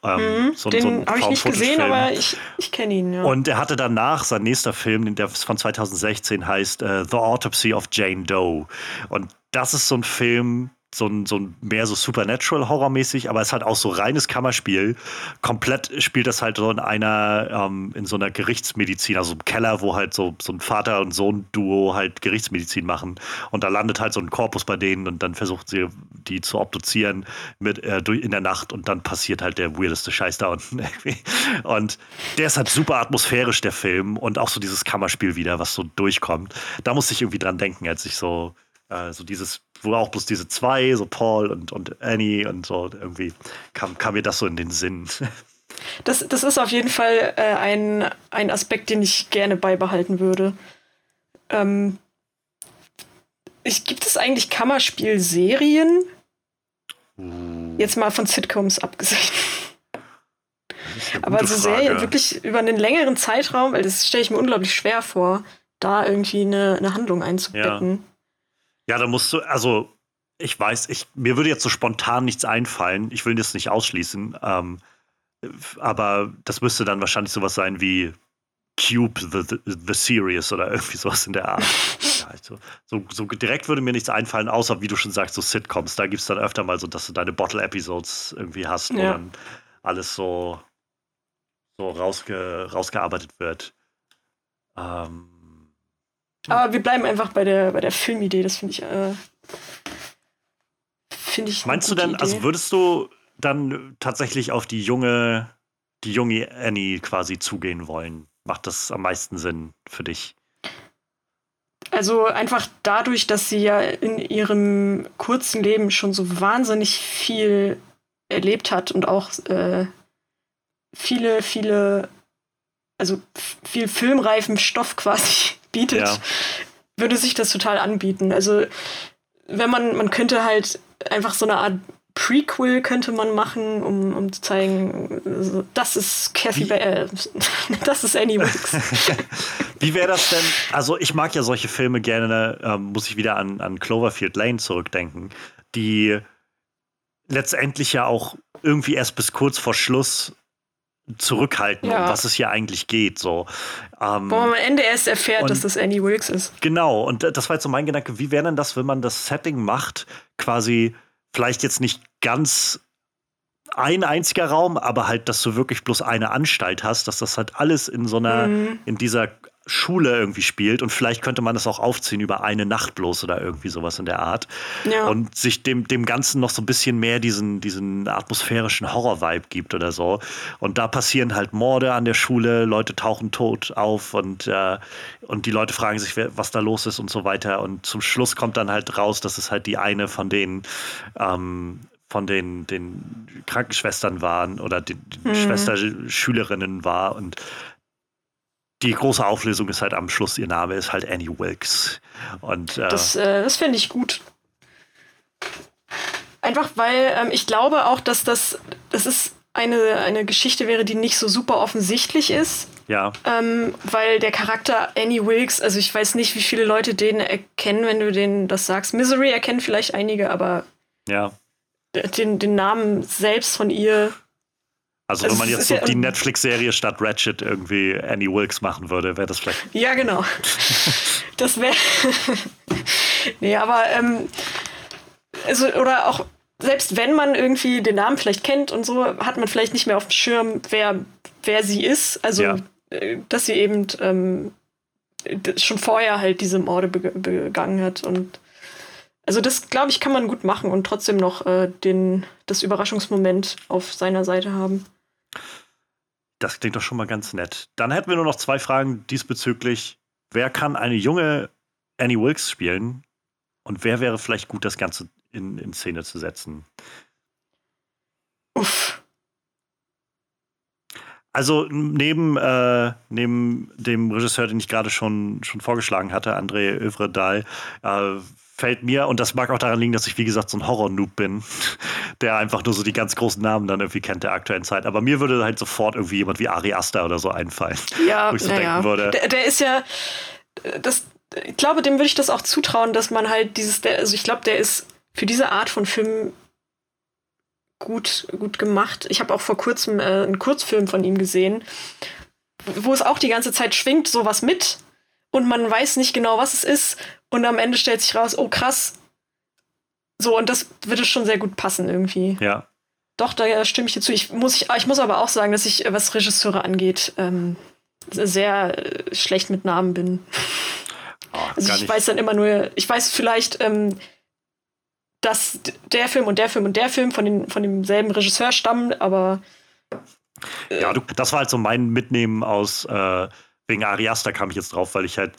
Ähm, mhm, so, den so habe ich nicht gesehen, aber ich, ich kenne ihn. Ja. Und er hatte danach, sein nächster Film, der von 2016 heißt uh, The Autopsy of Jane Doe. Und das ist so ein Film, so ein, so ein mehr so Supernatural-Horror-mäßig, aber es ist halt auch so reines Kammerspiel. Komplett spielt das halt so in einer, ähm, in so einer Gerichtsmedizin, also im Keller, wo halt so, so ein Vater- und Sohn-Duo halt Gerichtsmedizin machen. Und da landet halt so ein Korpus bei denen und dann versucht sie, die zu obduzieren mit, äh, in der Nacht und dann passiert halt der weirdeste Scheiß da unten *laughs* irgendwie. Und der ist halt super atmosphärisch, der Film, und auch so dieses Kammerspiel wieder, was so durchkommt. Da musste ich irgendwie dran denken, als ich so äh, so dieses, wo auch bloß diese zwei, so Paul und, und Annie und so, irgendwie kam, kam mir das so in den Sinn. Das, das ist auf jeden Fall äh, ein, ein Aspekt, den ich gerne beibehalten würde. Ähm, ich, gibt es eigentlich Kammerspielserien? Uh. Jetzt mal von Sitcoms abgesehen. Aber so Serien wirklich über einen längeren Zeitraum, weil das stelle ich mir unglaublich schwer vor, da irgendwie eine, eine Handlung einzubetten. Ja. Ja, da musst du, also ich weiß, ich, mir würde jetzt so spontan nichts einfallen. Ich will das nicht ausschließen. Ähm, aber das müsste dann wahrscheinlich sowas sein wie Cube the, the, the Series oder *laughs* irgendwie sowas in der Art. ja, also, so, so direkt würde mir nichts einfallen, außer wie du schon sagst, so Sitcoms. Da gibt es dann öfter mal so, dass du deine Bottle-Episodes irgendwie hast, wo ja. dann alles so, so rausge, rausgearbeitet wird. Ähm, Aber wir bleiben einfach bei der, bei der Filmidee, das finde ich. Äh, find ich Meinst du denn, Idee. also würdest du dann tatsächlich auf die junge, die junge Annie quasi zugehen wollen? Macht das am meisten Sinn für dich? Also einfach dadurch, dass sie ja in ihrem kurzen Leben schon so wahnsinnig viel erlebt hat und auch äh, viele, viele, also viel filmreifen Stoff quasi *laughs* bietet, ja. würde sich das total anbieten. Also wenn man, man könnte halt einfach so eine Art Prequel könnte man machen, um, um zu zeigen, das ist Kathy, äh, *laughs* das ist Annie Wicks. *laughs* Wie wäre das denn? Also ich mag ja solche Filme gerne, äh, muss ich wieder an, an Cloverfield Lane zurückdenken, die letztendlich ja auch irgendwie erst bis kurz vor Schluss zurückhalten, ja. um was es hier eigentlich geht. So. Ähm, Wo man am Ende erst erfährt, und, dass das Annie Wilkes ist. Genau, und das war jetzt so mein Gedanke, wie wäre denn das, wenn man das Setting macht, quasi vielleicht jetzt nicht ganz ein einziger Raum, aber halt, dass du wirklich bloß eine Anstalt hast, dass das halt alles in so einer, mhm. in dieser Schule irgendwie spielt und vielleicht könnte man das auch aufziehen über eine Nacht bloß oder irgendwie sowas in der Art ja. und sich dem, dem Ganzen noch so ein bisschen mehr diesen, diesen atmosphärischen Horror-Vibe gibt oder so. Und da passieren halt Morde an der Schule, Leute tauchen tot auf und, äh, und die Leute fragen sich, was da los ist und so weiter. Und zum Schluss kommt dann halt raus, dass es halt die eine von den ähm, von den, den Krankenschwestern waren oder den, den mhm. Schwesterschülerinnen war und die große Auflösung ist halt am Schluss, ihr Name ist halt Annie Wilkes. Und, äh, das äh, das finde ich gut. Einfach weil ähm, ich glaube auch, dass das, das ist eine, eine Geschichte wäre, die nicht so super offensichtlich ist. Ja. Ähm, weil der Charakter Annie Wilkes, also ich weiß nicht, wie viele Leute den erkennen, wenn du denen das sagst. Misery erkennen vielleicht einige, aber ja. den, den Namen selbst von ihr also, wenn man jetzt so die Netflix-Serie statt Ratchet irgendwie Annie Wilkes machen würde, wäre das vielleicht. Ja, genau. *laughs* das wäre. *laughs* nee, aber ähm, also, oder auch selbst wenn man irgendwie den Namen vielleicht kennt und so, hat man vielleicht nicht mehr auf dem Schirm, wer, wer sie ist. Also, ja. Äh, dass sie eben ähm, schon vorher halt diese Morde begangen hat und also das, glaube ich, kann man gut machen und trotzdem noch äh, den, das Überraschungsmoment auf seiner Seite haben. Das klingt doch schon mal ganz nett. Dann hätten wir nur noch zwei Fragen diesbezüglich. Wer kann eine junge Annie Wilkes spielen? Und wer wäre vielleicht gut, das Ganze in, in Szene zu setzen? Uff. Also neben, äh, neben dem Regisseur, den ich gerade schon, schon vorgeschlagen hatte, André Övredal, äh, fällt mir, und das mag auch daran liegen, dass ich, wie gesagt, so ein Horror-Noob bin, *laughs* der einfach nur so die ganz großen Namen dann irgendwie kennt der aktuellen Zeit. Aber mir würde halt sofort irgendwie jemand wie Ari Aster oder so einfallen. *laughs* Ja, wo ich so denken ja. würde. Der, der, ist ja, das, ich glaube, dem würde ich das auch zutrauen, dass man halt dieses, der, also ich glaube, der ist für diese Art von Film gut, gut gemacht. Ich habe auch vor kurzem äh, einen Kurzfilm von ihm gesehen, wo es auch die ganze Zeit schwingt, sowas mit und man weiß nicht genau, was es ist. Und am Ende stellt sich raus, oh krass. So, und das würde schon sehr gut passen irgendwie. Ja. Doch, da stimme ich dir zu. Ich muss, ich, ich muss aber auch sagen, dass ich, was Regisseure angeht, ähm, sehr äh, schlecht mit Namen bin. Oh, *laughs* also ich weiß dann immer nur, ich weiß vielleicht, ähm, dass der Film und der Film und der Film von, den, von demselben Regisseur stammen, aber. Äh, ja, du, das war halt so mein Mitnehmen aus äh, wegen Arias, kam ich jetzt drauf, weil ich halt,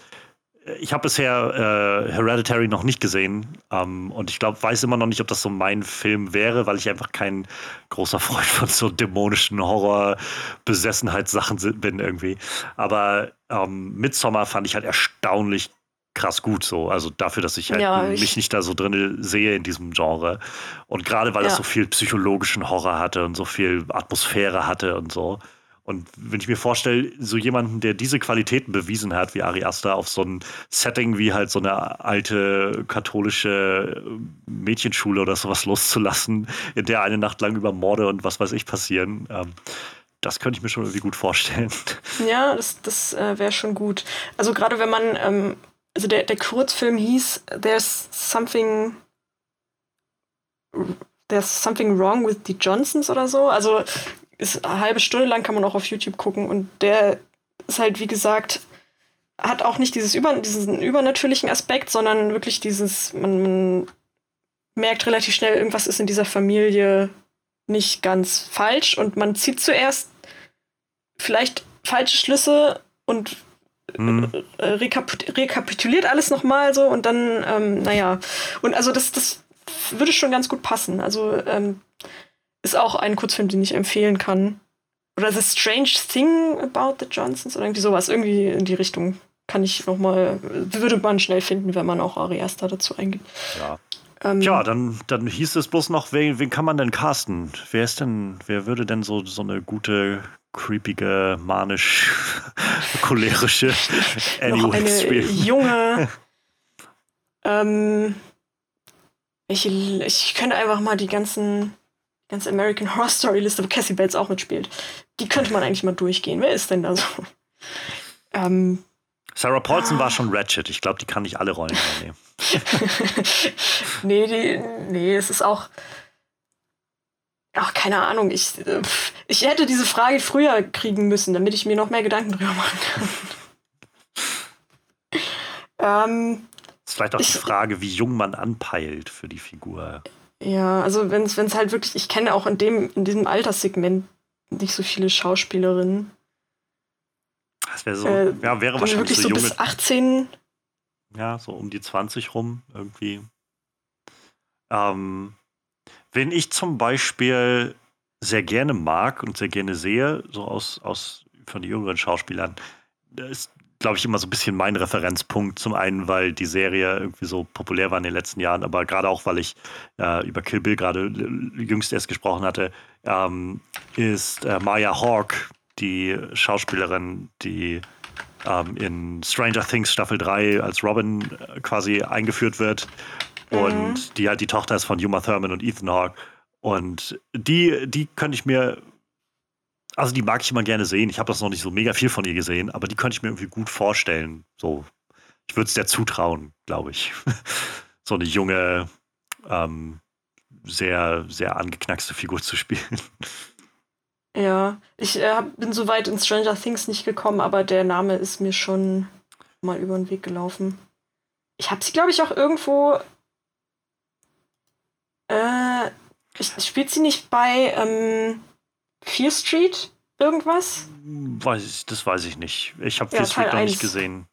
äh, ich habe bisher äh, Hereditary noch nicht gesehen ähm, und ich glaube, weiß immer noch nicht, ob das so mein Film wäre, weil ich einfach kein großer Freund von so dämonischen Horror-Besessenheitssachen bin irgendwie. Aber ähm, Midsommar fand ich halt erstaunlich krass gut so. Also dafür, dass ich halt ja, ich mich nicht da so drin sehe in diesem Genre. Und gerade weil ja. das so viel psychologischen Horror hatte und so viel Atmosphäre hatte und so. Und wenn ich mir vorstelle, so jemanden, der diese Qualitäten bewiesen hat, wie Ari Aster, auf so ein Setting wie halt so eine alte katholische Mädchenschule oder sowas loszulassen, in der eine Nacht lang über Morde und was weiß ich passieren, ähm, das könnte ich mir schon irgendwie gut vorstellen. *laughs* Ja, das, das äh, wäre schon gut. Also gerade wenn man, ähm, also der, der Kurzfilm hieß There's Something There's Something Wrong with the Johnsons oder so. Also ist eine halbe Stunde lang, kann man auch auf YouTube gucken. Und der ist halt, wie gesagt, hat auch nicht dieses über, diesen übernatürlichen Aspekt, sondern wirklich dieses, man, man merkt relativ schnell, irgendwas ist in dieser Familie nicht ganz falsch und man zieht zuerst vielleicht falsche Schlüsse und hm. äh, rekap rekapituliert alles nochmal so und dann, ähm, naja. Und also das, das würde schon ganz gut passen. Also ähm, ist auch ein Kurzfilm, den ich empfehlen kann. Oder The Strange Thing About the Johnsons oder irgendwie sowas. Irgendwie in die Richtung kann ich nochmal, würde man schnell finden, wenn man auch Ariasta dazu eingibt. Ja. Ähm, ja, dann, dann hieß es bloß noch, wen, wen kann man denn casten? Wer ist denn, wer würde denn so, so eine gute, creepige, manisch, *laughs* cholerische *laughs* Annie eine spielen? junge, *laughs* ähm, ich, ich könnte einfach mal die ganzen, ganze American Horror Story Liste, wo Cassie Bates auch mitspielt, die könnte man eigentlich mal durchgehen. Wer ist denn da so? *laughs* Ähm, Sarah Paulson ah. war schon Ratchet. Ich glaube, die kann nicht alle Rollen übernehmen. *laughs* nee, die, nee, es ist auch. Ach, keine Ahnung. Ich, ich hätte diese Frage früher kriegen müssen, damit ich mir noch mehr Gedanken drüber machen kann. *laughs* ähm, das ist vielleicht auch ich, die Frage, wie jung man anpeilt für die Figur. Ja, also wenn es halt wirklich, ich kenne auch in dem, in diesem Alterssegment nicht so viele Schauspielerinnen. Das wäre so, äh, ja, wäre wahrscheinlich wirklich so, so bis 18. Ja, so um die 20 rum irgendwie. Ähm, wenn ich zum Beispiel sehr gerne mag und sehr gerne sehe, so aus, aus von den jüngeren Schauspielern, ist, glaube ich, immer so ein bisschen mein Referenzpunkt. Zum einen, weil die Serie irgendwie so populär war in den letzten Jahren, aber gerade auch, weil ich äh, über Kill Bill gerade jüngst erst gesprochen hatte, ähm, ist äh, Maya Hawk, die Schauspielerin, die ähm, in Stranger Things Staffel 3 als Robin äh, quasi eingeführt wird mhm. und die halt die Tochter ist von Uma Thurman und Ethan Hawke. Und die, die könnte ich mir, also die mag ich immer gerne sehen. Ich habe das noch nicht so mega viel von ihr gesehen, aber die könnte ich mir irgendwie gut vorstellen. So, ich würde es der zutrauen, glaube ich. *laughs* so eine junge, ähm, sehr, sehr angeknackste Figur zu spielen. *laughs* Ja, ich äh, bin so weit in Stranger Things nicht gekommen, aber der Name ist mir schon mal über den Weg gelaufen. Ich habe sie, glaube ich, auch irgendwo. Äh, ich, spielt sie nicht bei ähm, Fear Street irgendwas? Weiß ich, das weiß ich nicht. Ich habe ja, Fear Street noch nicht gesehen.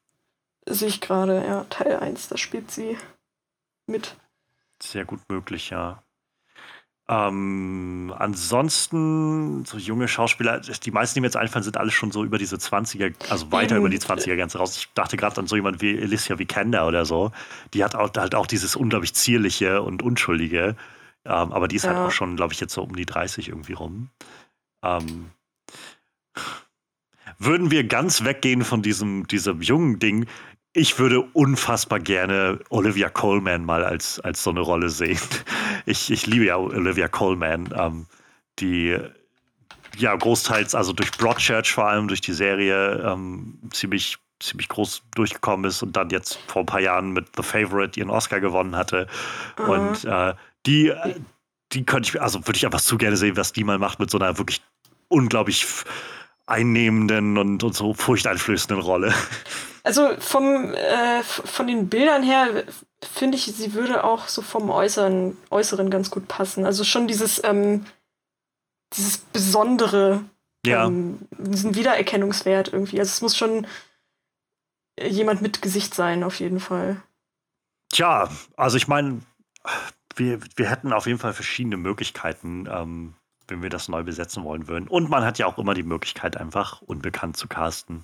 Sehe ich gerade, ja, Teil 1, da spielt sie mit. Sehr gut möglich, ja. Ähm, ansonsten, so junge Schauspieler, die meisten, die mir jetzt einfallen, sind alle schon so über diese 20er, also weiter über die 20er Grenze raus. Ich dachte gerade an so jemand wie Alicia Vikander oder so. Die hat auch, halt auch dieses unglaublich zierliche und unschuldige. Ähm, aber die ist halt ja. halt auch schon, glaube ich, jetzt so um die 30 irgendwie rum. Ähm, würden wir ganz weggehen von diesem, diesem jungen Ding, ich würde unfassbar gerne Olivia Coleman mal als, als so eine Rolle sehen. *laughs* Ich, ich liebe ja Olivia Coleman, ähm, die ja großteils, also durch Broadchurch vor allem, durch die Serie ähm, ziemlich, ziemlich groß durchgekommen ist und dann jetzt vor ein paar Jahren mit The Favorite ihren Oscar gewonnen hatte. Mhm. Und äh, die, die könnte ich, also würde ich einfach zu gerne sehen, was die mal macht mit so einer wirklich unglaublich einnehmenden und, und so furchteinflößenden Rolle. Also vom, äh, von den Bildern her finde ich, sie würde auch so vom Äußeren, Äußeren ganz gut passen. Also schon dieses, ähm, dieses Besondere, ja. ähm, diesen Wiedererkennungswert irgendwie. Also es muss schon jemand mit Gesicht sein, auf jeden Fall. Tja, also ich meine, wir, wir hätten auf jeden Fall verschiedene Möglichkeiten, ähm, wenn wir das neu besetzen wollen würden. Und man hat ja auch immer die Möglichkeit, einfach unbekannt zu casten.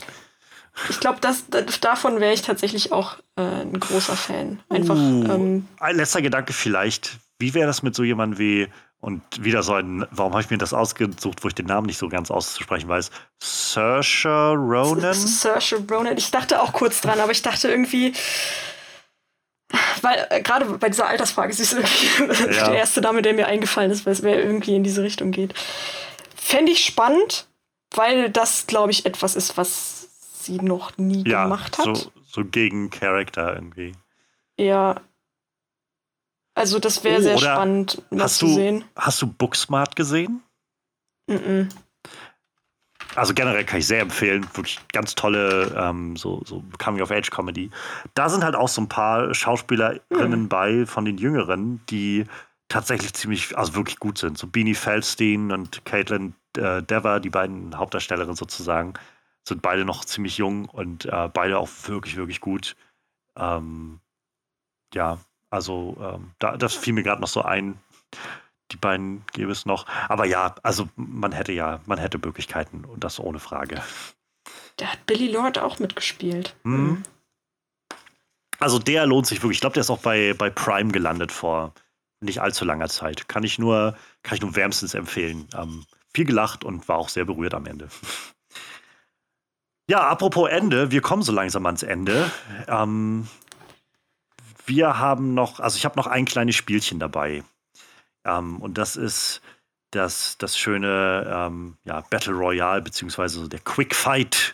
Ich glaube, das, davon wäre ich tatsächlich auch äh, ein großer Fan. Einfach. Uh, ähm, ein letzter Gedanke vielleicht. Wie wäre das mit so jemandem wie, und wieder so ein, warum habe ich mir das ausgesucht, wo ich den Namen nicht so ganz auszusprechen weiß? Saoirse Ronan? Saoirse Ronan. Ich dachte auch kurz dran, aber ich dachte irgendwie, weil äh, gerade bei dieser Altersfrage ist es irgendwie *laughs* ja. der erste Name, der mir eingefallen ist, weil es irgendwie in diese Richtung geht. Fände ich spannend, weil das, glaube ich, etwas ist, was sie noch nie ja, gemacht hat. So, so gegen Charakter irgendwie. Ja. Also das wäre oh, sehr spannend, das zu du, sehen. Hast du Booksmart gesehen? Mm, -mm. Also generell kann ich sehr empfehlen. Wirklich ganz tolle ähm, so, so Coming-of-Age-Comedy. Da sind halt auch so ein paar Schauspielerinnen mhm. bei von den Jüngeren, die tatsächlich ziemlich, also wirklich gut sind. So Beanie Feldstein und Caitlin äh, Dever, die beiden Hauptdarstellerinnen sozusagen, sind beide noch ziemlich jung und äh, beide auch wirklich, wirklich gut. Ähm, ja, also ähm, da, das fiel mir gerade noch so ein. Die beiden gäbe es noch. Aber ja, also man hätte ja, man hätte Möglichkeiten und das ohne Frage. Da hat Billy Lord auch mitgespielt. Mhm. Also der lohnt sich wirklich. Ich glaube, der ist auch bei, bei Prime gelandet vor nicht allzu langer Zeit. Kann ich nur, kann ich nur wärmstens empfehlen. Ähm, viel gelacht und war auch sehr berührt am Ende. Ja, apropos Ende, wir kommen so langsam ans Ende. Ähm, wir haben noch, also ich habe noch ein kleines Spielchen dabei. Ähm, und das ist das, das schöne ähm, ja, Battle Royale, beziehungsweise der Quick Fight,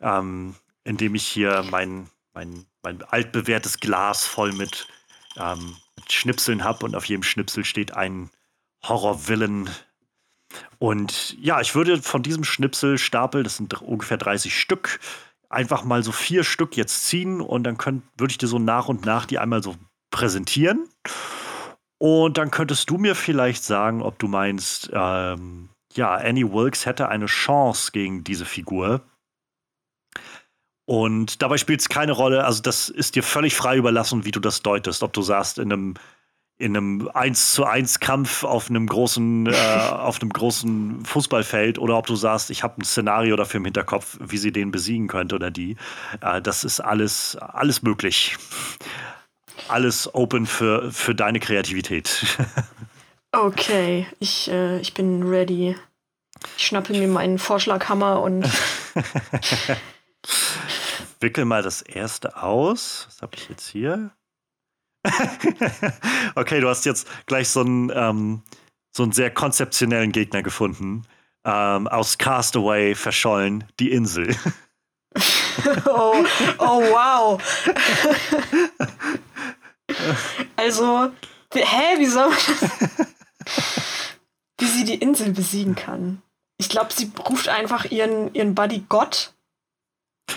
ähm, in dem ich hier mein, mein, mein altbewährtes Glas voll mit, ähm, mit Schnipseln habe und auf jedem Schnipsel steht ein Horror-Villain. Und ja, ich würde von diesem Schnipselstapel, das sind ungefähr 30 Stück, einfach mal so vier Stück jetzt ziehen und dann würde ich dir so nach und nach die einmal so präsentieren. Und dann könntest du mir vielleicht sagen, ob du meinst, ähm, ja, Annie Wilkes hätte eine Chance gegen diese Figur. Und dabei spielt es keine Rolle, also das ist dir völlig frei überlassen, wie du das deutest. Ob du sagst, in einem in einem 1 zu 1 Kampf auf einem großen, *laughs* äh, auf einem großen Fußballfeld oder ob du sagst, ich habe ein Szenario dafür im Hinterkopf, wie sie den besiegen könnte oder die. Äh, das ist alles, alles möglich. Alles open für, für deine Kreativität. *laughs* okay, ich, äh, ich bin ready. Ich schnappe mir meinen Vorschlaghammer und. *laughs* Wickel mal das erste aus. Was habe ich jetzt hier? *laughs* okay, du hast jetzt gleich so einen, ähm, so einen sehr konzeptionellen Gegner gefunden. Ähm, aus Castaway verschollen, die Insel. oh, oh, wow. *laughs* also, hä, wie soll man das? *laughs* Wie sie die Insel besiegen kann. Ich glaube, sie ruft einfach ihren, ihren Buddy Gott.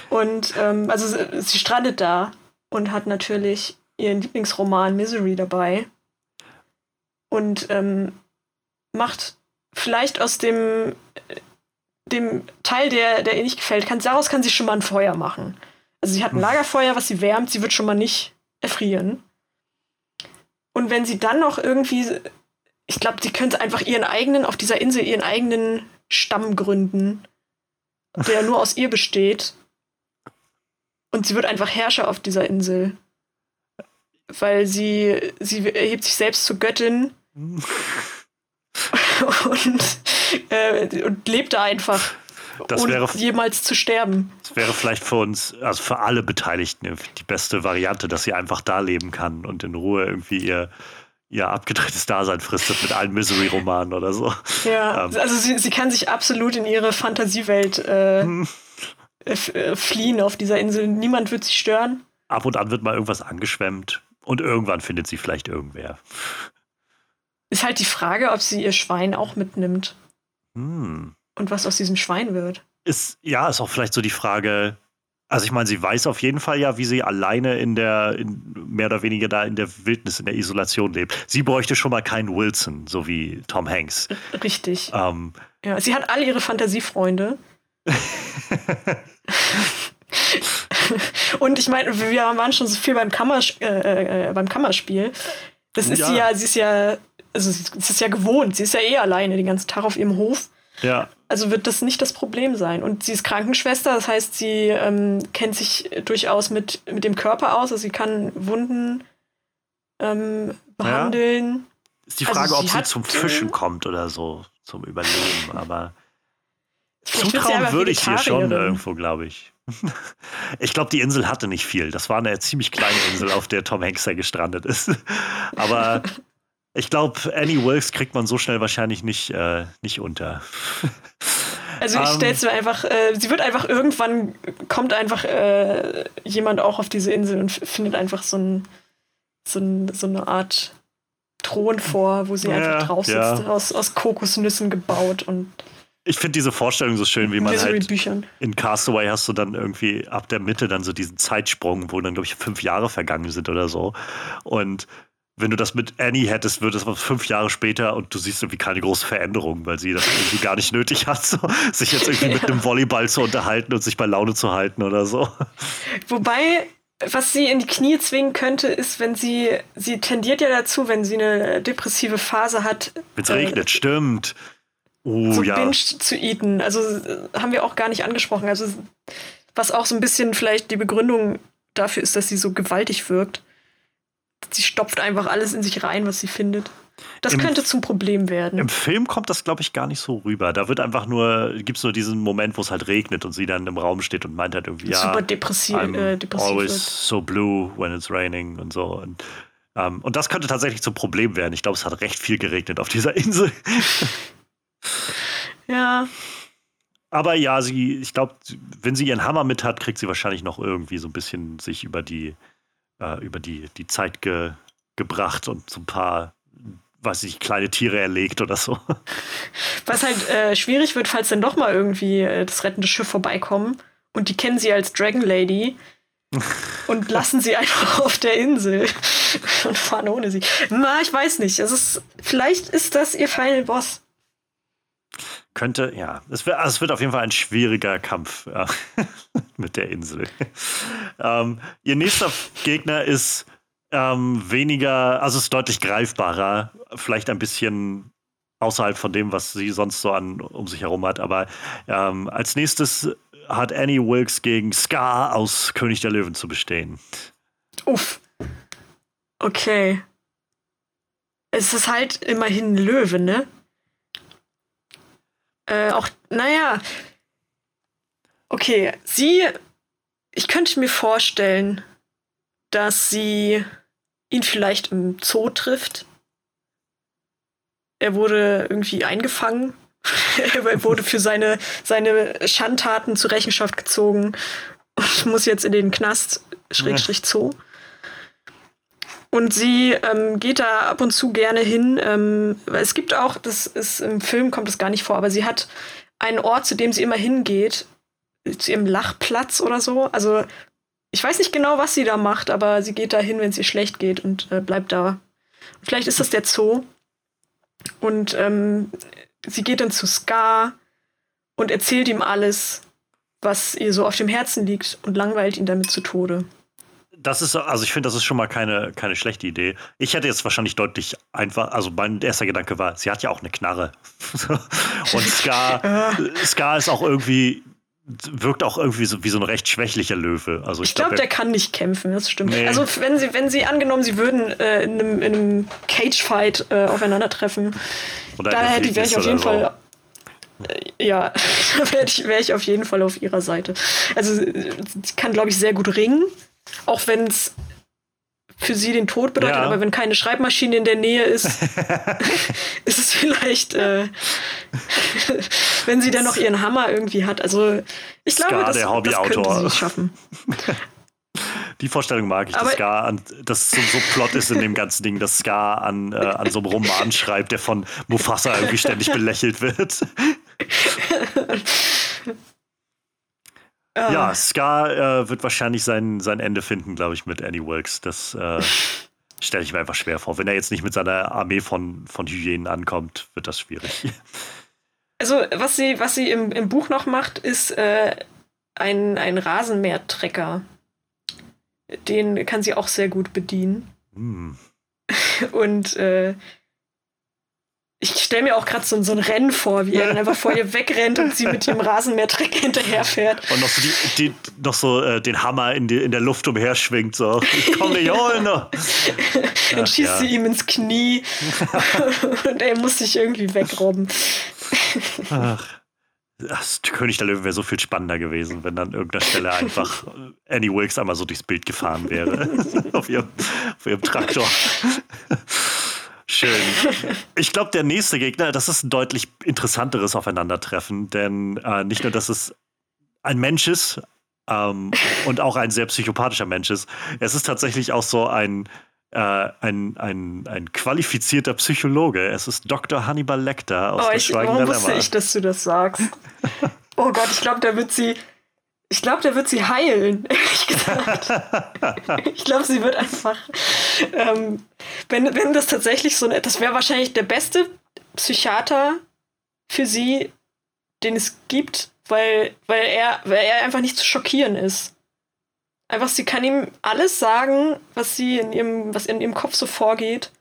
Und, ähm, also, sie, sie strandet da und hat natürlich ihren Lieblingsroman Misery dabei und ähm, macht vielleicht aus dem, dem Teil, der, der ihr nicht gefällt, kann, daraus kann sie schon mal ein Feuer machen. Also sie hat ein hm. Lagerfeuer, was sie wärmt, sie wird schon mal nicht erfrieren. Und wenn sie dann noch irgendwie, ich glaube, sie könnte einfach ihren eigenen, auf dieser Insel ihren eigenen Stamm gründen, der nur aus ihr besteht. Und sie wird einfach Herrscher auf dieser Insel weil sie, sie erhebt sich selbst zur Göttin *laughs* und, äh, und lebt da einfach. Das ohne wäre, jemals zu sterben. Das wäre vielleicht für uns, also für alle Beteiligten, die beste Variante, dass sie einfach da leben kann und in Ruhe irgendwie ihr, ihr abgedrehtes Dasein fristet mit allen Misery-Romanen oder so. Ja, ähm. also sie, sie kann sich absolut in ihre Fantasiewelt äh, hm. äh, fliehen auf dieser Insel. Niemand wird sie stören. Ab und an wird mal irgendwas angeschwemmt. Und irgendwann findet sie vielleicht irgendwer. Ist halt die Frage, ob sie ihr Schwein auch mitnimmt. Hm. Und was aus diesem Schwein wird. Ist, ja, ist auch vielleicht so die Frage. Also ich meine, sie weiß auf jeden Fall ja, wie sie alleine in der, in, mehr oder weniger da in der Wildnis, in der Isolation lebt. Sie bräuchte schon mal keinen Wilson, so wie Tom Hanks. Richtig. Ähm, ja, sie hat alle ihre Fantasiefreunde. *laughs* Und ich meine, wir waren schon so viel beim, Kammers äh, äh, beim Kammerspiel. Das ist ja. ja, sie ist ja, also sie ist ja gewohnt, sie ist ja eh alleine den ganzen Tag auf ihrem Hof. Ja. Also wird das nicht das Problem sein. Und sie ist Krankenschwester, das heißt, sie ähm, kennt sich durchaus mit, mit dem Körper aus, also sie kann Wunden ähm, behandeln. Ja. Ist die Frage, also ob sie, zum Fischen kommt oder so, zum Überleben, aber zutrauen würde ich ihr schon irgendwo, glaube ich. *laughs* Ich glaube, die Insel hatte nicht viel. Das war eine ziemlich kleine Insel, auf der Tom Hanks ja gestrandet ist. Aber ich glaube, Annie Wilkes kriegt man so schnell wahrscheinlich nicht, äh, nicht unter. *laughs* Also ich ähm. stelle es mir einfach, äh, sie wird einfach irgendwann, kommt einfach äh, jemand auch auf diese Insel und findet einfach so, ein, so, ein, so eine Art Thron vor, wo sie ja, einfach drauf sitzt, ja. aus, aus Kokosnüssen gebaut und ich finde diese Vorstellung so schön, wie man halt Büchern. in Castaway hast du dann irgendwie ab der Mitte dann so diesen Zeitsprung, wo dann, glaube ich, fünf Jahre vergangen sind oder so. Und wenn du das mit Annie hättest, würde es fünf Jahre später und du siehst irgendwie keine große Veränderung, weil sie das irgendwie gar nicht nötig hat, so, sich jetzt irgendwie ja. mit einem Volleyball zu unterhalten und sich bei Laune zu halten oder so. Wobei, was sie in die Knie zwingen könnte, ist, wenn sie, sie tendiert ja dazu, wenn sie eine depressive Phase hat. Wenn es äh, regnet, stimmt. Uh, so ja. binge zu eaten. Also haben wir auch gar nicht angesprochen. Also was auch so ein bisschen vielleicht die Begründung dafür ist, dass sie so gewaltig wirkt. Sie stopft einfach alles in sich rein, was sie findet. Das Im, könnte zum Problem werden. Im Film kommt das, glaube ich, gar nicht so rüber. Da wird einfach nur, gibt es nur diesen Moment, wo es halt regnet und sie dann im Raum steht und meint halt irgendwie, ja, super depressiv, I'm äh, depressiv always wird. so blue when it's raining und so. Und, ähm, und das könnte tatsächlich zum Problem werden. Ich glaube, es hat recht viel geregnet auf dieser *laughs* Insel. ja. Aber ja, sie, ich glaube, wenn sie ihren Hammer mit hat, kriegt sie wahrscheinlich noch irgendwie so ein bisschen sich über die, äh, über die, die Zeit ge, gebracht und so ein paar weiß ich, kleine Tiere erlegt oder so. *laughs* Was halt äh, schwierig wird, falls dann doch mal irgendwie äh, das rettende Schiff vorbeikommen und die kennen sie als Dragon Lady *laughs* und lassen sie einfach *laughs* auf der Insel und fahren ohne sie. Na, ich weiß nicht. Es ist, vielleicht ist das ihr Final Boss. Könnte, ja. Es wird, also es wird auf jeden Fall ein schwieriger Kampf ja, *laughs* mit der Insel. Ähm, ihr nächster Gegner ist ähm, weniger, also ist deutlich greifbarer, vielleicht ein bisschen außerhalb von dem, was sie sonst so an um sich herum hat. Aber ähm, als nächstes hat Annie Wilkes gegen Scar aus König der Löwen zu bestehen. Uff. Okay. Es ist halt immerhin ein Löwe, ne? Äh, auch, naja. Okay, sie. Ich könnte mir vorstellen, dass sie ihn vielleicht im Zoo trifft. Er wurde irgendwie eingefangen. *laughs* er wurde für seine, seine Schandtaten zur Rechenschaft gezogen und muss jetzt in den Knast, Schrägstrich Zoo. Und sie ähm, geht da ab und zu gerne hin. Ähm, es gibt auch, das ist im Film kommt das gar nicht vor, aber sie hat einen Ort, zu dem sie immer hingeht, zu ihrem Lachplatz oder so. Also ich weiß nicht genau, was sie da macht, aber sie geht da hin, wenn es ihr schlecht geht und äh, bleibt da. Vielleicht ist das der Zoo. Und ähm, sie geht dann zu Scar und erzählt ihm alles, was ihr so auf dem Herzen liegt und langweilt ihn damit zu Tode. Das ist, also ich finde, das ist schon mal keine, keine schlechte Idee. Ich hätte jetzt wahrscheinlich deutlich einfach, also mein erster Gedanke war, sie hat ja auch eine Knarre. *laughs* und Scar, *laughs* Scar ist auch irgendwie wirkt auch irgendwie so wie so ein recht schwächlicher Löwe. Also ich, ich glaube, glaub, der kann nicht kämpfen, das stimmt. Nee. Also wenn sie, wenn sie angenommen, sie würden äh, in einem, in einem Cage-Fight äh, aufeinandertreffen, Oder da hätte wäre ich auf jeden so. Fall. Äh, ja, *laughs* da wäre ich, wär ich auf jeden Fall auf ihrer Seite. Also sie kann, glaube ich, sehr gut ringen, auch wenn es für sie den Tod bedeutet, ja. aber wenn keine Schreibmaschine in der Nähe ist, *laughs* *laughs* ist es vielleicht, äh, *laughs* wenn sie dann noch ihren Hammer irgendwie hat. Also ich glaube, das, der Hobbyautor. das könnte sie schaffen. Die Vorstellung mag ich, dass Scar an, dass so, so Plot ist in dem ganzen Ding, dass Scar an, äh, an so einem Roman schreibt, der von Mufasa irgendwie ständig belächelt wird. Uh. Ja, Scar äh, wird wahrscheinlich sein, sein Ende finden, glaube ich, mit Annie Wilkes. Das äh, *laughs* stelle ich mir einfach schwer vor. Wenn er jetzt nicht mit seiner Armee von, von Hyänen ankommt, wird das schwierig. *laughs* Also, was sie, was sie im, im Buch noch macht, ist äh, ein, ein Rasenmähertrecker. Den kann sie auch sehr gut bedienen. Mm. *laughs* Und äh, ich stelle mir auch gerade so, so ein Rennen vor, wie er dann *laughs* einfach vor ihr wegrennt und sie mit ihrem Rasenmähertrick *laughs* hinterherfährt. Und noch so, die, die, noch so äh, den Hammer in, die, in der Luft umherschwingt. So. Ich komme nicht holen. *laughs* Dann schießt ja. sie ihm ins Knie und er muss sich irgendwie wegrobben. Ach. Das König der Löwen wäre so viel spannender gewesen, wenn dann irgendeiner Stelle einfach Annie Wilkes einmal so durchs Bild gefahren wäre. auf, ihrem, auf ihrem Traktor. Schön. *laughs* Ich glaube, der nächste Gegner, das ist ein deutlich interessanteres Aufeinandertreffen, denn äh, nicht nur, dass es ein Mensch ist ähm, und auch ein sehr psychopathischer Mensch ist, es ist tatsächlich auch so ein, äh, ein, ein, ein qualifizierter Psychologe. Es ist Dr. Hannibal Lecter aus oh, der ich, Warum wusste ich, dass du das sagst? *laughs* oh Gott, ich glaube, da wird sie. Ich glaube, der wird sie heilen, *laughs* ehrlich gesagt. *laughs* ich glaube, sie wird einfach. Ähm, wenn, wenn das tatsächlich so. Das wäre wahrscheinlich der beste Psychiater für sie, den es gibt, weil, weil, er, weil er einfach nicht zu schockieren ist. Einfach, sie kann ihm alles sagen, was sie in ihrem, was in ihrem Kopf so vorgeht.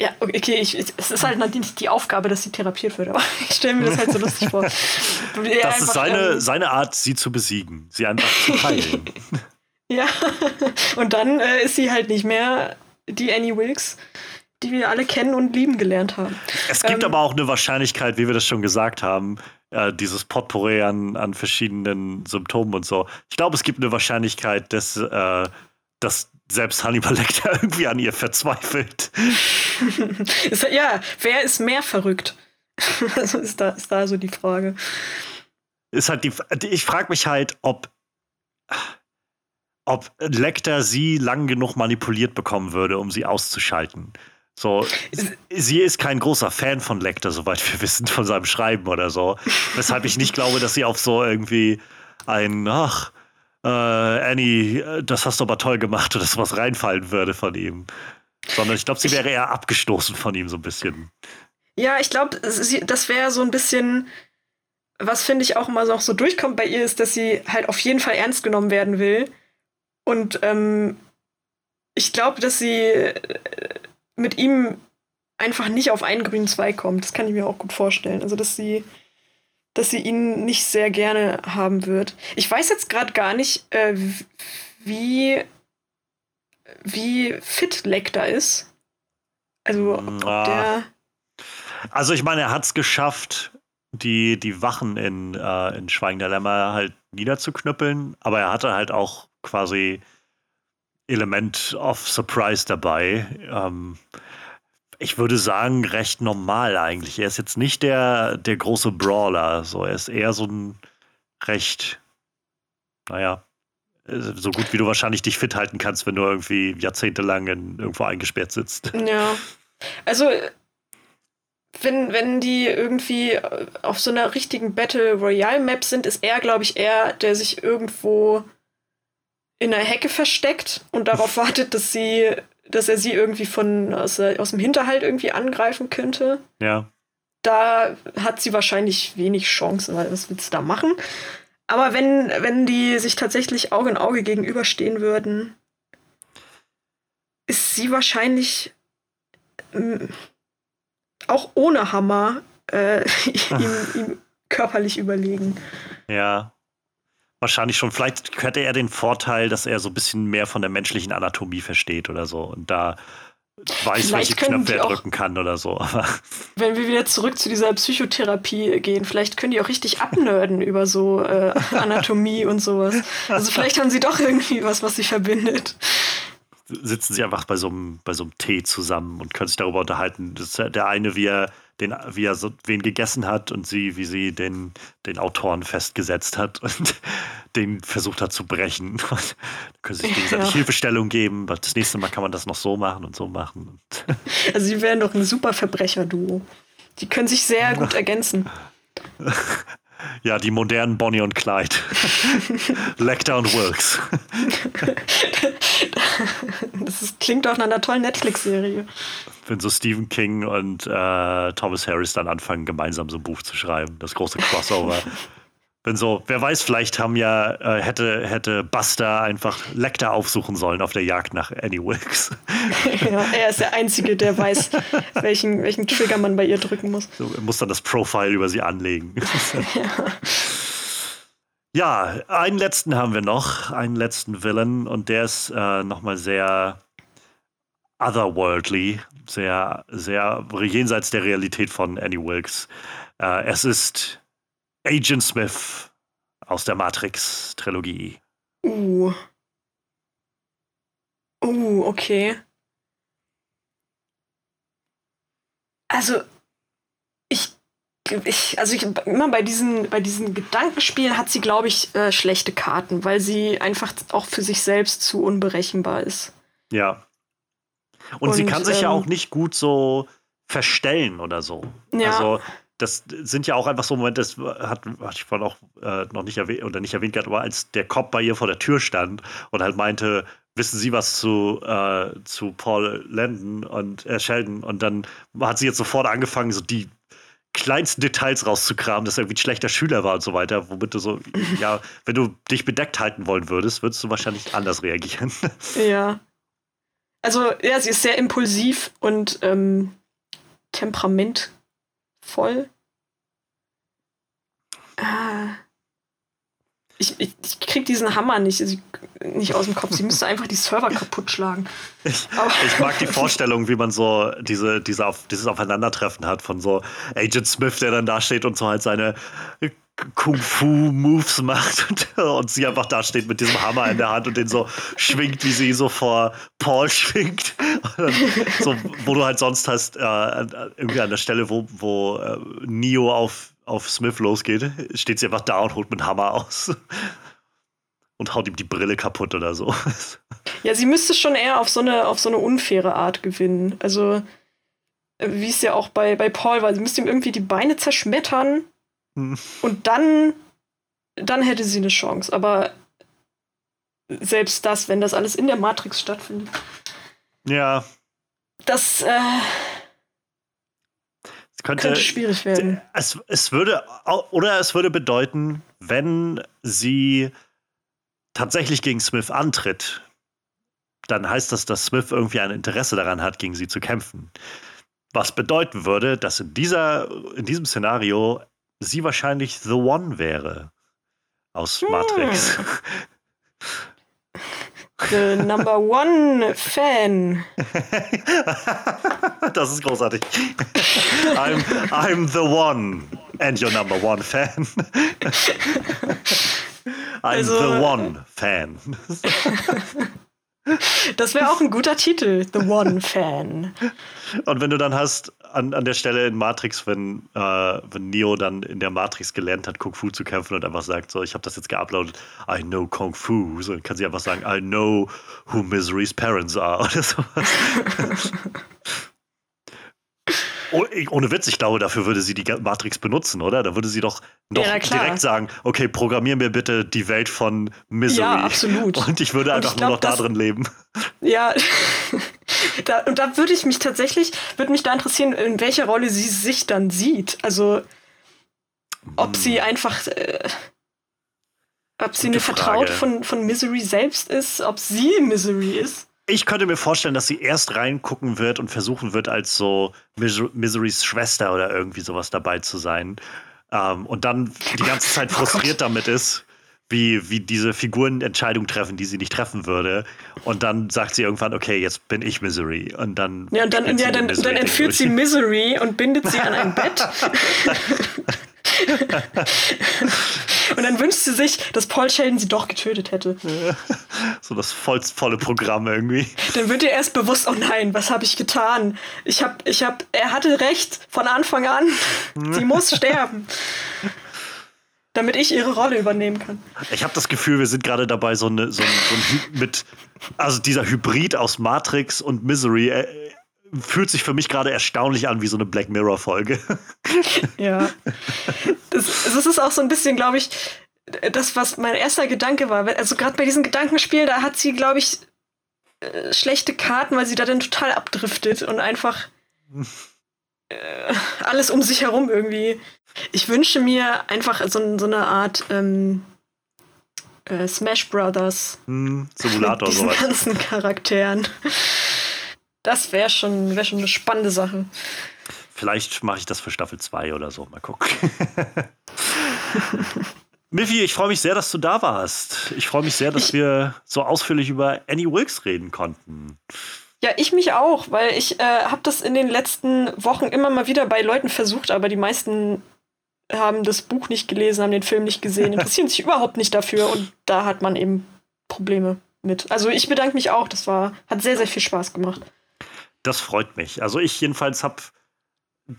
Ja, okay, ich, es ist halt nicht die Aufgabe, dass sie therapiert wird, aber ich stelle mir das halt so lustig vor. *laughs* das einfach, ist seine, ähm, seine Art, sie zu besiegen, sie einfach zu heilen. *laughs* ja, und dann äh, ist sie halt nicht mehr die Annie Wilkes, die wir alle kennen und lieben gelernt haben. Es gibt ähm, aber auch eine Wahrscheinlichkeit, wie wir das schon gesagt haben, äh, dieses Potpourri an, an verschiedenen Symptomen und so. Ich glaube, es gibt eine Wahrscheinlichkeit, dass, äh, dass selbst Hannibal Lecter *laughs* irgendwie an ihr verzweifelt. *laughs* ja, wer ist mehr verrückt? *laughs* also ist da, ist da so die Frage. Ist halt die, ich frage mich halt, ob, ob Lecter sie lang genug manipuliert bekommen würde, um sie auszuschalten. So, sie ist kein großer Fan von Lecter, soweit wir wissen, von seinem Schreiben oder so. Weshalb ich nicht glaube, dass sie auf so irgendwie ein, ach, äh, Annie, das hast du aber toll gemacht oder sowas reinfallen würde von ihm. Sondern ich glaube, sie wäre eher abgestoßen von ihm so ein bisschen. Ja, ich glaube, das wäre so ein bisschen, was finde ich auch immer noch so durchkommt bei ihr, ist, dass sie halt auf jeden Fall ernst genommen werden will. Und ähm, ich glaube, dass sie mit ihm einfach nicht auf einen grünen Zweig kommt. Das kann ich mir auch gut vorstellen. Also, dass sie, dass sie ihn nicht sehr gerne haben wird. Ich weiß jetzt gerade gar nicht, äh, wie, wie fit Lecter ist. Also, ah. der. Also, ich meine, er hat es geschafft, die, die Wachen in, äh, in Schweigen der Lämmer halt niederzuknüppeln, aber er hatte halt auch quasi Element of Surprise dabei. Ähm, ich würde sagen, recht normal eigentlich. Er ist jetzt nicht der, der große Brawler. So, er ist eher so ein recht, naja, so gut wie du wahrscheinlich dich fit halten kannst, wenn du irgendwie jahrzehntelang in, irgendwo eingesperrt sitzt. *laughs* Ja. Also, wenn, wenn die irgendwie auf so einer richtigen Battle Royale Map sind, ist er, glaube ich, eher, der sich irgendwo in einer Hecke versteckt und darauf wartet, dass sie, dass er sie irgendwie von aus, aus dem Hinterhalt irgendwie angreifen könnte. Ja. Da hat sie wahrscheinlich wenig Chancen, weil was willst du da machen? Aber wenn, wenn die sich tatsächlich Auge in Auge gegenüberstehen würden, ist sie wahrscheinlich äh, auch ohne Hammer äh, *laughs* ihm, ihm körperlich überlegen. Ja, wahrscheinlich schon. Vielleicht hätte er den Vorteil, dass er so ein bisschen mehr von der menschlichen Anatomie versteht oder so und da weiß, vielleicht welche Knöpfe er drücken kann oder so. wenn wir wieder zurück zu dieser Psychotherapie gehen, vielleicht können die auch richtig abnörden *laughs* über so äh, Anatomie und sowas. Also vielleicht haben sie doch irgendwie was, was sie verbindet. Sitzen sie einfach bei so einem, bei so einem Tee zusammen und können sich darüber unterhalten. Das ist der eine, wie er den, wie er so, wen gegessen hat und sie, wie sie den, den Autoren festgesetzt hat *laughs* und den versucht hat zu brechen. *laughs* da können sie sich gegenseitig ja. Hilfestellung geben. Das nächste Mal kann man das noch so machen und so machen. *laughs* also sie wären doch ein super Verbrecher-Duo. Die können sich sehr gut ergänzen. Ja, die modernen Bonnie und Clyde. *laughs* Lecter und Wilkes. *laughs* das ist, klingt doch nach einer tollen Netflix-Serie wenn so Stephen King und äh, Thomas Harris dann anfangen, gemeinsam so ein Buch zu schreiben. Das große Crossover. *laughs* Wenn so, wer weiß, vielleicht haben ja, äh, hätte, hätte Buster einfach Lecter aufsuchen sollen auf der Jagd nach Annie Wilkes. *laughs* ja, er ist der Einzige, der weiß, *laughs* welchen, welchen Trigger man bei ihr drücken muss. So, er muss dann das Profile über sie anlegen. ja. *laughs* ja, einen letzten haben wir noch, einen letzten Villain und der ist äh, nochmal sehr otherworldly, sehr, sehr jenseits der Realität von Annie Wilkes. Äh, es ist Agent Smith aus der Matrix-Trilogie. Uh. Uh, okay. Also, ich, ich also ich, immer bei diesen, bei diesen Gedankenspielen hat sie, glaube ich, äh, schlechte Karten, weil sie einfach auch für sich selbst zu unberechenbar ist. Ja, Und, und sie kann sich ähm, ja auch nicht gut so verstellen oder so. Ja. Also das sind ja auch einfach so Momente, das hat, hatte ich vorhin auch äh, noch nicht erwähnt oder nicht erwähnt gehabt, aber als der Cop bei ihr vor der Tür stand und halt meinte, wissen Sie was zu, äh, zu Paul Landon und äh, Sheldon und dann hat sie jetzt sofort angefangen, so die kleinsten Details rauszukramen, dass er irgendwie ein schlechter Schüler war und so weiter, womit du so, ja, wenn du dich bedeckt halten wollen würdest, würdest du wahrscheinlich anders reagieren. *laughs* Ja. Also, ja, sie ist sehr impulsiv und ähm, temperamentvoll. Ah. Ich, ich, ich krieg diesen Hammer nicht, nicht aus dem Kopf. Sie müsste einfach die Server kaputt schlagen. Ich, ich, mag die Vorstellung, wie man so diese, diese auf, dieses Aufeinandertreffen hat von so Agent Smith, der dann da steht und so halt seine Kung-Fu-Moves macht *laughs* und, und, sie einfach da steht mit diesem Hammer in der Hand und den so schwingt, wie sie so vor Paul *laughs* schwingt. *laughs* so, wo du halt sonst hast, äh, irgendwie an der Stelle, wo, wo äh, Neo auf auf Smith losgeht, steht sie einfach da und holt mit Hammer aus. Und haut ihm die Brille kaputt oder so. Ja, sie müsste schon eher auf so eine, auf so eine unfaire Art gewinnen. Also, wie es ja auch bei, bei Paul war, sie müsste ihm irgendwie die Beine zerschmettern. Hm. Und dann, dann hätte sie eine Chance. Aber selbst das, wenn das alles in der Matrix stattfindet. Ja. Das, äh, könnte, könnte schwierig werden. Es, es würde, oder es würde bedeuten, wenn sie tatsächlich gegen Smith antritt, dann heißt das, dass Smith irgendwie ein Interesse daran hat, gegen sie zu kämpfen. Was bedeuten würde, dass in, dieser, in diesem Szenario sie wahrscheinlich The One wäre aus hm. Matrix. *laughs* The number one fan. *laughs* das ist großartig. I'm, I'm the one and your number one fan. *laughs* I'm also, the one fan. Das wäre auch ein guter Titel, The One Fan. Und wenn du dann hast, an, an der Stelle in Matrix, wenn, äh, wenn Neo dann in der Matrix gelernt hat, Kung Fu zu kämpfen und einfach sagt, so, ich habe das jetzt geuploadet, I know Kung Fu, so kann sie einfach sagen, I know who Misery's parents are *laughs* oder sowas. *laughs* Oh, ohne Witz, ich glaube, dafür würde sie die Matrix benutzen, oder? Da würde sie doch noch ja, direkt sagen, okay, programmier mir bitte die Welt von Misery. Ja, absolut. *laughs* Und ich würde einfach ich glaub, nur noch da drin leben. *laughs* Ja, *laughs* da, und da würde ich mich tatsächlich, würde mich da interessieren, in welcher Rolle sie sich dann sieht. Also, ob hm. sie einfach, äh, ob sie Gute eine Vertraute von, von Misery selbst ist, ob sie Misery ist. Ich könnte mir vorstellen, dass sie erst reingucken wird und versuchen wird, als so Miserys Schwester oder irgendwie sowas dabei zu sein. Ähm, und dann die ganze Zeit oh frustriert damit ist, wie, wie diese Figuren Entscheidungen treffen, die sie nicht treffen würde. Und dann sagt sie irgendwann, okay, jetzt bin ich Misery. Und dann. Ja, und dann, ja, dann, dann entführt sie Misery und bindet sie an ein Bett. *laughs* Und dann wünscht sie sich, dass Paul Sheldon sie doch getötet hätte. *laughs* So das voll, volle Programm irgendwie. Dann wird ihr erst bewusst, oh nein, was habe ich getan? Ich habe, ich habe, er hatte recht von Anfang an. *laughs* sie muss sterben. Damit ich ihre Rolle übernehmen kann. Ich habe das Gefühl, wir sind gerade dabei, so, eine, so, ein, so ein mit, also dieser Hybrid aus Matrix und Misery äh, fühlt sich für mich gerade erstaunlich an wie so eine Black Mirror-Folge. *laughs* Ja. Das, das ist auch so ein bisschen, glaube ich, das, was mein erster Gedanke war. Also gerade bei diesem Gedankenspiel, da hat sie, glaube ich, äh, schlechte Karten, weil sie da dann total abdriftet und einfach äh, alles um sich herum irgendwie. Ich wünsche mir einfach so, so eine Art ähm, äh, Smash Brothers. Hm, Simulator mit diesen sowas. ganzen Charakteren. Das wäre schon, wär schon eine spannende Sache. Vielleicht mache ich das für Staffel 2 oder so. Mal gucken. *laughs* Miffy, ich freue mich sehr, dass du da warst. Ich freue mich sehr, dass ich, wir so ausführlich über Annie Wilkes reden konnten. Ja, ich mich auch, weil ich äh, habe das in den letzten Wochen immer mal wieder bei Leuten versucht, aber die meisten haben das Buch nicht gelesen, haben den Film nicht gesehen, *laughs* interessieren sich überhaupt nicht dafür und da hat man eben Probleme mit. Also ich bedanke mich auch, das war, hat sehr, sehr viel Spaß gemacht. Das freut mich. Also ich jedenfalls habe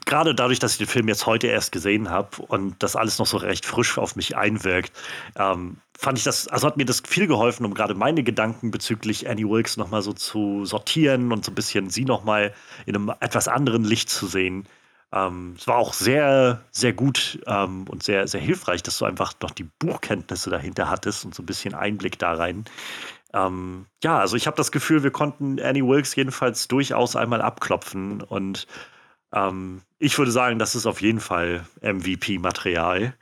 gerade dadurch, dass ich den Film jetzt heute erst gesehen habe und das alles noch so recht frisch auf mich einwirkt, ähm, fand ich das, also hat mir das viel geholfen, um gerade meine Gedanken bezüglich Annie Wilkes nochmal so zu sortieren und so ein bisschen sie nochmal in einem etwas anderen Licht zu sehen. Ähm, es war auch sehr, sehr gut ähm, und sehr, sehr hilfreich, dass du einfach noch die Buchkenntnisse dahinter hattest und so ein bisschen Einblick da rein. Ähm, ja, also ich habe das Gefühl, wir konnten Annie Wilkes jedenfalls durchaus einmal abklopfen und ähm, ich würde sagen, das ist auf jeden Fall MVP-Material.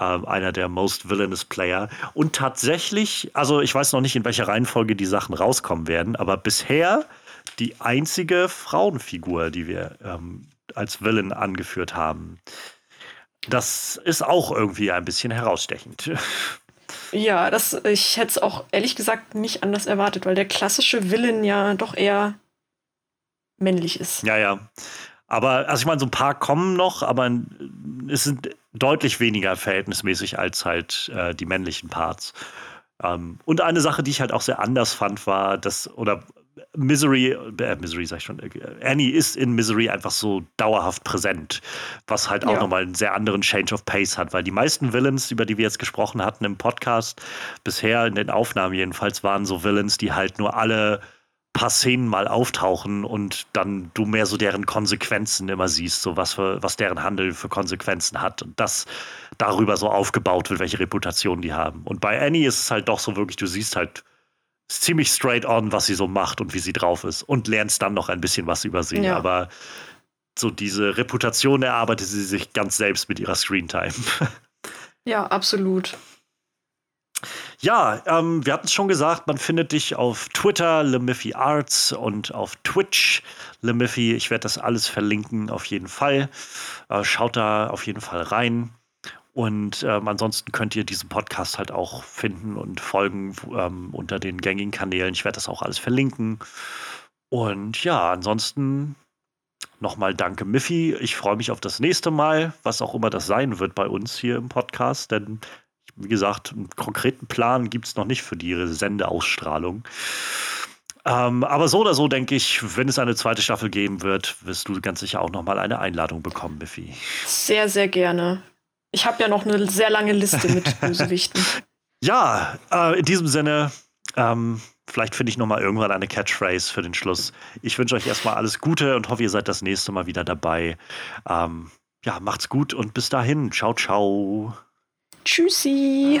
Ähm, einer der most villainous Player. Und tatsächlich, also ich weiß noch nicht, in welcher Reihenfolge die Sachen rauskommen werden, aber bisher die einzige Frauenfigur, die wir ähm, als Villain angeführt haben. Das ist auch irgendwie ein bisschen herausstechend. Ja, das, ich hätte es auch ehrlich gesagt nicht anders erwartet, weil der klassische Villain ja doch eher männlich ist. Ja, ja. Aber, also ich meine, so ein paar kommen noch, aber es sind deutlich weniger verhältnismäßig als halt äh, die männlichen Parts. Ähm, und eine Sache, die ich halt auch sehr anders fand, war, dass, oder Misery, äh, Misery sag ich schon, äh, Annie ist in Misery einfach so dauerhaft präsent, was halt auch ja. nochmal einen sehr anderen Change of Pace hat, weil die meisten Villains, über die wir jetzt gesprochen hatten im Podcast, bisher in den Aufnahmen jedenfalls, waren so Villains, die halt nur alle paar Szenen mal auftauchen und dann du mehr so deren Konsequenzen immer siehst, so was für, was deren Handel für Konsequenzen hat und das darüber so aufgebaut wird, welche Reputation die haben. Und bei Annie ist es halt doch so wirklich, du siehst halt ziemlich straight on, was sie so macht und wie sie drauf ist und lernst dann noch ein bisschen was über sie. Ja. Aber so diese Reputation erarbeitet sie sich ganz selbst mit ihrer Screentime. *laughs* Ja, absolut. Ja, ähm, wir hatten es schon gesagt, man findet dich auf Twitter, Lemiffy Arts und auf Twitch, Lemiffy. Ich werde das alles verlinken, auf jeden Fall. Äh, schaut da auf jeden Fall rein. Und ähm, ansonsten könnt ihr diesen Podcast halt auch finden und folgen ähm, unter den gängigen Kanälen. Ich werde das auch alles verlinken. Und ja, ansonsten nochmal danke, Miffy. Ich freue mich auf das nächste Mal, was auch immer das sein wird bei uns hier im Podcast, denn wie gesagt, einen konkreten Plan gibt es noch nicht für die Sendeausstrahlung. Ähm, aber so oder so denke ich, wenn es eine zweite Staffel geben wird, wirst du ganz sicher auch noch mal eine Einladung bekommen, Biffy. Sehr, sehr gerne. Ich habe ja noch eine sehr lange Liste mit *laughs* Bösewichten. ja, äh, in diesem Sinne, ähm, vielleicht finde ich noch mal irgendwann eine Catchphrase für den Schluss. Ich wünsche euch erstmal alles Gute und hoffe, ihr seid das nächste Mal wieder dabei. Ähm, ja, macht's gut und bis dahin. Ciao, ciao. Tschüssi.